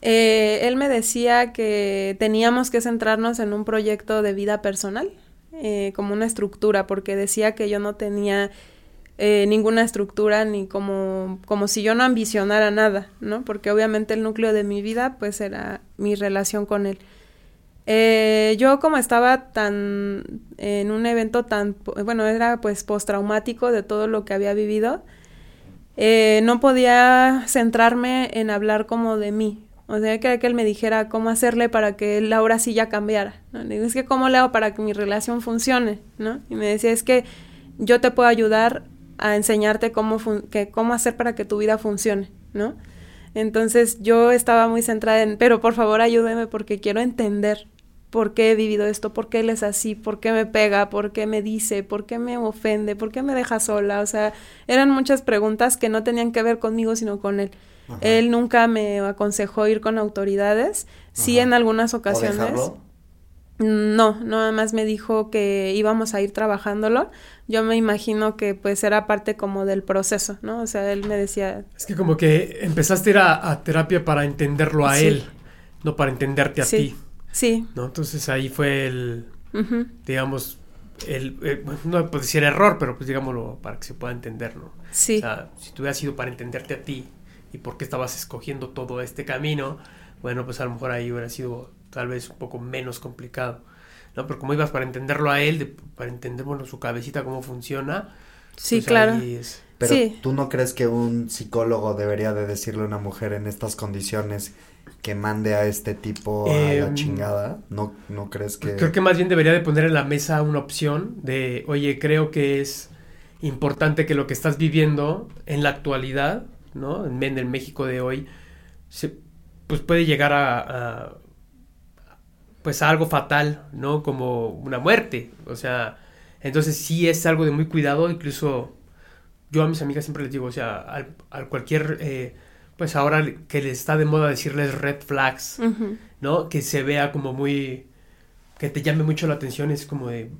Eh, él me decía que teníamos que centrarnos en un proyecto de vida personal, eh, como una estructura, porque decía que yo no tenía eh, ninguna estructura ni como, como si yo no ambicionara nada, ¿no? Porque obviamente el núcleo de mi vida pues era mi relación con él. Eh, yo como estaba tan en un evento tan, bueno, era pues postraumático de todo lo que había vivido, eh, no podía centrarme en hablar como de mí. O sea, quería que él me dijera cómo hacerle para que él ahora sí ya cambiara. ¿no? digo, es que cómo le hago para que mi relación funcione, ¿no? Y me decía, es que yo te puedo ayudar a enseñarte cómo, que, cómo hacer para que tu vida funcione, ¿no? Entonces yo estaba muy centrada en, pero por favor ayúdeme porque quiero entender por qué he vivido esto, por qué él es así, por qué me pega, por qué me dice, por qué me ofende, por qué me deja sola. O sea, eran muchas preguntas que no tenían que ver conmigo, sino con él. Él nunca me aconsejó ir con autoridades. Sí, en algunas ocasiones. No, nada más me dijo que íbamos a ir trabajándolo. Yo me imagino que pues era parte como del proceso, ¿no? O sea, él me decía... Es que como que empezaste a ir a, terapia para entenderlo a él, no para entenderte a ti. Sí. ¿No? Entonces ahí fue el, digamos, el, no puedo decir error, pero pues digámoslo para que se pueda entender, ¿no? Sí. O sea, si tú hubieras sido para entenderte a ti y por qué estabas escogiendo todo este camino, bueno, pues a lo mejor ahí hubiera sido tal vez un poco menos complicado, ¿no? Pero como ibas para entenderlo a él, para entender, bueno, su cabecita cómo funciona. Sí, pues claro. Pero tú no crees que un psicólogo debería de decirle a una mujer en estas condiciones que mande a este tipo a la em, chingada? ¿No, ¿No crees que...? Creo que más bien debería de poner en la mesa una opción de, oye, creo que es importante que lo que estás viviendo en la actualidad, ¿no? En, en el México de hoy, se, pues puede llegar a, a, pues a algo fatal, ¿no? Como una muerte, o sea, entonces sí es algo de muy cuidado, incluso yo a mis amigas siempre les digo, o sea, al, al cualquier, eh, pues ahora que les está de moda decirles red flags. ¿no? Que se vea como muy, que te llame mucho la atención, es como de,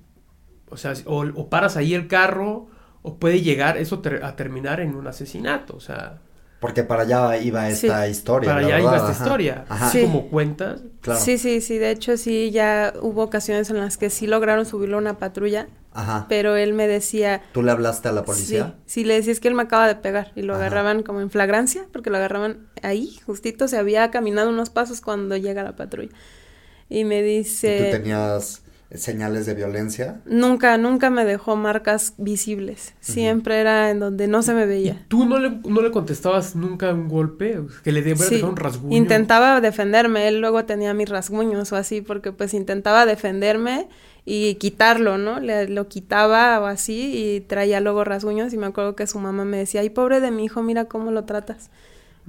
o sea, o, o paras ahí el carro, o puede llegar eso ter- a terminar en un asesinato, o sea, Porque para allá iba esta Sí. historia. para la allá iba esta ajá. historia, Ajá. así Sí. como cuentas, Claro. Sí, sí, sí. De hecho, sí, ya hubo ocasiones en las que sí lograron subirlo a una patrulla, Ajá. pero él me decía... ¿Tú le hablaste a la policía? Sí, sí, le decía es que él me acaba de pegar y lo Ajá. agarraban como en flagrancia, porque lo agarraban ahí, justito, se había caminado unos pasos cuando llega la patrulla. Y me ¿Y dice... tú tenías señales de violencia? Nunca, nunca me dejó marcas visibles. Siempre era en donde no se me ¿Y veía. tú no le, no le contestabas nunca un golpe? Que le debiera Sí, dejar un rasguño. intentaba defenderme, él luego tenía mis rasguños o así, porque pues intentaba defenderme y quitarlo, ¿no? Le, lo quitaba o así y traía luego rasguños y me acuerdo que su mamá me decía, ay, pobre de mi hijo, mira cómo lo tratas.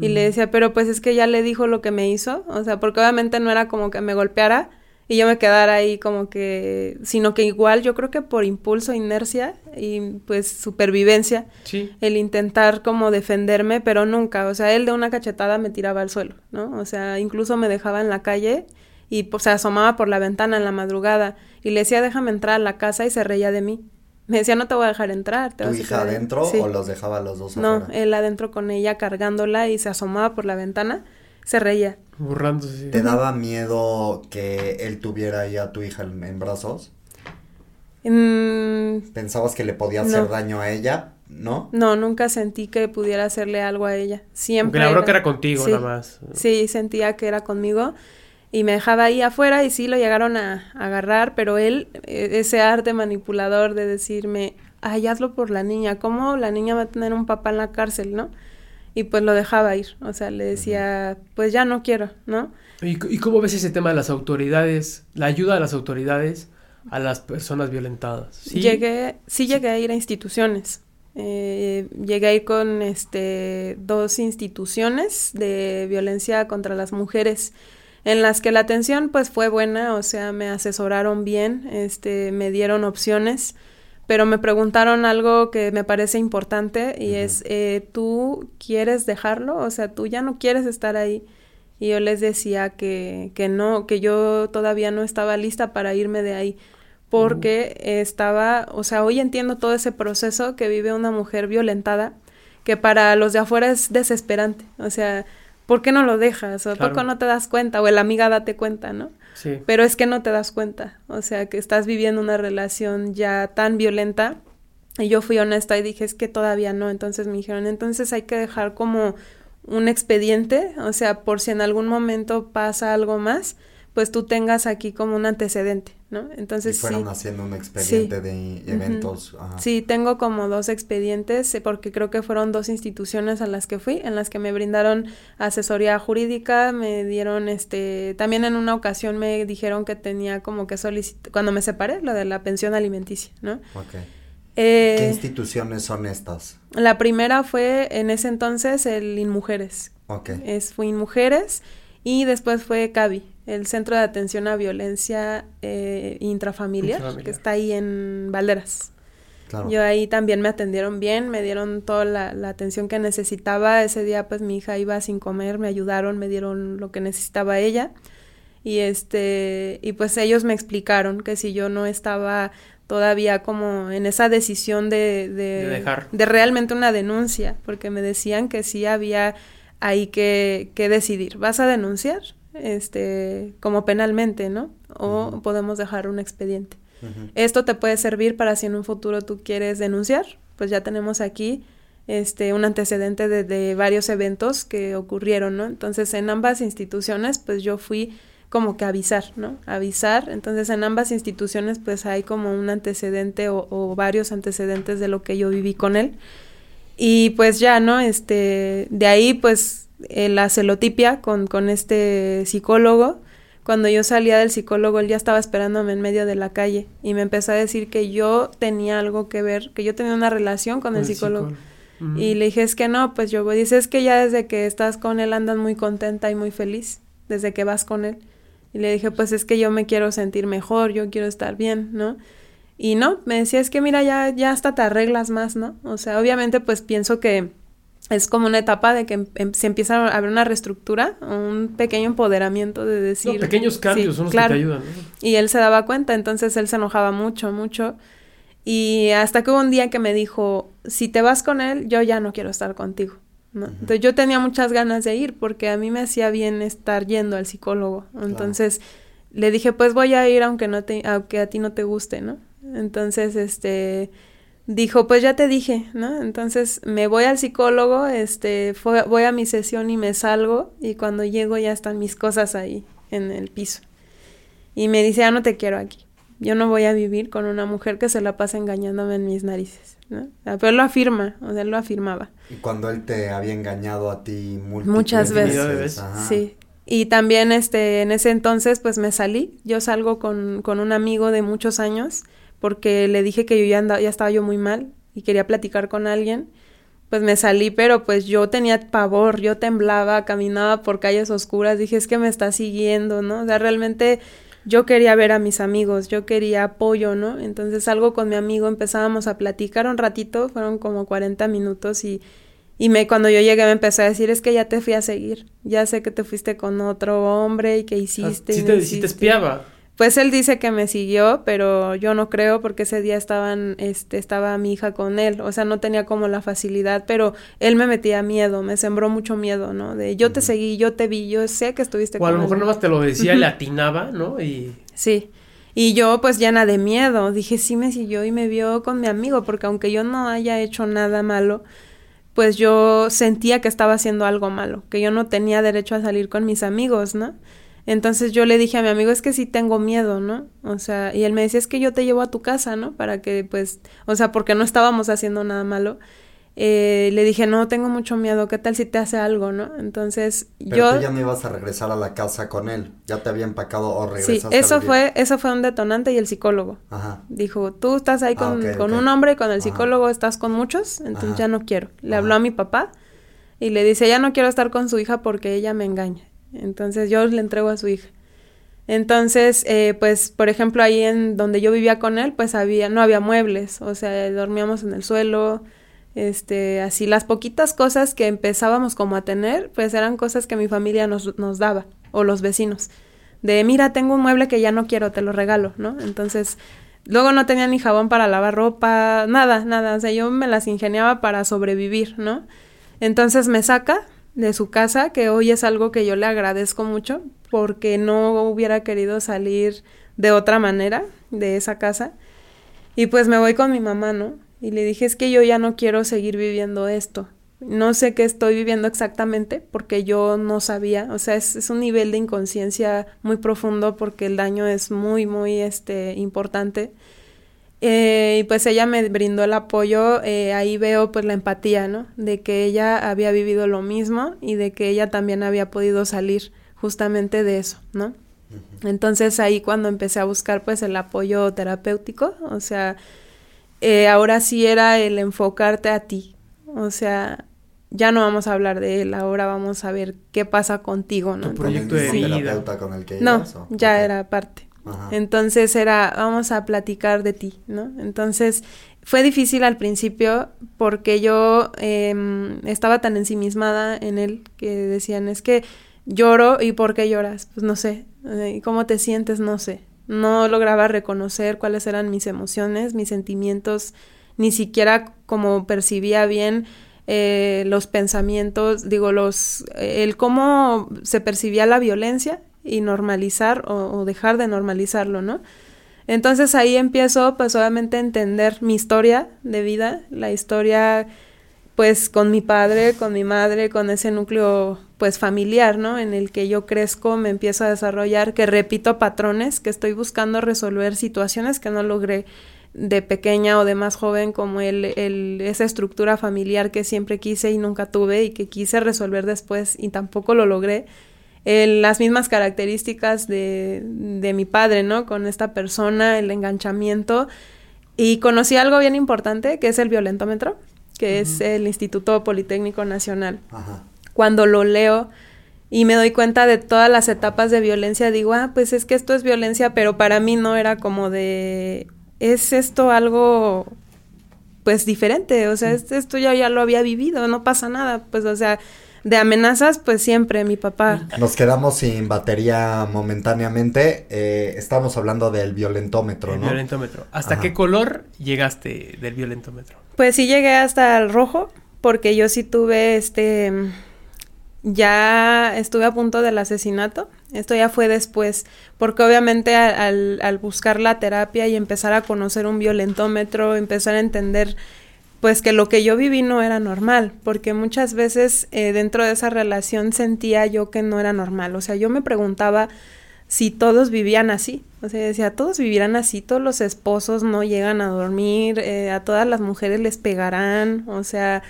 Y le decía, pero pues es que ya le dijo lo que me hizo, o sea, porque obviamente no era como que me golpeara y yo me quedara ahí como que, sino que igual yo creo que por impulso, inercia y pues supervivencia, Sí. el intentar como defenderme, pero nunca, o sea, él de una cachetada me tiraba al suelo, ¿no? O sea, incluso me dejaba en la calle y pues, se asomaba por la ventana en la madrugada y le decía, déjame entrar a la casa y se reía de mí. Me decía, no te voy a dejar entrar. Te ¿Tu vas a hija quedar ahí". adentro Sí. o los dejaba los dos No, él adentro con ella cargándola y se asomaba por la ventana, se reía. Burrándose. ¿Te daba miedo que él tuviera ahí a tu hija en, en brazos? Mm, ¿Pensabas que le podía No. hacer daño a ella? ¿No? no, nunca sentí que pudiera hacerle algo a ella. Siempre. Aunque la bronca era contigo Sí. nada más. Sí, sentía que era conmigo y me dejaba ahí afuera y sí lo llegaron a, a agarrar, pero él, eh, ese arte manipulador de decirme, ay, hazlo por la niña, ¿cómo la niña va a tener un papá en la cárcel, no? Y pues lo dejaba ir, o sea, le decía, pues ya no quiero, ¿no? ¿Y, cómo ves ese tema de las autoridades, la ayuda de las autoridades a las personas violentadas? ¿Sí? Llegué, sí llegué a ir a instituciones. Eh, llegué a ir con este dos instituciones de violencia contra las mujeres en las que la atención pues fue buena, o sea, me asesoraron bien, este, me dieron opciones, pero me preguntaron algo que me parece importante y es, eh, ¿tú quieres dejarlo? O sea, tú ya no quieres estar ahí. Y yo les decía que, que no, que yo todavía no estaba lista para irme de ahí, porque estaba, o sea, hoy entiendo todo ese proceso que vive una mujer violentada, que para los de afuera es desesperante, o sea, ¿por qué no lo dejas? ¿O Claro. poco no te das cuenta? O el amiga date cuenta, ¿no? Pero es que no te das cuenta, o sea, que estás viviendo una relación ya tan violenta. Y yo fui honesta y dije, es que todavía no. Entonces me dijeron, entonces hay que dejar como un expediente, o sea, por si en algún momento pasa algo más, pues tú tengas aquí como un antecedente, ¿no? Y Entonces sí. fueron haciendo un expediente de eventos. ajá. Sí, tengo como dos expedientes eh, porque creo que fueron dos instituciones a las que fui, en las que me brindaron asesoría jurídica, me dieron este, también en una ocasión me dijeron que tenía como que solicitar, cuando me separé, lo de la pensión alimenticia, ¿no? Ok. Eh, ¿Qué instituciones son estas? la primera fue en ese entonces el Inmujeres, Ok. es, fue Inmujeres y después fue CAVI, el Centro de Atención a Violencia eh, Intrafamiliar, Intrafamiliar. que está ahí en Valderas. Claro. Yo ahí también me atendieron bien, me dieron toda la, la atención que necesitaba. Ese día pues mi hija iba sin comer, me ayudaron, me dieron lo que necesitaba ella. Y este, y pues ellos me explicaron que si yo no estaba todavía como en esa decisión de, de, De dejar. de realmente una denuncia, porque me decían que sí había ahí que, que decidir. ¿Vas a denunciar? Este, como penalmente, ¿no? O podemos dejar un expediente. Esto te puede servir para si en un futuro tú quieres denunciar, pues ya tenemos aquí este un antecedente de, de varios eventos que ocurrieron, ¿no? Entonces en ambas instituciones pues yo fui como que avisar, ¿no? Avisar, entonces en ambas instituciones pues hay como un antecedente o, o varios antecedentes de lo que yo viví con él y pues ya, ¿no? Este, de ahí pues eh, la celotipia con, con este psicólogo, cuando yo salía del psicólogo, él ya estaba esperándome en medio de la calle y me empezó a decir que yo tenía algo que ver, que yo tenía una relación con, el, psicólogo. Y le dije, es que no, pues yo dice, es que ya desde que estás con él andas muy contenta y muy feliz, desde que vas con él. Y le dije, pues es que yo me quiero sentir mejor, yo quiero estar bien, ¿no? Y no, me decía, es que mira, ya, ya hasta te arreglas más, ¿no? O sea, obviamente pues pienso que es como una etapa de que em, em, se empieza a haber una reestructura, un pequeño empoderamiento de decir... pequeños cambios son los que te ayudan. Y él se daba cuenta, entonces él se enojaba mucho, mucho. Y hasta que hubo un día que me dijo, si te vas con él, yo ya no quiero estar contigo. Entonces yo tenía muchas ganas de ir porque a mí me hacía bien estar yendo al psicólogo. Entonces le dije, pues voy a ir aunque, no te, aunque a ti no te guste, ¿no? Entonces, este dijo, pues ya te dije, ¿no? Entonces me voy al psicólogo, este, voy a mi sesión y me salgo y cuando llego ya están mis cosas ahí en el piso. Y me dice, ya no te quiero aquí. Yo no voy a vivir con una mujer que se la pasa engañándome en mis narices, ¿no? Pero él lo afirma, o sea, él lo afirmaba. Y cuando él te había engañado a ti muchas veces, sí. Y también, este, en ese entonces, pues me salí. Yo salgo con, con un amigo de muchos años porque le dije que yo ya, andaba, ya estaba yo muy mal y quería platicar con alguien, pues me salí, pero pues yo tenía pavor, yo temblaba, caminaba por calles oscuras, dije, es que me está siguiendo, ¿no? O sea, realmente yo quería ver a mis amigos, yo quería apoyo, ¿no? Entonces salgo con mi amigo, empezábamos a platicar un ratito, fueron como 40 minutos y, y me, cuando yo llegué me empezó a decir, es que ya te fui a seguir, ya sé que te fuiste con otro hombre y que hiciste. Ah, te, te espiaba. Pues él dice que me siguió, pero yo no creo porque ese día estaban, este, estaba mi hija con él, o sea, no tenía como la facilidad, pero él me metía miedo, me sembró mucho miedo, ¿no? De yo te seguí, yo te vi, yo sé que estuviste con él. O a lo mejor nomás te lo decía, le atinaba, ¿no? Y... Sí. Y yo pues llena de miedo, dije, sí me siguió y me vio con mi amigo, porque aunque yo no haya hecho nada malo, pues yo sentía que estaba haciendo algo malo, que yo no tenía derecho a salir con mis amigos, ¿no? Entonces yo le dije a mi amigo, es que sí tengo miedo, ¿no? O sea, y él me decía, es que yo te llevo a tu casa, ¿no? Para que, pues, o sea, porque no estábamos haciendo nada malo. Eh, le dije, no, tengo mucho miedo, ¿qué tal si te hace algo, no? Entonces Pero yo... Tú ya no ibas a regresar a la casa con él, ya te había empacado o regresaste Sí, eso fue, eso fue un detonante y el psicólogo. Ajá. Dijo, tú estás ahí ah, con, un hombre, con el psicólogo estás con muchos, entonces ya no quiero. Le habló a mi papá y le dice, ya no quiero estar con su hija porque ella me engaña. Entonces yo le entrego a su hija. Entonces, eh, pues, por ejemplo, ahí en donde yo vivía con él, pues había, no había muebles, o sea, dormíamos en el suelo, este, así las poquitas cosas que empezábamos como a tener, pues eran cosas que mi familia nos, nos daba, o los vecinos. De, mira, tengo un mueble que ya no quiero, te lo regalo, ¿no? Entonces, luego no tenía ni jabón para lavar ropa, nada, nada, o sea, yo me las ingeniaba para sobrevivir, ¿no? Entonces me saca, de su casa, que hoy es algo que yo le agradezco mucho, porque no hubiera querido salir de otra manera de esa casa. Y pues me voy con mi mamá, ¿no? Y le dije, es que yo ya no quiero seguir viviendo esto. No sé qué estoy viviendo exactamente porque yo no sabía, o sea, es, es un nivel de inconsciencia muy profundo porque el daño es muy, muy este, importante eh, y pues ella me brindó el apoyo, eh, ahí veo pues la empatía, ¿no? De que ella había vivido lo mismo y de que ella también había podido salir justamente de eso, ¿no? Entonces ahí cuando empecé a buscar pues el apoyo terapéutico, o sea, eh, ahora sí era el enfocarte a ti, o sea, ya no vamos a hablar de él, ahora vamos a ver qué pasa contigo, ¿no? proyecto de vida. Con el que no, ya era parte. Entonces era, vamos a platicar de ti, ¿no? Entonces fue difícil al principio porque yo em, estaba tan ensimismada en él que decían, es que lloro y ¿por qué lloras? Pues no sé, eh, ¿y cómo te sientes? No sé. No lograba reconocer cuáles eran mis emociones, mis sentimientos, ni siquiera como percibía bien eh, los pensamientos, digo, los, el cómo se percibía la violencia y normalizar o, dejar de normalizarlo, ¿no? Entonces ahí empiezo pues obviamente a entender mi historia de vida, la historia pues con mi padre, con mi madre, con ese núcleo pues familiar, ¿no? En el que yo crezco, me empiezo a desarrollar, que repito patrones, que estoy buscando resolver situaciones que no logré de pequeña o de más joven, como el, el, esa estructura familiar que siempre quise y nunca tuve y que quise resolver después y tampoco lo logré las mismas características de, de mi padre, ¿no? Con esta persona, el enganchamiento. Y conocí algo bien importante, que es el violentómetro, que es el Instituto Politécnico Nacional. Cuando lo leo y me doy cuenta de todas las etapas de violencia, digo, ah, pues es que esto es violencia, pero para mí no era como de, es esto algo pues diferente, o sea, esto ya, ya lo había vivido, no pasa nada, pues o sea, de amenazas, pues siempre mi papá. Nos quedamos sin batería momentáneamente. Eh, estamos hablando del violentómetro, ¿no? violentómetro. ¿Hasta qué color llegaste del violentómetro? Pues sí llegué hasta el rojo, porque yo sí tuve este. Ya estuve a punto del asesinato. Esto ya fue después, porque obviamente al, al buscar la terapia y empezar a conocer un violentómetro, empezar a entender pues que lo que yo viví no era normal, porque muchas veces eh, dentro de esa relación sentía yo que no era normal, o sea, yo me preguntaba si todos vivían así, o sea, decía, todos vivirán así, todos los esposos no llegan a dormir, eh, a todas las mujeres les pegarán, o sea,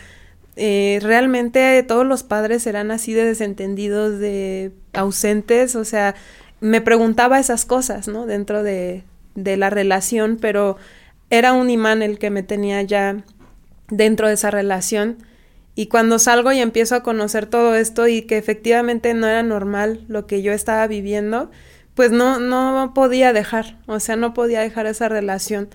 eh, realmente todos los padres serán así de desentendidos, de ausentes, o sea, me preguntaba esas cosas, ¿no? Dentro de, de la relación, pero era un imán el que me tenía ya dentro de esa relación. Y cuando salgo y empiezo a conocer todo esto y que efectivamente no era normal lo que yo estaba viviendo, pues no, no podía dejar, o sea, no podía dejar esa relación.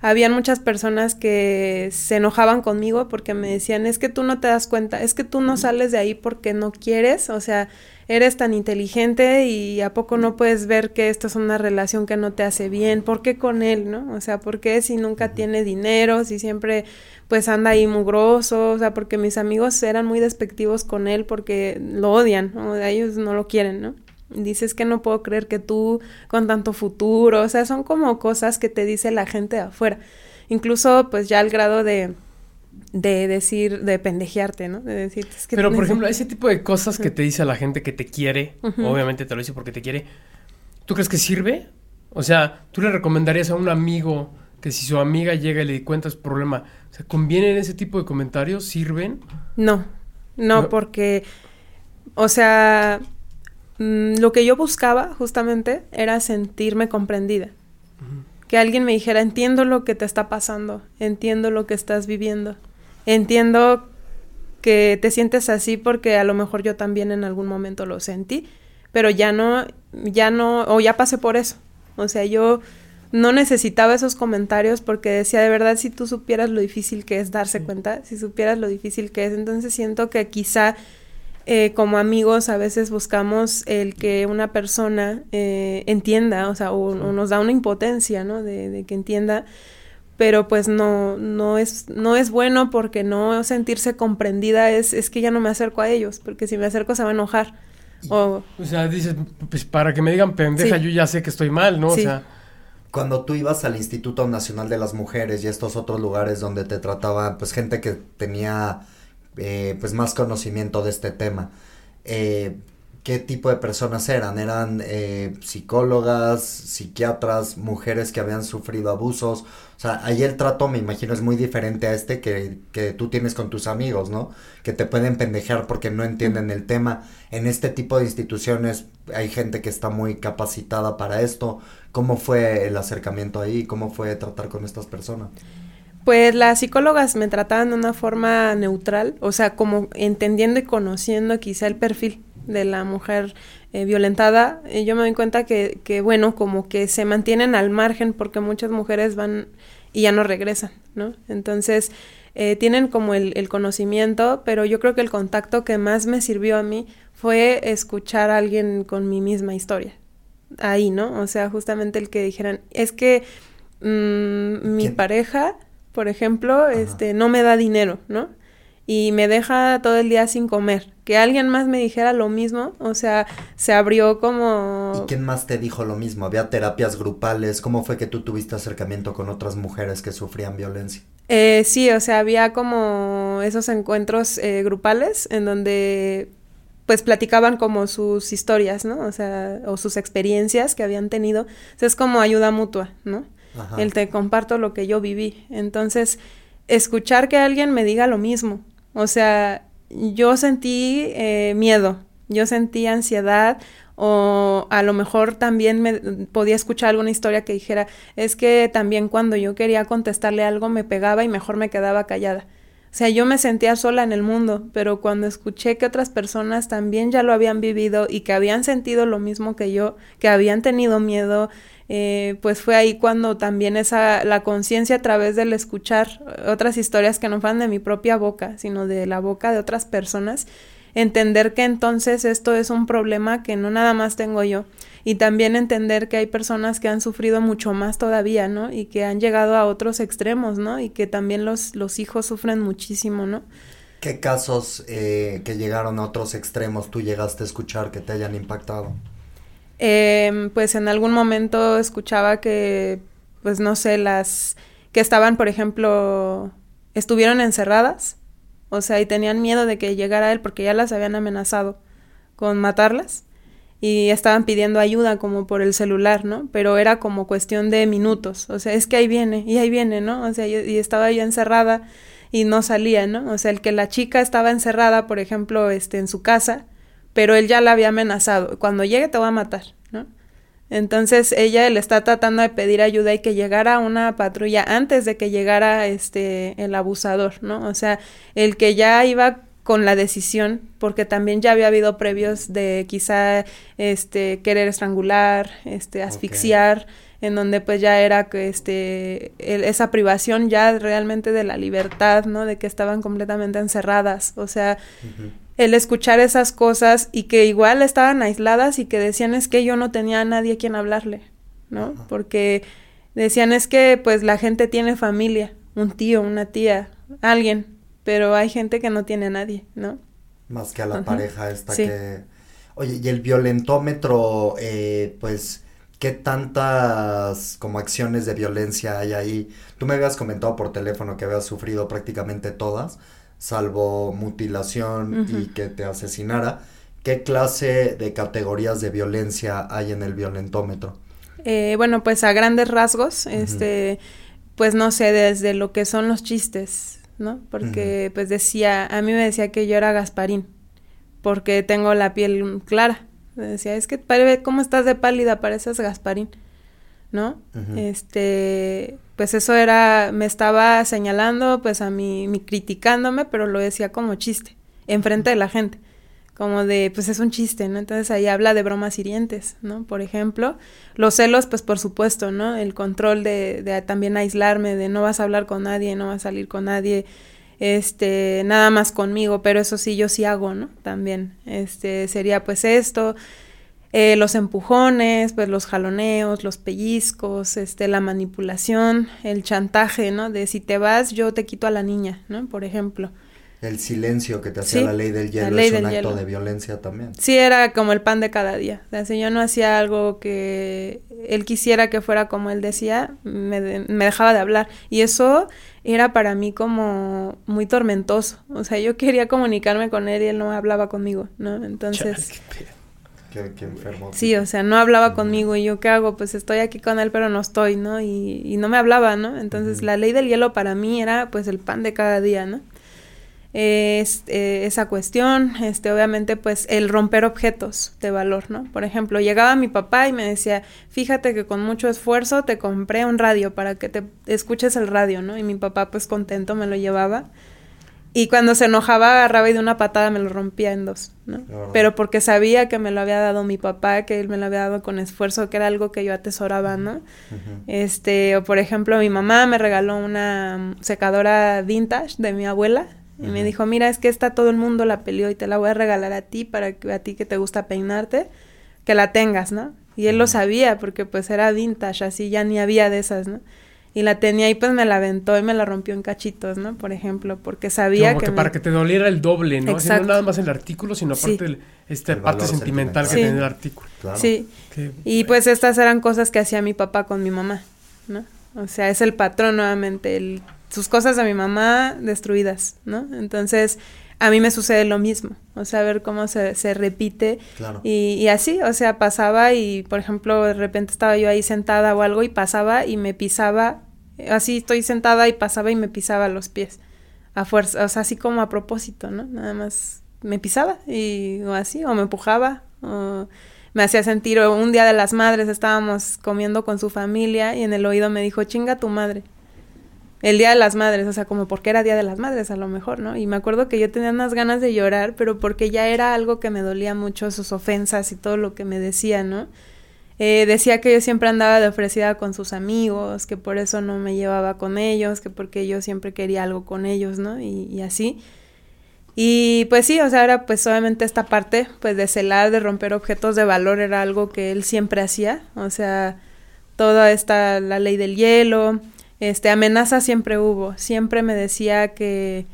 Habían muchas personas que se enojaban conmigo porque me decían, es que tú no te das cuenta, es que tú no sales de ahí porque no quieres, o sea, eres tan inteligente y a poco no puedes ver que esto es una relación que no te hace bien, ¿por qué con él, no? O sea, ¿por qué si nunca tiene dinero, si siempre pues anda ahí mugroso, o sea, porque mis amigos eran muy despectivos con él porque lo odian, ¿no? ellos no lo quieren, ¿no? Dices que no puedo creer que tú con tanto futuro, o sea, son como cosas que te dice la gente de afuera. Incluso pues ya al grado de de decir, de pendejearte, ¿no? De decir, es que Pero, por ejemplo, ese tipo de cosas que te dice la gente que te quiere, obviamente te lo dice porque te quiere, ¿tú crees que sirve? O sea, ¿tú le recomendarías a un amigo que si su amiga llega y le cuentas problema, o sea, ¿convienen ese tipo de comentarios? ¿Sirven? No, no, porque, o sea, mm, lo que yo buscaba justamente era sentirme comprendida. Que alguien me dijera, entiendo lo que te está pasando, entiendo lo que estás viviendo. Entiendo que te sientes así porque a lo mejor yo también en algún momento lo sentí, pero ya no, ya no, o ya pasé por eso. O sea, yo no necesitaba esos comentarios porque decía, de verdad, si tú supieras lo difícil que es darse cuenta, si supieras lo difícil que es, entonces siento que quizá eh, como amigos a veces buscamos el que una persona eh, entienda, o sea, o, nos da una impotencia, ¿no? De, de que entienda pero pues no, no es, no es bueno porque no sentirse comprendida es, es que ya no me acerco a ellos, porque si me acerco se va a enojar. O, o sea, dices, pues para que me digan pendeja, yo ya sé que estoy mal, ¿no? O sea. Cuando tú ibas al Instituto Nacional de las Mujeres y estos otros lugares donde te trataban, pues gente que tenía eh, pues más conocimiento de este tema, eh, qué tipo de personas eran. Eran eh, psicólogas, psiquiatras, mujeres que habían sufrido abusos. O sea, ahí el trato me imagino es muy diferente a este que, que tú tienes con tus amigos, ¿no? Que te pueden pendejear porque no entienden el tema. En este tipo de instituciones hay gente que está muy capacitada para esto. ¿Cómo fue el acercamiento ahí? ¿Cómo fue tratar con estas personas? Pues las psicólogas me trataban de una forma neutral, o sea, como entendiendo y conociendo quizá el perfil de la mujer eh, violentada, eh, yo me doy cuenta que, que, bueno, como que se mantienen al margen porque muchas mujeres van y ya no regresan, ¿no? Entonces, eh, tienen como el, el, conocimiento, pero yo creo que el contacto que más me sirvió a mí fue escuchar a alguien con mi misma historia. Ahí, ¿no? O sea, justamente el que dijeran, es que mmm, mi pareja, por ejemplo, este, no me da dinero, ¿no? y me deja todo el día sin comer. Que alguien más me dijera lo mismo, o sea, se abrió como... ¿Y quién más te dijo lo mismo? ¿Había terapias grupales? ¿Cómo fue que tú tuviste acercamiento con otras mujeres que sufrían violencia? Eh, sí, o sea, había como esos encuentros eh, grupales en donde pues platicaban como sus historias, ¿no? O sea, o sus experiencias que habían tenido. O sea, es como ayuda mutua, ¿no? El te comparto lo que yo viví. Entonces, escuchar que alguien me diga lo mismo, o sea, yo sentí eh, miedo. Yo sentía ansiedad o a lo mejor también me podía escuchar alguna historia que dijera, es que también cuando yo quería contestarle algo me pegaba y mejor me quedaba callada. O sea, yo me sentía sola en el mundo, pero cuando escuché que otras personas también ya lo habían vivido y que habían sentido lo mismo que yo, que habían tenido miedo, eh, pues fue ahí cuando también esa, la conciencia a través del escuchar otras historias que no fueran de mi propia boca, sino de la boca de otras personas, entender que entonces esto es un problema que no nada más tengo yo y también entender que hay personas que han sufrido mucho más todavía, ¿no? Y que han llegado a otros extremos, ¿no? Y que también los, los hijos sufren muchísimo, ¿no? ¿Qué casos eh, que llegaron a otros extremos tú llegaste a escuchar que te hayan impactado? Eh, pues en algún momento escuchaba que, pues no sé, las que estaban, por ejemplo, estuvieron encerradas, o sea, y tenían miedo de que llegara él porque ya las habían amenazado con matarlas y estaban pidiendo ayuda como por el celular, ¿no? Pero era como cuestión de minutos, o sea, es que ahí viene, y ahí viene, ¿no? O sea, y estaba yo encerrada y no salía, ¿no? O sea, el que la chica estaba encerrada, por ejemplo, este, en su casa, pero él ya la había amenazado, cuando llegue te va a matar, ¿no? Entonces ella le está tratando de pedir ayuda y que llegara una patrulla antes de que llegara este el abusador, ¿no? O sea, el que ya iba con la decisión, porque también ya había habido previos de quizá este querer estrangular, este asfixiar, en donde pues ya era que este esa privación ya realmente de la libertad, ¿no? De que estaban completamente encerradas, o sea, el escuchar esas cosas y que igual estaban aisladas y que decían es que yo no tenía a nadie a quien hablarle, ¿no? Porque decían es que pues la gente tiene familia, un tío, una tía, alguien, pero hay gente que no tiene a nadie, ¿no? Más que a la pareja esta que... Oye, y el violentómetro, eh, pues, ¿qué tantas como acciones de violencia hay ahí? Tú me habías comentado por teléfono que habías sufrido prácticamente todas, salvo mutilación y que te asesinara. ¿Qué clase de categorías de violencia hay en el violentómetro? Eh, bueno, pues a grandes rasgos, este, pues no sé, desde lo que son los chistes, ¿no? Porque pues decía, a mí me decía que yo era Gasparín, porque tengo la piel clara. Me decía, es que cómo estás de pálida, pareces Gasparín, ¿no? Este, pues eso era, me estaba señalando, pues a mí, mi criticándome, pero lo decía como chiste, enfrente de la gente como de, pues es un chiste, ¿no? Entonces ahí habla de bromas hirientes, ¿no? Por ejemplo, los celos, pues por supuesto, ¿no? El control de, de también aislarme, de no vas a hablar con nadie, no vas a salir con nadie, este, nada más conmigo, pero eso sí, yo sí hago, ¿no? También, este, sería pues esto, eh, los empujones, pues los jaloneos, los pellizcos, este, la manipulación, el chantaje, ¿no? De si te vas, yo te quito a la niña, ¿no? Por ejemplo el silencio que te hacía la ley del hielo es un acto de violencia también. Sí, era como el pan de cada día. O sea, yo no hacía algo que él quisiera que fuera como él decía, me, me, dejaba de hablar. Y eso era para mí como muy tormentoso. O sea, yo quería comunicarme con él y él no hablaba conmigo, ¿no? Entonces... qué, enfermo. Sí, o sea, no hablaba conmigo y yo qué hago, pues estoy aquí con él pero no estoy, ¿no? Y, y no me hablaba, ¿no? Entonces la ley del hielo para mí era pues el pan de cada día, ¿no? es, eh, esa cuestión, este, obviamente, pues el romper objetos de valor, ¿no? Por ejemplo, llegaba mi papá y me decía, fíjate que con mucho esfuerzo te compré un radio para que te escuches el radio, ¿no? Y mi papá, pues contento, me lo llevaba. Y cuando se enojaba, agarraba y de una patada me lo rompía en dos, ¿no? Pero porque sabía que me lo había dado mi papá, que él me lo había dado con esfuerzo, que era algo que yo atesoraba, ¿no? Este, o por ejemplo, mi mamá me regaló una secadora vintage de mi abuela, y me dijo, mira, es que está todo el mundo la peleó y te la voy a regalar a ti para que a ti que te gusta peinarte, que la tengas, ¿no? Y él lo sabía porque pues era vintage, así ya ni había de esas, ¿no? Y la tenía y pues me la aventó y me la rompió en cachitos, ¿no? Por ejemplo, porque sabía que... para que te doliera el doble, ¿no? no nada más el artículo, sino aparte esta parte sentimental, que tiene el artículo. Sí. y pues estas eran cosas que hacía mi papá con mi mamá, ¿no? O sea, es el patrón nuevamente, el sus cosas de mi mamá destruidas, ¿no? Entonces, a mí me sucede lo mismo, o sea, ver cómo se, se repite. Claro. Y, y, así, o sea, pasaba y, por ejemplo, de repente estaba yo ahí sentada o algo y pasaba y me pisaba, así estoy sentada y pasaba y me pisaba los pies, a fuerza, o sea, así como a propósito, ¿no? Nada más me pisaba y o así, o me empujaba, o me hacía sentir, o un día de las madres estábamos comiendo con su familia y en el oído me dijo, chinga tu madre. El día de las madres, o sea, como porque era día de las madres a lo mejor, ¿no? Y me acuerdo que yo tenía unas ganas de llorar, pero porque ya era algo que me dolía mucho, sus ofensas y todo lo que me decía, ¿no? Eh, decía que yo siempre andaba de ofrecida con sus amigos, que por eso no me llevaba con ellos, que porque yo siempre quería algo con ellos, ¿no? Y, y así. Y pues sí, o sea, ahora pues obviamente esta parte pues de celar, de romper objetos de valor era algo que él siempre hacía, o sea, toda esta, la ley del hielo, este, amenaza siempre hubo, siempre me decía que,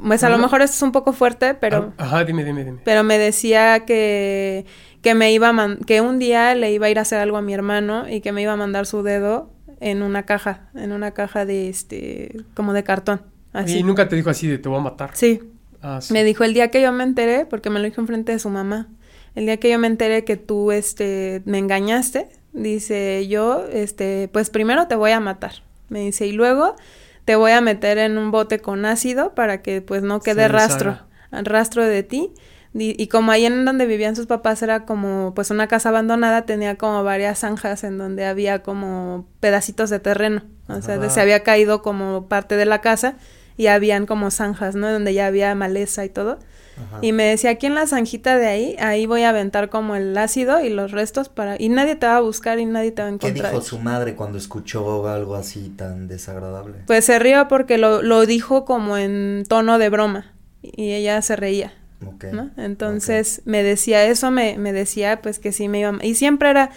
pues a lo mejor esto es un poco fuerte, pero... Ah, ajá, dime, dime, dime. Pero me decía que, que me iba a que un día le iba a ir a hacer algo a mi hermano y que me iba a mandar su dedo en una caja, en una caja de este, como de cartón. Así. Y nunca te dijo así de te voy a matar. Sí, Ah, me dijo el día que yo me enteré, porque me lo dijo enfrente de su mamá, el día que yo me enteré que tú, este, me engañaste, dice yo, este, pues primero te voy a matar, me dice, y luego te voy a meter en un bote con ácido para que pues no quede rastro, rastro de ti. Y, como ahí en donde vivían sus papás era como pues una casa abandonada, tenía como varias zanjas en donde había como pedacitos de terreno, o sea, se había caído como parte de la casa y habían como zanjas, ¿no? Donde ya había maleza y todo. Y me decía, aquí en la zanjita de ahí, ahí voy a aventar como el ácido y los restos para... Y nadie te va a buscar y nadie te va a encontrar. ¿Qué dijo su madre cuando escuchó algo así tan desagradable? Pues se rió porque lo, lo dijo como en tono de broma y ella se reía. ¿no? Entonces me decía eso, me, me decía pues que sí me iba... Y siempre era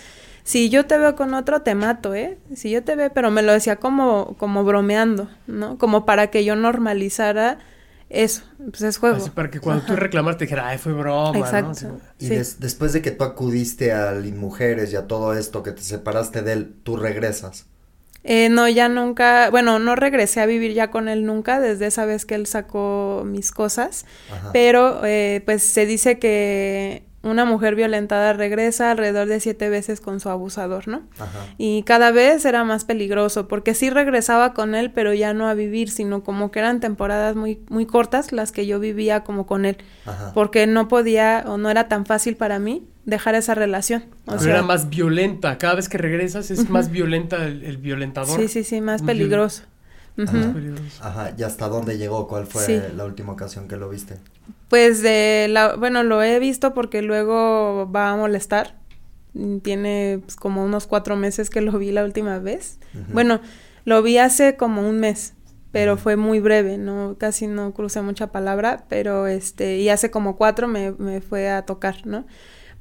si yo te veo con otro, te mato, ¿eh? Si yo te veo, pero me lo decía como, como bromeando, ¿no? Como para que yo normalizara eso, pues es juego. Así para que cuando tú reclamaste dijera, ay, fue broma, Exacto. Y después de que tú acudiste al Inmujeres y a todo esto, que te separaste de él, ¿tú regresas? Eh, no, ya nunca, bueno, no regresé a vivir ya con él nunca desde esa vez que él sacó mis cosas, pero eh, pues se dice que una mujer violentada regresa alrededor de siete veces con su abusador, ¿no? Ajá. Y cada vez era más peligroso, porque sí regresaba con él, pero ya no a vivir, sino como que eran temporadas muy, muy cortas las que yo vivía como con él, Ajá. porque no podía o no era tan fácil para mí dejar esa relación. O sea, era más violenta, cada vez que regresas es más violenta el, violentador. Sí, sí, sí, más peligroso. Ajá. ¿y hasta dónde llegó? ¿Cuál fue la última ocasión que lo viste? Pues de la, bueno, lo he visto porque luego va a molestar. Tiene pues, como unos cuatro meses que lo vi la última vez. Bueno, lo vi hace como un mes, pero fue muy breve, no, casi no crucé mucha palabra, pero este, y hace como cuatro me, me fue a tocar, ¿no?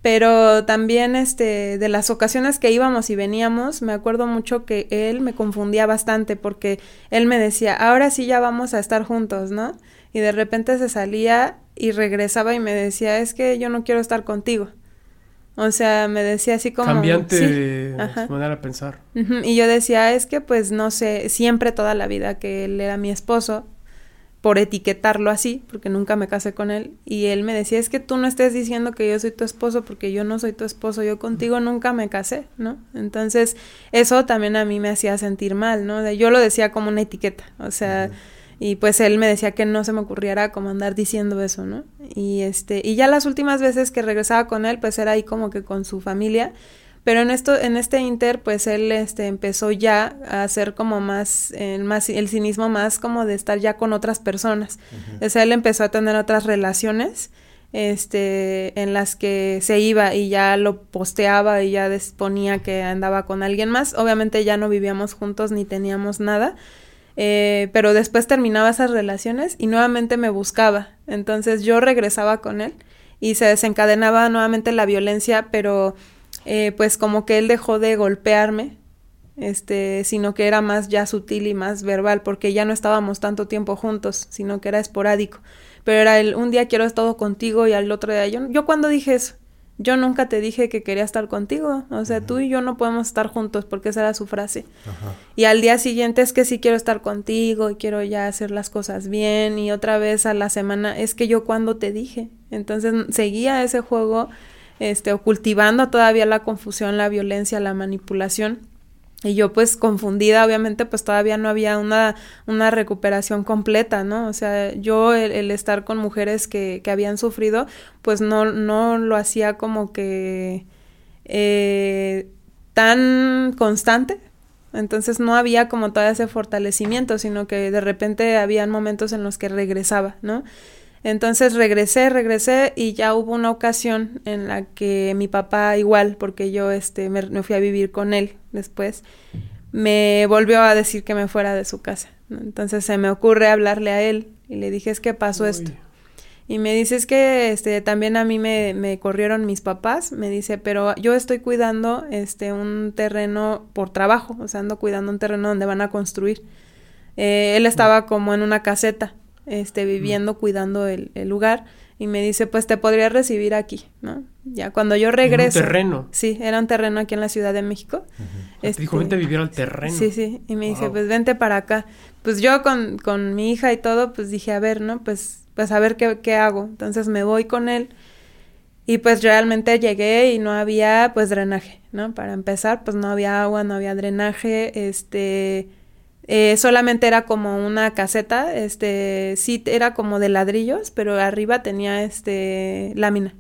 Pero también este de las ocasiones que íbamos y veníamos me acuerdo mucho que él me confundía bastante porque él me decía ahora sí ya vamos a estar juntos no y de repente se salía y regresaba y me decía es que yo no quiero estar contigo o sea me decía así como cambiante de manera de pensar. Y yo decía es que pues no sé siempre toda la vida que él era mi esposo por etiquetarlo así, porque nunca me casé con él, y él me decía, es que tú no estés diciendo que yo soy tu esposo, porque yo no soy tu esposo, yo contigo nunca me casé, ¿no? Entonces, eso también a mí me hacía sentir mal, ¿no? Yo lo decía como una etiqueta, o sea, y pues él me decía que no se me ocurriera como andar diciendo eso, ¿no? Y este, y ya las últimas veces que regresaba con él, pues era ahí como que con su familia, pero en esto, en este inter, pues él este, empezó ya a hacer como más, el más, el cinismo más como de estar ya con otras personas. O sea, él empezó a tener otras relaciones, este, en las que se iba y ya lo posteaba y ya ponía que andaba con alguien más. Obviamente ya no vivíamos juntos ni teníamos nada. Eh, pero después terminaba esas relaciones y nuevamente me buscaba. Entonces yo regresaba con él y se desencadenaba nuevamente la violencia, pero eh, pues como que él dejó de golpearme, este, sino que era más ya sutil y más verbal, porque ya no estábamos tanto tiempo juntos, sino que era esporádico. Pero era el, un día quiero estar contigo y al otro día yo, yo cuando dije eso, yo nunca te dije que quería estar contigo, o sea, tú y yo no podemos estar juntos, porque esa era su frase. Y al día siguiente es que sí quiero estar contigo y quiero ya hacer las cosas bien y otra vez a la semana es que yo cuando te dije. Entonces seguía ese juego este, o cultivando todavía la confusión, la violencia, la manipulación. Y yo pues confundida, obviamente pues todavía no había una, una recuperación completa, ¿no? O sea, yo el, estar con mujeres que, que, habían sufrido, pues no, no lo hacía como que eh, tan constante. Entonces no había como todo ese fortalecimiento, sino que de repente habían momentos en los que regresaba, ¿no? Entonces regresé, regresé y ya hubo una ocasión en la que mi papá igual, porque yo este me, fui a vivir con él después, me volvió a decir que me fuera de su casa. Entonces se me ocurre hablarle a él y le dije, es que pasó esto. Y me dice, es que este, también a mí me, me, corrieron mis papás, me dice, pero yo estoy cuidando este, un terreno por trabajo, o sea, ando cuidando un terreno donde van a construir. Eh, él estaba como en una caseta este, viviendo, cuidando el, lugar. Y me dice, pues te podría recibir aquí, ¿no? Ya cuando yo regreso. ¿En un terreno? Sí, era un terreno aquí en la Ciudad de México. este, dijo, vente a vivir al terreno. Sí, sí. Y me dice, pues vente para acá. Pues yo con, con mi hija y todo, pues dije, a ver, ¿no? Pues, pues a ver qué, qué hago. Entonces me voy con él. Y pues realmente llegué y no había pues drenaje, ¿no? Para empezar, pues no había agua, no había drenaje, este eh, solamente era como una caseta, este, sí era como de ladrillos, pero arriba tenía este lámina.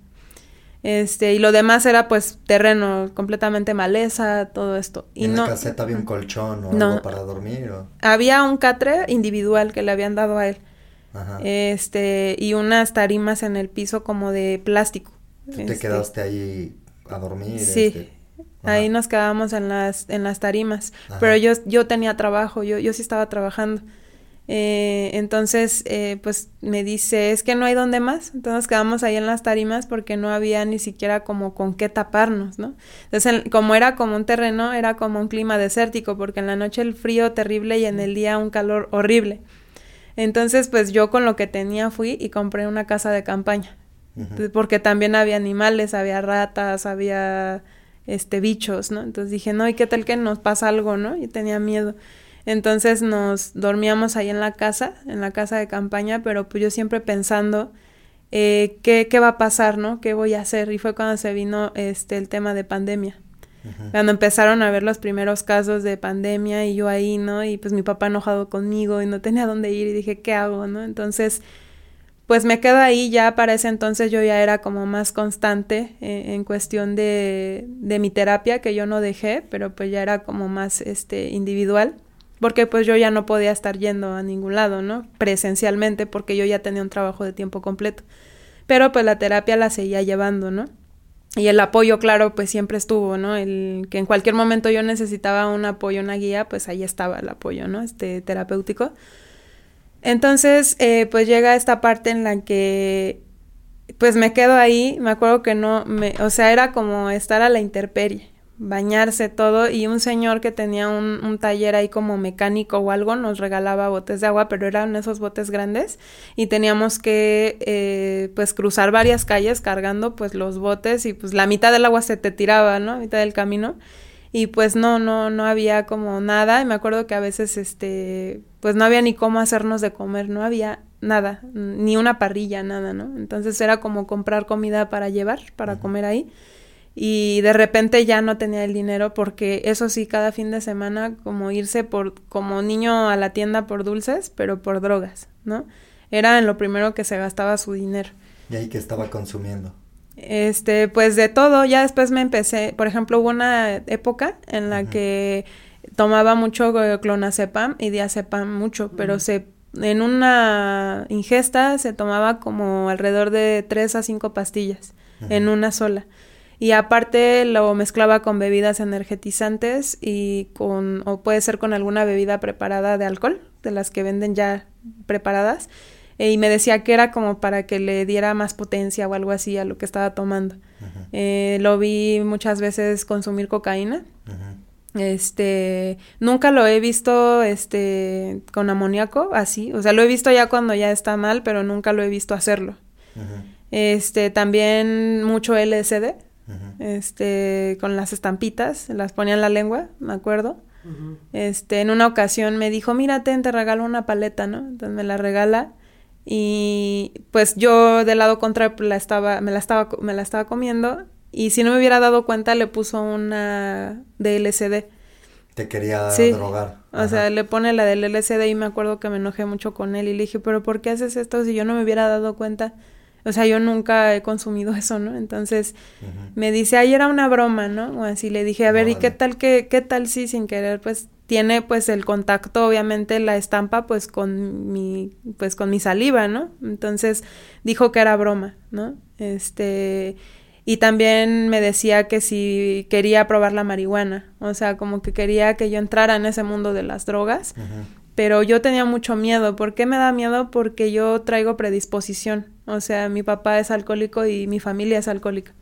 Este, y lo demás era pues terreno, completamente maleza, todo esto. Y, en la caseta había un colchón o algo para dormir? Había un catre individual que le habían dado a él. Este, y unas tarimas en el piso como de plástico. ¿Tú te este, quedaste ahí a dormir? Sí. Este, Ahí nos quedábamos en las, en las tarimas. Pero yo, yo tenía trabajo, yo, yo sí estaba trabajando. Eh, entonces, eh, pues me dice, es que no hay donde más. Entonces nos quedamos ahí en las tarimas porque no había ni siquiera como con qué taparnos, ¿no? Entonces, como era como un terreno, era como un clima desértico, porque en la noche el frío terrible y en el día un calor horrible. Entonces, pues yo con lo que tenía fui y compré una casa de campaña. Porque también había animales, había ratas, había este, bichos, ¿no? Entonces dije, no, ¿y qué tal que nos pasa algo, no? Y tenía miedo. Entonces nos dormíamos ahí en la casa, en la casa de campaña, pero pues yo siempre pensando eh, ¿qué, qué va a pasar, ¿no? ¿Qué voy a hacer? Y fue cuando se vino este el tema de pandemia. Cuando empezaron a ver los primeros casos de pandemia y yo ahí, ¿no? Y pues mi papá enojado conmigo y no tenía dónde ir y dije, ¿qué hago, no? Entonces pues me quedo ahí ya para ese entonces yo ya era como más constante eh, en cuestión de, de, mi terapia que yo no dejé, pero pues ya era como más este individual, porque pues yo ya no podía estar yendo a ningún lado, ¿no? Presencialmente porque yo ya tenía un trabajo de tiempo completo. Pero pues la terapia la seguía llevando, ¿no? Y el apoyo, claro, pues siempre estuvo, ¿no? El que en cualquier momento yo necesitaba un apoyo, una guía, pues ahí estaba el apoyo, ¿no? Este terapéutico. Entonces, eh, pues llega esta parte en la que, pues me quedo ahí, me acuerdo que no, me, o sea, era como estar a la intemperie, bañarse todo y un señor que tenía un, un, taller ahí como mecánico o algo nos regalaba botes de agua, pero eran esos botes grandes y teníamos que eh, pues cruzar varias calles cargando pues los botes y pues la mitad del agua se te tiraba, ¿no? A mitad del camino y pues no, no, no había como nada. Y me acuerdo que a veces, este, pues no había ni cómo hacernos de comer, no había nada, ni una parrilla, nada, ¿no? Entonces era como comprar comida para llevar, para comer ahí. Y de repente ya no tenía el dinero porque eso sí, cada fin de semana como irse por, como niño a la tienda por dulces, pero por drogas, ¿no? Era en lo primero que se gastaba su dinero. ¿Y ahí que estaba consumiendo? Este, pues de todo, ya después me empecé, por ejemplo, hubo una época en la que tomaba mucho clonazepam y diazepam mucho, pero se en una ingesta se tomaba como alrededor de 3 a 5 pastillas en una sola. Y aparte lo mezclaba con bebidas energetizantes y con, o puede ser con alguna bebida preparada de alcohol, de las que venden ya preparadas eh, y me decía que era como para que le diera más potencia o algo así a lo que estaba tomando. Eh, lo vi muchas veces consumir cocaína. Este, nunca lo he visto este con amoníaco así, o sea, lo he visto ya cuando ya está mal, pero nunca lo he visto hacerlo. Este, también mucho LSD. Este, con las estampitas, las ponía en la lengua, me acuerdo. Este, en una ocasión me dijo, "Mírate, te regalo una paleta", ¿no? Entonces me la regala y pues yo del lado contrario pues, la estaba, me, la estaba, me la estaba comiendo y si no me hubiera dado cuenta le puso una DLCD. Te quería Sí. drogar. O sea, le pone la del LSD y me acuerdo que me enojé mucho con él y le dije, pero ¿por qué haces esto si yo no me hubiera dado cuenta? O sea, yo nunca he consumido eso, ¿no? Entonces me dice, ay, era una broma, ¿no? O así le dije, a ver, ¿y qué tal que, qué tal si sin querer, pues, tiene pues el contacto, obviamente, la estampa, pues, con mi, pues, con mi saliva, ¿no? Entonces dijo que era broma, ¿no? Este, y también me decía que si quería probar la marihuana, o sea, como que quería que yo entrara en ese mundo de las drogas, pero yo tenía mucho miedo. ¿Por qué me da miedo? Porque yo traigo predisposición. O sea, mi papá es alcohólico y mi familia es alcohólica.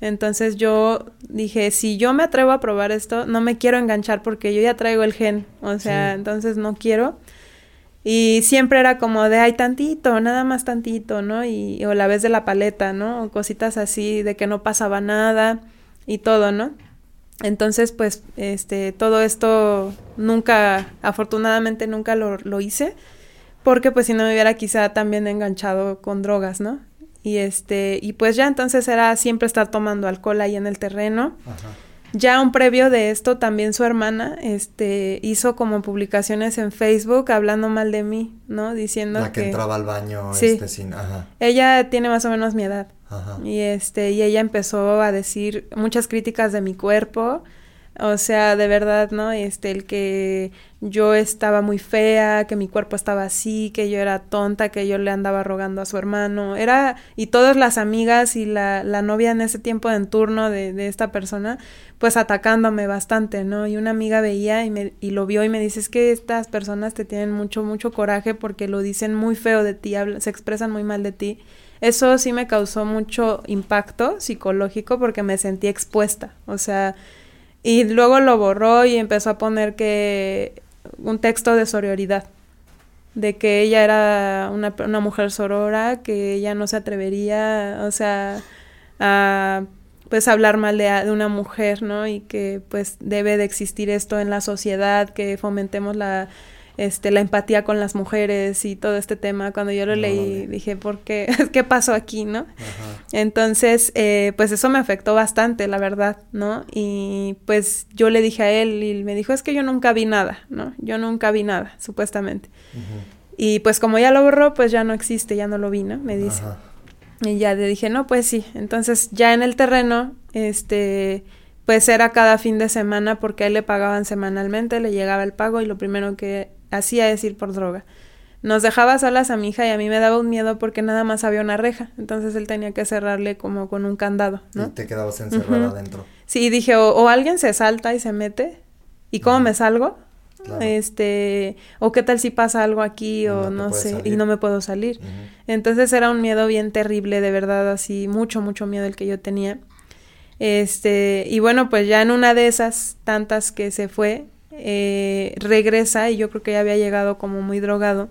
Entonces yo dije, si yo me atrevo a probar esto, no me quiero enganchar porque yo ya traigo el gen. O sea, Sí. entonces no quiero. Y siempre era como de, ay, tantito, nada más tantito, ¿no? Y, o la vez de la paleta, ¿no? O cositas así, de que no pasaba nada y todo, ¿no? Entonces, pues, este, todo esto nunca, afortunadamente nunca lo, lo hice, porque pues si no me hubiera quizá también enganchado con drogas, ¿no? Y este, y pues ya entonces era siempre estar tomando alcohol ahí en el terreno. Ajá. Ya un previo de esto, también su hermana, este, hizo como publicaciones en Facebook hablando mal de mí, ¿no? Diciendo La que, que entraba al baño Sí. este sin. Ajá. ella tiene más o menos mi edad. Ajá. Y este, y ella empezó a decir muchas críticas de mi cuerpo. O sea, de verdad, ¿no? Este, el que yo estaba muy fea, que mi cuerpo estaba así, que yo era tonta, que yo le andaba rogando a su hermano. Era, y todas las amigas y la, la novia en ese tiempo en turno de, de esta persona, pues atacándome bastante, ¿no? Y una amiga veía y, me, y lo vio y me dice, es que estas personas te tienen mucho, mucho coraje porque lo dicen muy feo de ti, se expresan muy mal de ti. Eso sí me causó mucho impacto psicológico porque me sentí expuesta, o sea, y luego lo borró y empezó a poner que un texto de sororidad, de que ella era una, una mujer sorora, que ella no se atrevería, o sea, a pues hablar mal de, de una mujer, ¿no? Y que pues debe de existir esto en la sociedad, que fomentemos la este, la empatía con las mujeres y todo este tema. Cuando yo lo leí, dije, ¿por qué? ¿Qué pasó aquí, no? Ajá. Entonces, eh, pues eso me afectó bastante, la verdad, ¿no? Y pues yo le dije a él y me dijo, es que yo nunca vi nada, ¿no? Yo nunca vi nada, supuestamente. Y pues como ya lo borró, pues ya no existe, ya no lo vi, ¿no? Me dice. Ajá. Y ya le dije, no, pues sí. Entonces ya en el terreno, este, pues era cada fin de semana porque a él le pagaban semanalmente, le llegaba el pago y lo primero que hacía es ir por droga. Nos dejaba solas a mi hija y a mí me daba un miedo porque nada más había una reja. Entonces él tenía que cerrarle como con un candado, Y ¿no? te quedabas encerrada Ujú. adentro. Sí, dije, o, o alguien se salta y se mete. ¿Y cómo Ujú. me salgo? Claro. Este, o qué tal si pasa algo aquí Y o no sé, y no me puedo salir. Entonces era un miedo bien terrible, de verdad, así, mucho, mucho miedo el que yo tenía. Este, y bueno, pues ya en una de esas tantas que se fue, eh, regresa y yo creo que ya había llegado como muy drogado.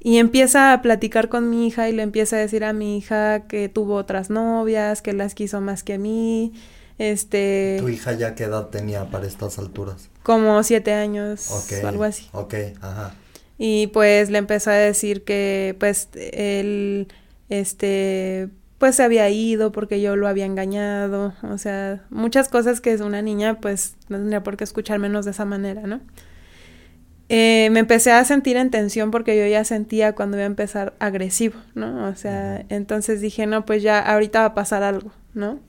Y empieza a platicar con mi hija y le empieza a decir a mi hija que tuvo otras novias, que las quiso más que a mí, este, ¿Tu hija ya qué edad tenía para estas alturas? como siete años Ok. o algo así. Ok, ajá. Y pues le empezó a decir que pues él este pues se había ido porque yo lo había engañado, o sea, muchas cosas que es una niña pues no tendría por qué escuchar menos de esa manera, ¿no? Eh, me empecé a sentir en tensión porque yo ya sentía cuando iba a empezar agresivo, ¿no? O sea, entonces dije, no, pues ya ahorita va a pasar algo, ¿no?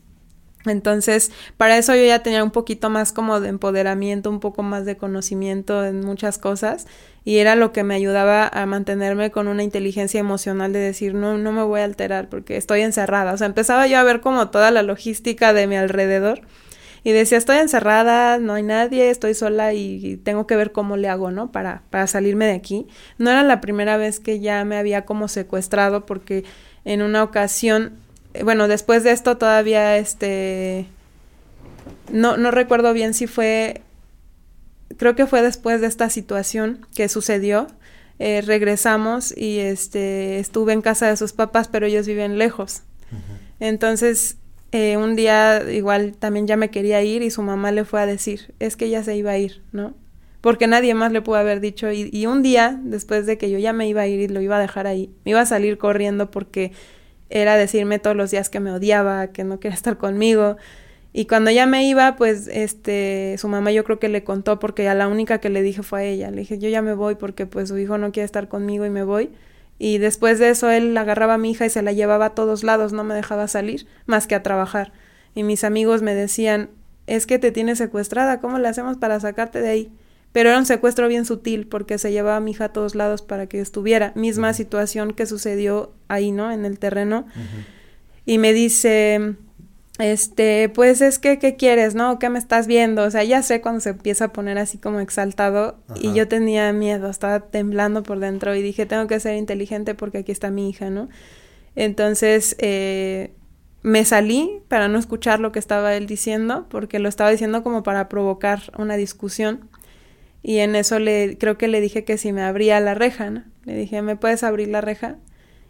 Entonces, para eso yo ya tenía un poquito más como de empoderamiento, un poco más de conocimiento en muchas cosas y era lo que me ayudaba a mantenerme con una inteligencia emocional de decir, no, no me voy a alterar porque estoy encerrada. O sea, empezaba yo a ver como toda la logística de mi alrededor y decía, estoy encerrada, no hay nadie, estoy sola y tengo que ver cómo le hago, ¿no? Para, para salirme de aquí. No era la primera vez que ya me había como secuestrado porque en una ocasión, bueno, después de esto todavía este... No, no recuerdo bien si fue, creo que fue después de esta situación que sucedió. eh, regresamos y este estuve en casa de sus papás, pero ellos viven lejos. Entonces, eh, un día igual también ya me quería ir y su mamá le fue a decir, es que ella se iba a ir, ¿no? Porque nadie más le pudo haber dicho. Y, y un día, después de que yo ya me iba a ir y lo iba a dejar ahí, me iba a salir corriendo porque era decirme todos los días que me odiaba, que no quería estar conmigo. Y cuando ya me iba, pues, este, su mamá yo creo que le contó porque a la única que le dije fue a ella. Le dije, yo ya me voy porque pues su hijo no quiere estar conmigo y me voy. Y después de eso él agarraba a mi hija y se la llevaba a todos lados, no me dejaba salir más que a trabajar. Y mis amigos me decían, es que te tienes secuestrada, ¿cómo le hacemos para sacarte de ahí? Pero era un secuestro bien sutil porque se llevaba a mi hija a todos lados para que estuviera. Misma situación que sucedió ahí, ¿no? En el terreno. Y me dice, este, pues es que, ¿qué quieres, no? ¿Qué me estás viendo? O sea, ya sé cuando se empieza a poner así como exaltado y yo tenía miedo, estaba temblando por dentro y dije, tengo que ser inteligente porque aquí está mi hija, ¿no? Entonces, eh, me salí para no escuchar lo que estaba él diciendo, porque lo estaba diciendo como para provocar una discusión. Y en eso le, creo que le dije que si me abría la reja, ¿no? Le dije, ¿me puedes abrir la reja?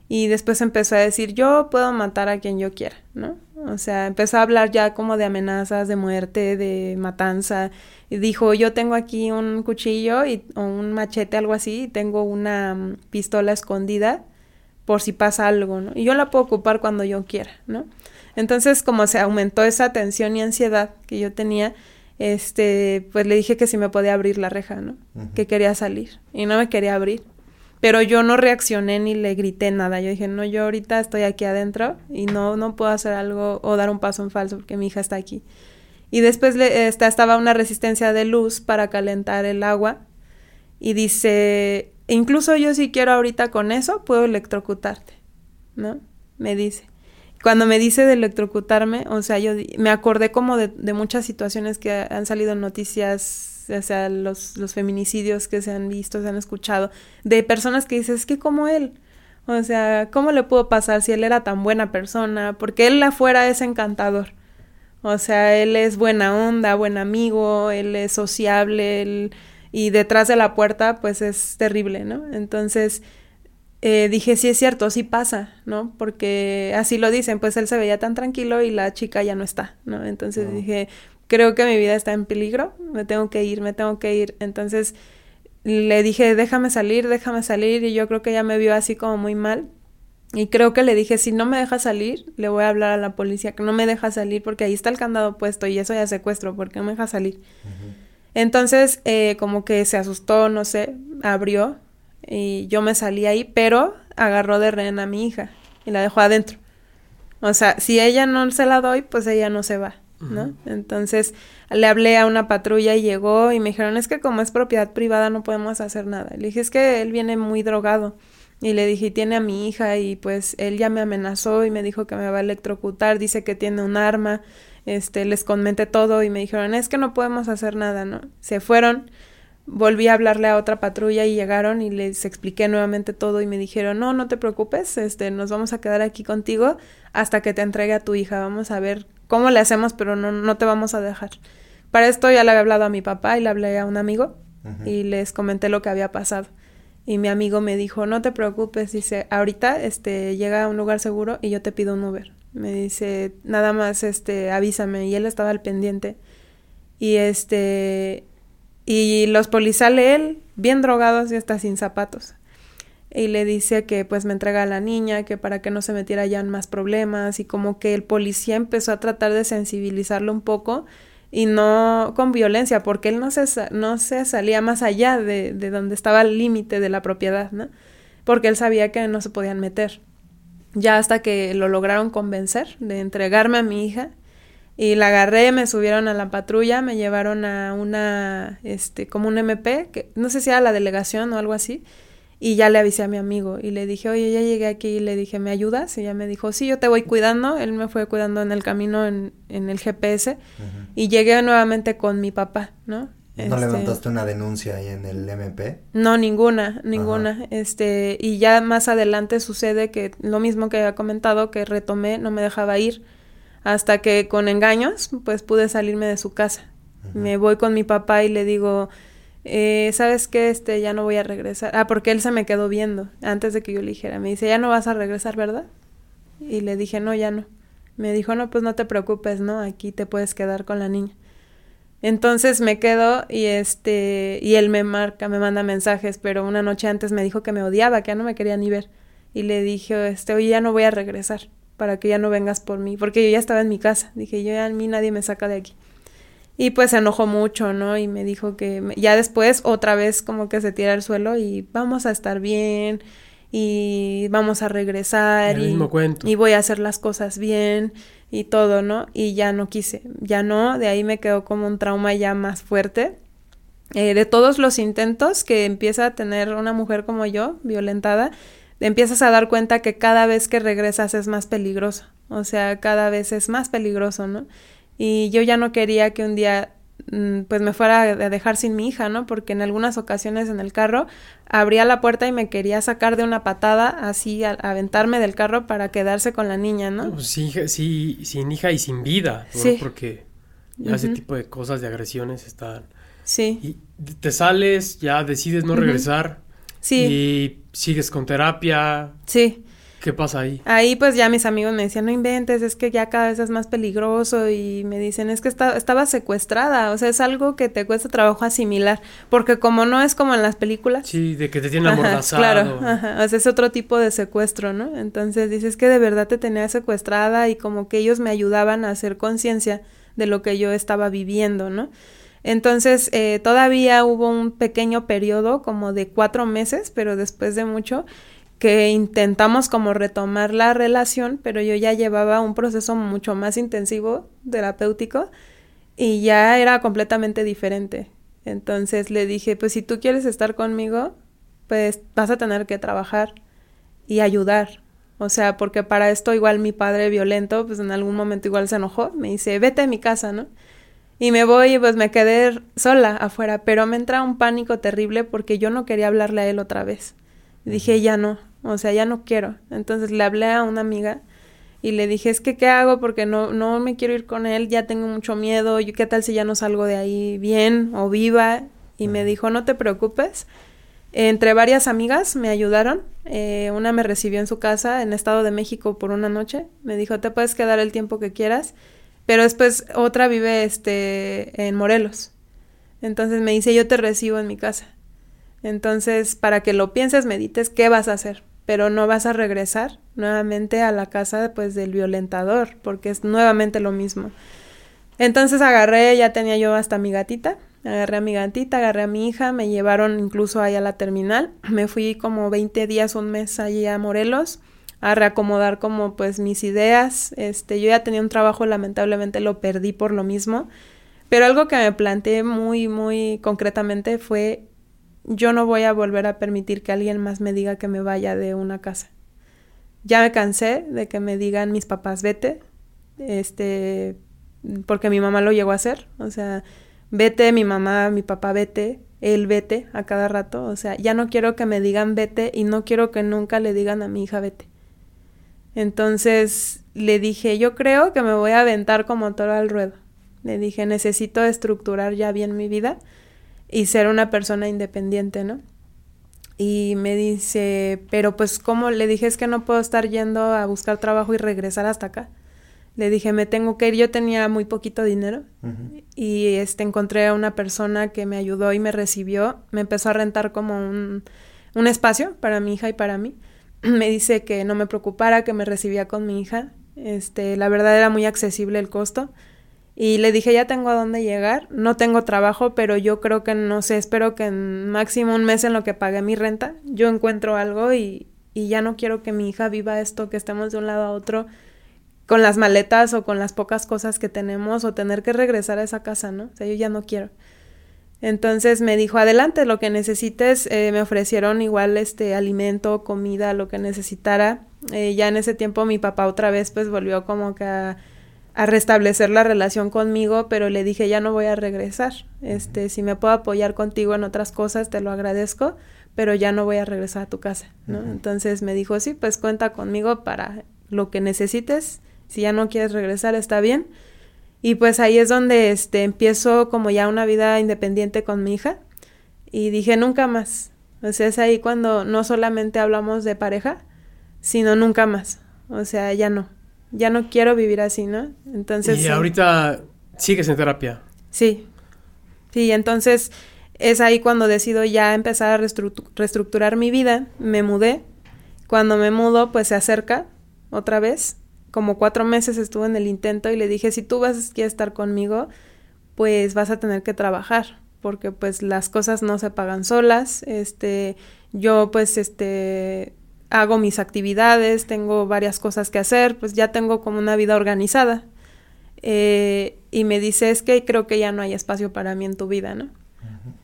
Y después empezó a decir, yo puedo matar a quien yo quiera, ¿no? O sea, empezó a hablar ya como de amenazas, de muerte, de matanza. Y dijo, yo tengo aquí un cuchillo y, o un machete, algo así, y tengo una mm, pistola escondida por si pasa algo, ¿no? Y yo la puedo ocupar cuando yo quiera, ¿no? Entonces, como se aumentó esa tensión y ansiedad que yo tenía, este, pues le dije que si me podía abrir la reja, ¿no? Que quería salir. Y no me quería abrir. Pero yo no reaccioné ni le grité nada. Yo dije, no, yo ahorita estoy aquí adentro y no, no puedo hacer algo o dar un paso en falso porque mi hija está aquí. Y después le, esta, estaba una resistencia de luz para calentar el agua. Y dice, incluso yo si quiero ahorita con eso, puedo electrocutarte, ¿no? Me dice. Cuando me dice de electrocutarme, o sea, yo me acordé como de, de muchas situaciones que han salido en noticias o sea, los, los feminicidios que se han visto, se han escuchado, de personas que dices, es que como él, o sea, ¿cómo le pudo pasar si él era tan buena persona? Porque él afuera es encantador. O sea, él es buena onda, buen amigo, él es sociable, él... y detrás de la puerta, pues es terrible, ¿no? Entonces, eh, dije, sí es cierto, sí pasa, ¿no? Porque así lo dicen, pues él se veía tan tranquilo y la chica ya no está, ¿no? Entonces dije, creo que mi vida está en peligro, me tengo que ir, me tengo que ir. Entonces le dije, déjame salir, déjame salir, y yo creo que ella me vio así como muy mal. Y creo que le dije, si no me deja salir, le voy a hablar a la policía, que no me deja salir porque ahí está el candado puesto y eso ya secuestro, porque no me deja salir. Entonces, eh, como que se asustó, no sé, abrió y yo me salí ahí, pero agarró de rehén a mi hija y la dejó adentro. O sea, si ella no se la doy, pues ella no se va. ¿no? Entonces le hablé a una patrulla y llegó y me dijeron, es que como es propiedad privada no podemos hacer nada. Le dije, es que él viene muy drogado. Y le dije, tiene a mi hija y pues él ya me amenazó y me dijo que me va a electrocutar, dice que tiene un arma, este, les comenté todo y me dijeron, es que no podemos hacer nada, ¿no? Se fueron, volví a hablarle a otra patrulla y llegaron y les expliqué nuevamente todo y me dijeron, no, no te preocupes, este, nos vamos a quedar aquí contigo hasta que te entregue a tu hija, vamos a ver ¿cómo le hacemos? Pero no, no te vamos a dejar. Para esto ya le había hablado a mi papá y le hablé a un amigo y les comenté lo que había pasado. Y mi amigo me dijo, no te preocupes, dice, ahorita este, llega a un lugar seguro y yo te pido un Uber. Me dice, nada más este, avísame. Y él estaba al pendiente. Y este, y los polizales, él, bien drogados y hasta sin zapatos y le dice que pues me entrega a la niña, que para que no se metiera ya en más problemas y como que el policía empezó a tratar de sensibilizarlo un poco y no con violencia, porque él no se, no se salía más allá de, de donde estaba el límite de la propiedad, ¿no? Porque él sabía que no se podían meter. Ya hasta que lo lograron convencer de entregarme a mi hija y la agarré, me subieron a la patrulla, me llevaron a una, este, como un MP, que no sé si era la delegación o algo así, y ya le avisé a mi amigo y le dije, oye, ya llegué aquí y le dije, ¿me ayudas? Y ella me dijo, sí, yo te voy cuidando. Él me fue cuidando en el camino, en, en el GPS. Y llegué nuevamente con mi papá, ¿no? ¿No este levantaste una denuncia ahí en el MP? No, ninguna, ninguna. Este, y ya más adelante sucede que lo mismo que había comentado, que retomé, no me dejaba ir. Hasta que con engaños, pues pude salirme de su casa. Me voy con mi papá y le digo, eh, ¿sabes qué? Este, ya no voy a regresar. Ah, porque él se me quedó viendo antes de que yo le dijera. Me dice, ya no vas a regresar, ¿verdad? Y le dije, no, ya no. Me dijo, no, pues no te preocupes, ¿no? Aquí te puedes quedar con la niña. Entonces me quedo y este, y él me marca, me manda mensajes, pero una noche antes me dijo que me odiaba, que ya no me quería ni ver. Y le dije, este, oye, ya no voy a regresar. Para que ya no vengas por mí, porque yo ya estaba en mi casa. Dije, yo ya a mí nadie me saca de aquí. Y pues se enojó mucho, ¿no? Y me dijo que ya después otra vez como que se tira al suelo y vamos a estar bien y vamos a regresar y, y voy a hacer las cosas bien y todo, ¿no? Y ya no quise, ya no, de ahí me quedó como un trauma ya más fuerte. Eh, de todos los intentos que empieza a tener una mujer como yo, violentada, empiezas a dar cuenta que cada vez que regresas es más peligroso, o sea, cada vez es más peligroso, ¿no? y yo ya no quería que un día mm, pues me fuera a dejar sin mi hija, ¿no? Porque en algunas ocasiones en el carro abría la puerta y me quería sacar de una patada, así a, aventarme del carro para quedarse con la niña, ¿no? Pues sí, sí, sin hija y sin vida, ¿no? Sí. Porque ya ese tipo de cosas de agresiones están... Sí. Y te sales, ya decides no regresar. Sí. Y sigues con terapia. Sí. ¿Qué pasa ahí? Ahí pues ya mis amigos me decían, no inventes, es que ya cada vez es más peligroso y me dicen, es que estaba secuestrada, o sea, es algo que te cuesta trabajo asimilar, porque como no es como en las películas. Sí, de que te tienen amordazado. Claro, ajá, o sea, es otro tipo de secuestro, ¿no? Entonces dices que de verdad te tenía secuestrada y como que ellos me ayudaban a hacer conciencia de lo que yo estaba viviendo, ¿no? Entonces, eh, todavía hubo un pequeño periodo como de cuatro meses, pero después de mucho, que intentamos como retomar la relación, pero yo ya llevaba un proceso mucho más intensivo terapéutico y ya era completamente diferente. Entonces le dije, pues si tú quieres estar conmigo, pues vas a tener que trabajar y ayudar. O sea, porque para esto igual mi padre violento, pues en algún momento igual se enojó, me dice, vete a mi casa, ¿no? Y me voy y pues me quedé sola afuera, pero me entra un pánico terrible porque yo no quería hablarle a él otra vez. dije, ya no, o sea, ya no quiero. Entonces le hablé a una amiga y le dije, es que, ¿qué hago? Porque no, no me quiero ir con él, ya tengo mucho miedo, ¿qué tal si ya no salgo de ahí bien o viva? Y me dijo, no te preocupes. Entre varias amigas me ayudaron. Eh, una me recibió en su casa en Estado de México por una noche. Me dijo, te puedes quedar el tiempo que quieras. Pero después otra vive este, en Morelos. Entonces me dice, yo te recibo en mi casa. Entonces, para que lo pienses, medites, ¿qué vas a hacer? pero no vas a regresar nuevamente a la casa pues del violentador, porque es nuevamente lo mismo. Entonces agarré, ya tenía yo hasta mi gatita, agarré a mi gatita, agarré a mi hija, me llevaron incluso ahí a la terminal, me fui como 20 días, un mes allí a Morelos a reacomodar como pues mis ideas, este, yo ya tenía un trabajo, lamentablemente lo perdí por lo mismo, pero algo que me planteé muy, muy concretamente fue yo no voy a volver a permitir que alguien más me diga que me vaya de una casa. Ya me cansé de que me digan mis papás vete, este, porque mi mamá lo llegó a hacer, o sea, vete, mi mamá, mi papá vete, él vete a cada rato, o sea, ya no quiero que me digan vete y no quiero que nunca le digan a mi hija vete. Entonces le dije, yo creo que me voy a aventar como toro al ruedo. Le dije, necesito estructurar ya bien mi vida y ser una persona independiente, ¿no? Y me dice, pero pues ¿cómo? Le dije, es que no puedo estar yendo a buscar trabajo y regresar hasta acá. Le dije, me tengo que ir, yo tenía muy poquito dinero y este, encontré a una persona que me ayudó y me recibió, me empezó a rentar como un, un espacio para mi hija y para mí. me dice que no me preocupara, que me recibía con mi hija. Este, la verdad era muy accesible el costo y le dije, ya tengo a dónde llegar, no tengo trabajo, pero yo creo que, no sé, espero que en máximo un mes en lo que pague mi renta, yo encuentro algo y, y ya no quiero que mi hija viva esto, que estemos de un lado a otro con las maletas o con las pocas cosas que tenemos o tener que regresar a esa casa, ¿no? O sea, yo ya no quiero. Entonces me dijo, adelante, lo que necesites, eh, me ofrecieron igual este alimento, comida, lo que necesitara. Eh, ya en ese tiempo mi papá otra vez pues volvió como que a a restablecer la relación conmigo, pero le dije, ya no voy a regresar. Este, si me puedo apoyar contigo en otras cosas, te lo agradezco, pero ya no voy a regresar a tu casa, ¿no? Entonces me dijo, sí, pues cuenta conmigo para lo que necesites. Si ya no quieres regresar, está bien. Y pues ahí es donde este empiezo como ya una vida independiente con mi hija y dije nunca más. O sea, es ahí cuando no solamente hablamos de pareja, sino nunca más. O sea, ya no ya no quiero vivir así, ¿no? Entonces... Y ahorita sigues en terapia. Sí, sí, entonces es ahí cuando decido ya empezar a reestructurar mi vida, me mudé, cuando me mudo pues se acerca otra vez como cuatro meses estuvo en el intento y le dije, si tú vas a estar conmigo, pues vas a tener que trabajar, porque pues las cosas no se pagan solas, este, yo pues este, hago mis actividades, tengo varias cosas que hacer, pues ya tengo como una vida organizada. Eh, y me dice, es que creo que ya no hay espacio para mí en tu vida, ¿no?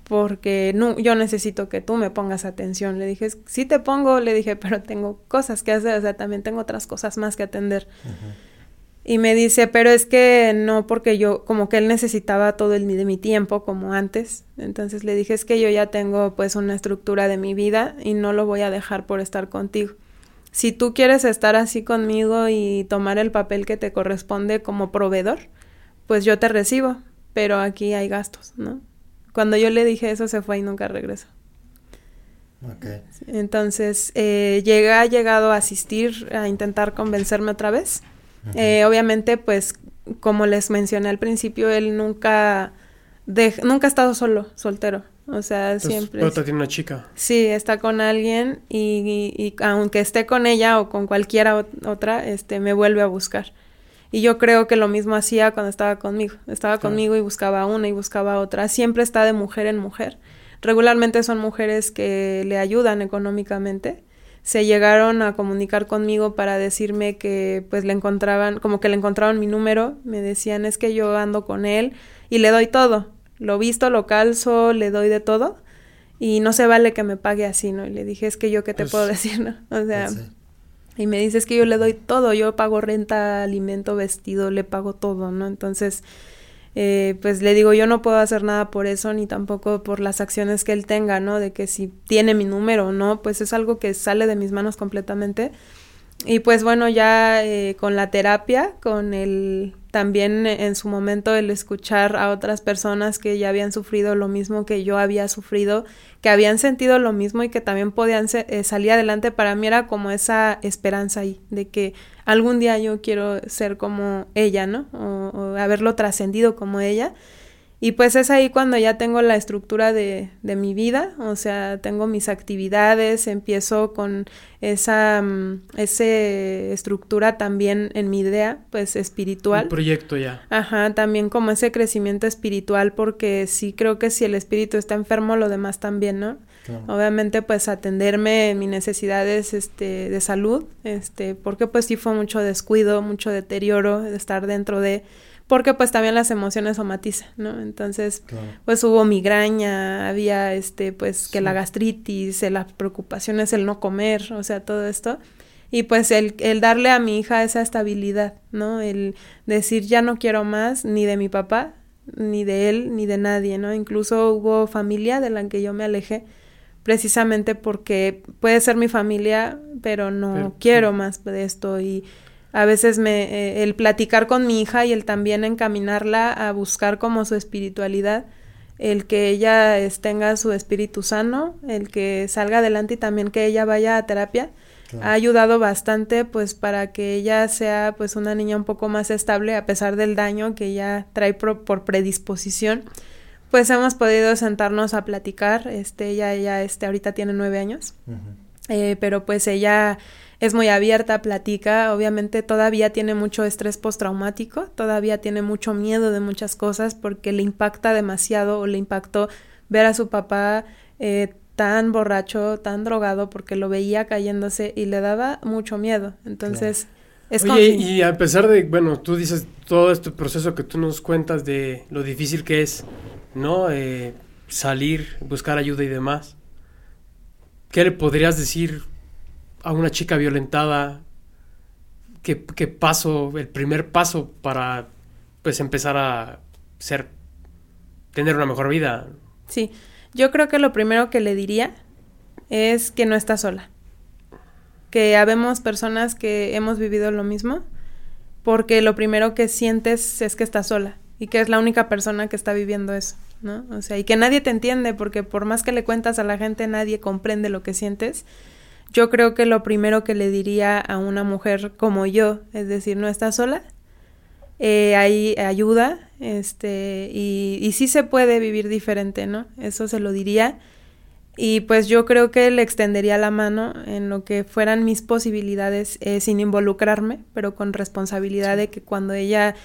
Porque no, yo necesito que tú me pongas atención. Le dije, sí te pongo, le dije, pero tengo cosas que hacer, o sea, también tengo otras cosas más que atender. Y me dice, pero es que no, porque yo, como que él necesitaba todo el de mi tiempo, como antes. Entonces le dije, es que yo ya tengo pues una estructura de mi vida y no lo voy a dejar por estar contigo. Si tú quieres estar así conmigo y tomar el papel que te corresponde como proveedor, pues yo te recibo, pero aquí hay gastos, ¿no? Cuando yo le dije eso se fue y nunca regresó. Okay. Entonces, eh, llega, ha llegado a asistir, a intentar convencerme otra vez. Eh, obviamente, pues, como les mencioné al principio, él nunca, nunca ha estado solo, soltero. O sea, siempre. Pero tiene una chica. Sí, está con alguien y, y, aunque esté con ella o con cualquiera otra, este, me vuelve a buscar. Y yo creo que lo mismo hacía cuando estaba conmigo. Estaba conmigo y buscaba una y buscaba otra. Siempre está de mujer en mujer. Regularmente son mujeres que le ayudan económicamente. Se llegaron a comunicar conmigo para decirme que pues le encontraban, como que le encontraron mi número. Me decían es que yo ando con él y le doy todo. Lo visto, lo calzo, le doy de todo. Y no se vale que me pague así, ¿no? Y le dije, es que yo qué te pues puedo decir, ¿no? O sea, pues y me dices que yo le doy todo, yo pago renta, alimento, vestido, le pago todo, ¿no? Entonces, eh, pues le digo, yo no puedo hacer nada por eso, ni tampoco por las acciones que él tenga, ¿no? De que si tiene mi número no, pues es algo que sale de mis manos completamente. Y pues bueno, ya eh, con la terapia, con el también en su momento el escuchar a otras personas que ya habían sufrido lo mismo que yo había sufrido, que habían sentido lo mismo y que también podían eh, salir adelante, para mí era como esa esperanza ahí, de que algún día yo quiero ser como ella, ¿no? o haberlo trascendido como ella. Y pues es ahí cuando ya tengo la estructura de, de mi vida, o sea, tengo mis actividades, empiezo con esa mm, ese estructura también en mi idea, pues espiritual. Un proyecto ya. Ajá, también como ese crecimiento espiritual, porque sí creo que si el espíritu está enfermo, lo demás también, ¿no? Obviamente, pues atenderme en mis necesidades este, de salud, este, porque pues sí fue mucho descuido, mucho deterioro de estar dentro de porque pues también las emociones somatizan, ¿no? Entonces, pues hubo migraña, había este, pues que la gastritis, las preocupaciones, el no comer, o sea, todo esto. Y pues el, el darle a mi hija esa estabilidad, ¿no? El decir ya no quiero más ni de mi papá, ni de él, ni de nadie, ¿no? Incluso hubo familia de la que yo me alejé precisamente porque puede ser mi familia, pero no quiero más de esto y a veces me, eh, el platicar con mi hija y el también encaminarla a buscar como su espiritualidad, el que ella tenga su espíritu sano, el que salga adelante y también que ella vaya a terapia, ha ayudado bastante pues para que ella sea pues una niña un poco más estable a pesar del daño que ella trae por predisposición. Pues hemos podido sentarnos a platicar este ella ella este ahorita tiene nueve años. Eh, pero pues ella es muy abierta, platica, obviamente todavía tiene mucho estrés postraumático, todavía tiene mucho miedo de muchas cosas porque le impacta demasiado o le impactó ver a su papá eh, tan borracho, tan drogado porque lo veía cayéndose y le daba mucho miedo. Entonces, es Oye, y a pesar de, bueno, tú dices todo este proceso que tú nos cuentas de lo difícil que es, ¿no? Eh, salir, buscar ayuda y demás. ¿Qué le podrías decir a una chica violentada, ¿qué, paso, el primer paso para pues empezar a ser, tener una mejor vida? Sí, yo creo que lo primero que le diría es que no está sola. Que habemos personas que hemos vivido lo mismo, porque lo primero que sientes es que estás sola y que es la única persona que está viviendo eso, ¿no? O sea, y que nadie te entiende, porque por más que le cuentas a la gente, nadie comprende lo que sientes yo creo que lo primero que le diría a una mujer como yo, es decir, no está sola, eh, hay ayuda, este, y, y sí se puede vivir diferente, ¿no? Eso se lo diría. Y pues yo creo que le extendería la mano en lo que fueran mis posibilidades eh, sin involucrarme, pero con responsabilidad de que cuando ella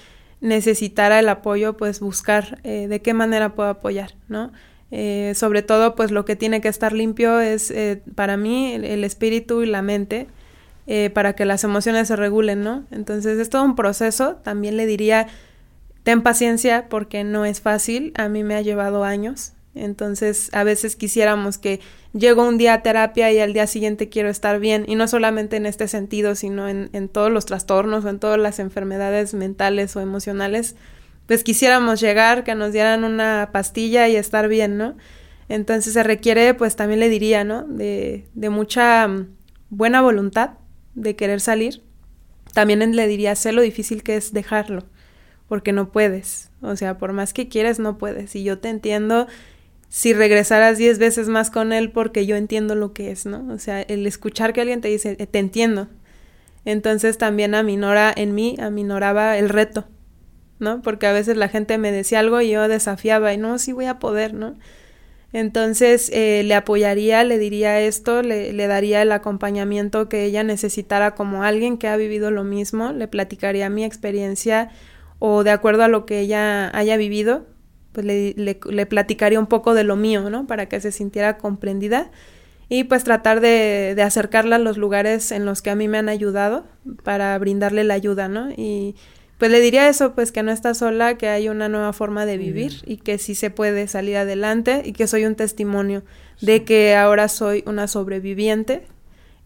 necesitara el apoyo, pues buscar eh, de qué manera puedo apoyar, ¿no? Eh, sobre todo, pues lo que tiene que estar limpio es para mí el, espíritu y la mente para que las emociones se regulen, ¿no? Entonces es todo un proceso. También le diría, ten paciencia porque no es fácil. A mí me ha llevado años. Entonces, a veces quisiéramos que llego un día a terapia y al día siguiente quiero estar bien, y no solamente en este sentido, sino en, en todos los trastornos o en todas las enfermedades mentales o emocionales, pues quisiéramos llegar, que nos dieran una pastilla y estar bien, ¿no? Entonces se requiere, pues también le diría, ¿no? De, de mucha mm, buena voluntad de querer salir. También le diría, sé lo difícil que es dejarlo, porque no puedes. O sea, por más que quieres, no puedes. Y yo te entiendo si regresaras diez veces más con él porque yo entiendo lo que es, ¿no? O sea, el escuchar que alguien te dice, te entiendo. Entonces también aminora en mí, aminoraba el reto, ¿no? Porque a veces la gente me decía algo y yo desafiaba y no, sí voy a poder, ¿no? Entonces eh, le apoyaría, le diría esto, le, le daría el acompañamiento que ella necesitara como alguien que ha vivido lo mismo, le platicaría mi experiencia o de acuerdo a lo que ella haya vivido, pues le, le, platicaría un poco de lo mío, ¿no? Para que se sintiera comprendida y pues tratar de, de, acercarla a los lugares en los que a mí me han ayudado para brindarle la ayuda, ¿no? Y pues le diría eso, pues que no está sola, que hay una nueva forma de vivir y que sí se puede salir adelante y que soy un testimonio de que ahora soy una sobreviviente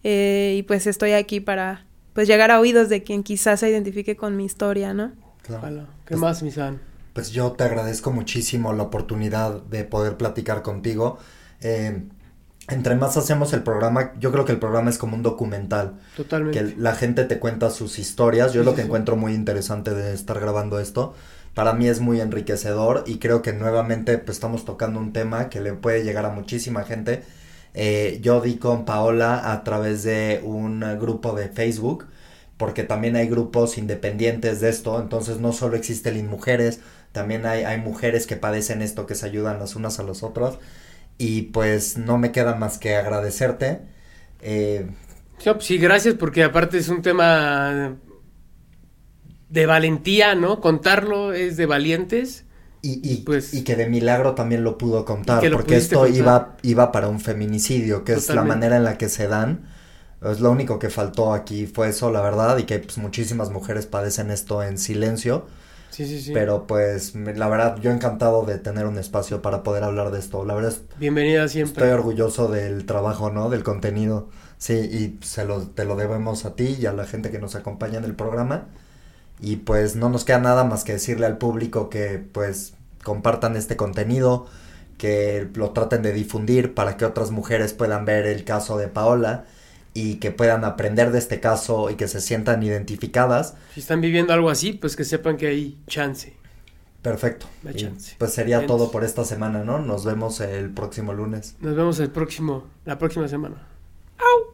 eh, y pues estoy aquí para pues llegar a oídos de quien quizás se identifique con mi historia, ¿no? Claro. ¿Qué más, Misan? pues yo te agradezco muchísimo la oportunidad de poder platicar contigo. Eh, entre más hacemos el programa, yo creo que el programa es como un documental. Totalmente. Que la gente te cuenta sus historias. Yo lo que encuentro muy interesante de estar grabando esto. Para mí es muy enriquecedor y creo que nuevamente pues, estamos tocando un tema que le puede llegar a muchísima gente. Eh, yo di con Paola a través de un grupo de Facebook porque también hay grupos independientes de esto, entonces no solo existe el Mujeres, también hay, hay mujeres que padecen esto, que se ayudan las unas a las otras. Y pues no me queda más que agradecerte. Eh, pues sí, gracias, porque aparte es un tema de valentía, ¿no? Contarlo es de valientes. Y, y, pues, y que de milagro también lo pudo contar, porque esto iba, iba para un feminicidio, que es la manera en la que se dan. Es lo único que faltó aquí, fue eso, la verdad, y que pues, muchísimas mujeres padecen esto en silencio. Sí, sí, sí. Pero pues, la verdad, yo encantado de tener un espacio para poder hablar de esto. La verdad es... Bienvenida siempre. Estoy orgulloso del trabajo, ¿no? Del contenido. Sí, y se lo, te lo debemos a ti y a la gente que nos acompaña en el programa. Y pues no nos queda nada más que decirle al público que pues compartan este contenido, que lo traten de difundir para que otras mujeres puedan ver el caso de Paola y que puedan aprender de este caso y que se sientan identificadas. Si están viviendo algo así, pues que sepan que hay chance. Perfecto. Pues sería todo por esta semana, ¿no? Nos vemos el próximo lunes. Nos vemos el próximo, la próxima semana. ¡Au!